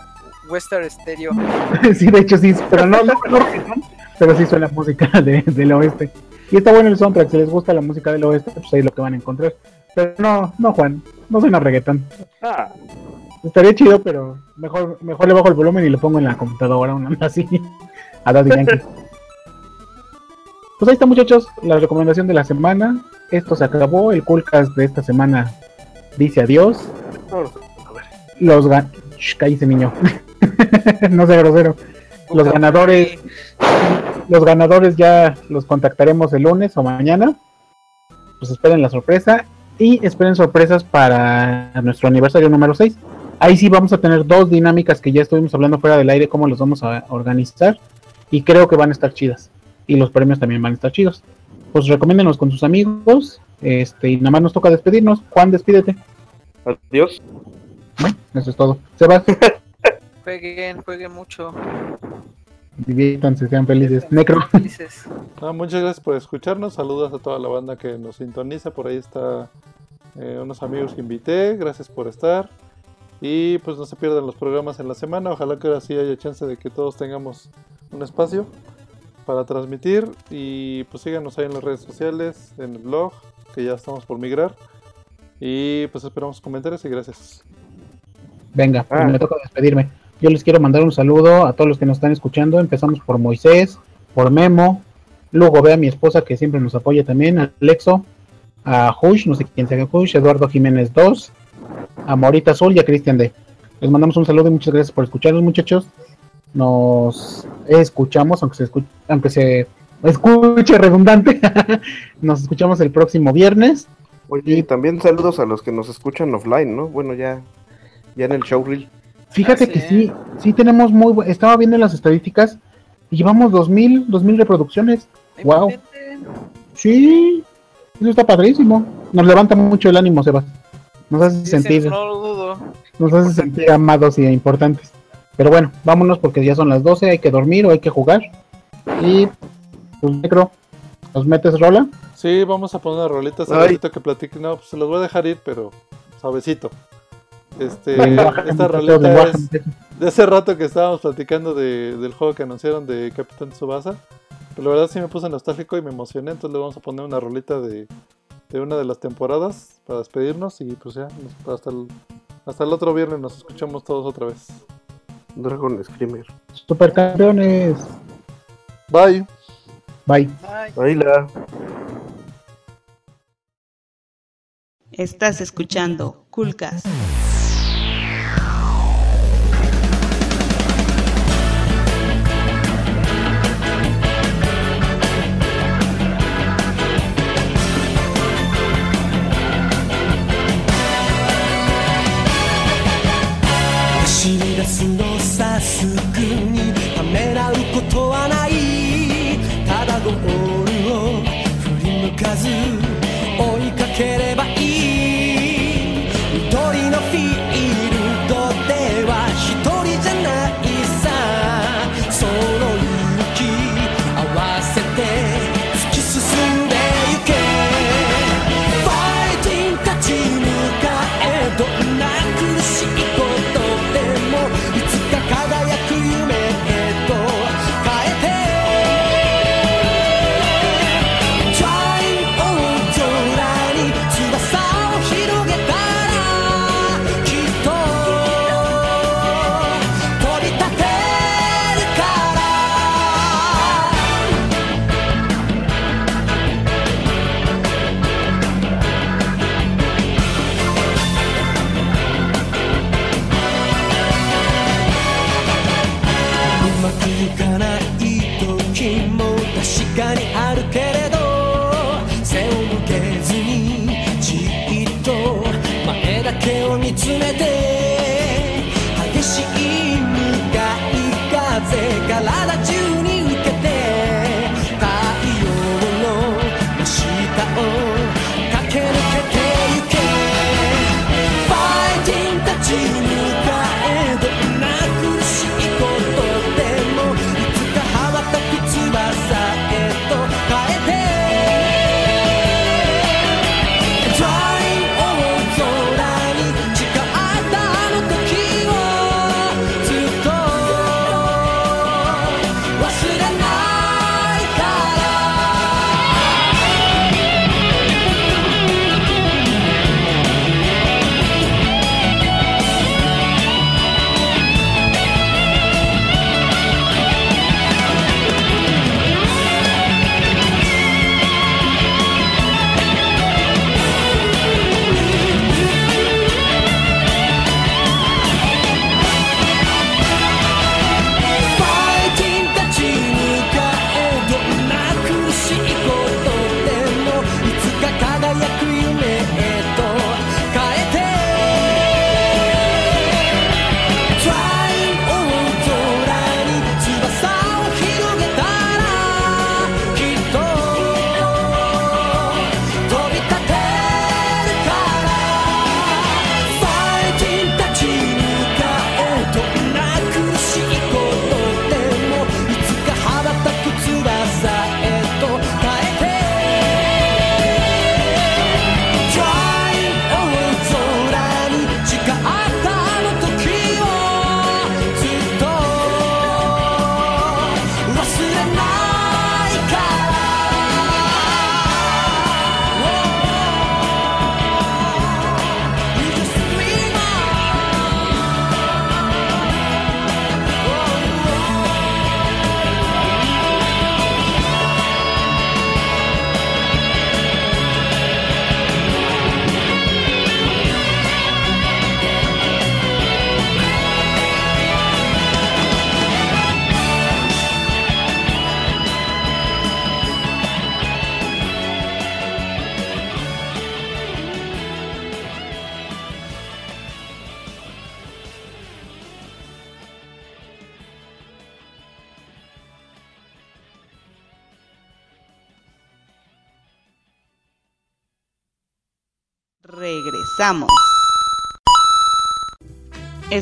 Western Stereo. (laughs) sí, de hecho sí, pero no, no, no pero sí suena música (laughs) de- del oeste. Y está bueno el soundtrack, si les gusta la música del oeste, pues ahí es lo que van a encontrar. Pero no, no Juan, no suena reggaetón. Ah, Estaría chido, pero mejor, mejor le bajo el volumen y le pongo en la computadora una (laughs) así a Daddy Yankee. Pues ahí está muchachos, la recomendación de la semana. Esto se acabó, el Coolcast de esta semana dice adiós. Los gan... Shh, cállese niño. (laughs) no sea grosero. Los ganadores, los ganadores ya los contactaremos el lunes o mañana. Pues esperen la sorpresa y esperen sorpresas para nuestro aniversario número 6. Ahí sí vamos a tener dos dinámicas que ya estuvimos hablando fuera del aire, cómo los vamos a organizar. Y creo que van a estar chidas. Y los premios también van a estar chidos. Pues recomiéndenos con sus amigos. Este, y nada más nos toca despedirnos. Juan, despídete. Adiós. Eso es todo. Sebas, (laughs) Jueguen, jueguen mucho. diviértanse, sean felices. Necro, Felices. (laughs) Ah, muchas gracias por escucharnos. Saludos a toda la banda que nos sintoniza. Por ahí está eh, unos amigos que invité. Gracias por estar. Y pues no se pierdan los programas en la semana. Ojalá que ahora sí haya chance de que todos tengamos un espacio para transmitir. Y pues síganos ahí en las redes sociales, en el blog, que ya estamos por migrar. Y pues esperamos comentarios y gracias. Venga, pues Ah. me toca despedirme. Yo les quiero mandar un saludo a todos los que nos están escuchando. Empezamos por Moisés, por Memo, luego ve a mi esposa que siempre nos apoya también, a Alexo, a Hush, no sé quién sea Hush, Eduardo Jiménez 2, a Morita Azul y a Cristian D. Les mandamos un saludo y muchas gracias por escucharnos, muchachos. Nos escuchamos, aunque se escuche, aunque se escuche redundante. (laughs) nos escuchamos el próximo viernes. Oye, y también saludos a los que nos escuchan offline, ¿no? Bueno, ya, ya en el showreel. Fíjate Ah, que sí. sí, sí tenemos muy estaba viendo las estadísticas y llevamos 2000, 2000 reproducciones. Wow. Sí, eso está padrísimo. Nos levanta mucho el ánimo, Sebas. Nos hace Dicen, sentir, no lo dudo. nos hace sentir amados y importantes. Pero bueno, vámonos porque ya son las 12, hay que dormir o hay que jugar. Y pues necro, ¿nos metes rola? Sí, vamos a poner una rolita hace Ay. ratito que platique. No, pues se los voy a dejar ir, pero suavecito. Este, esta lenguaje, es de hace rato que estábamos platicando de- del juego que anunciaron de Capitán Tsubasa. Pero la verdad sí me puse nostálgico y me emocioné, entonces le vamos a poner una rolita de, de una de las temporadas para despedirnos y pues ya, hasta el, hasta el otro viernes nos escuchamos todos otra vez. Dragon Screamer. Supercampeones. Bye. Bye. Ay. Ahí la. Estás escuchando Coolcast. azul.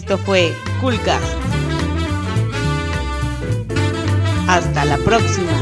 Esto fue Coolcast. Hasta la próxima.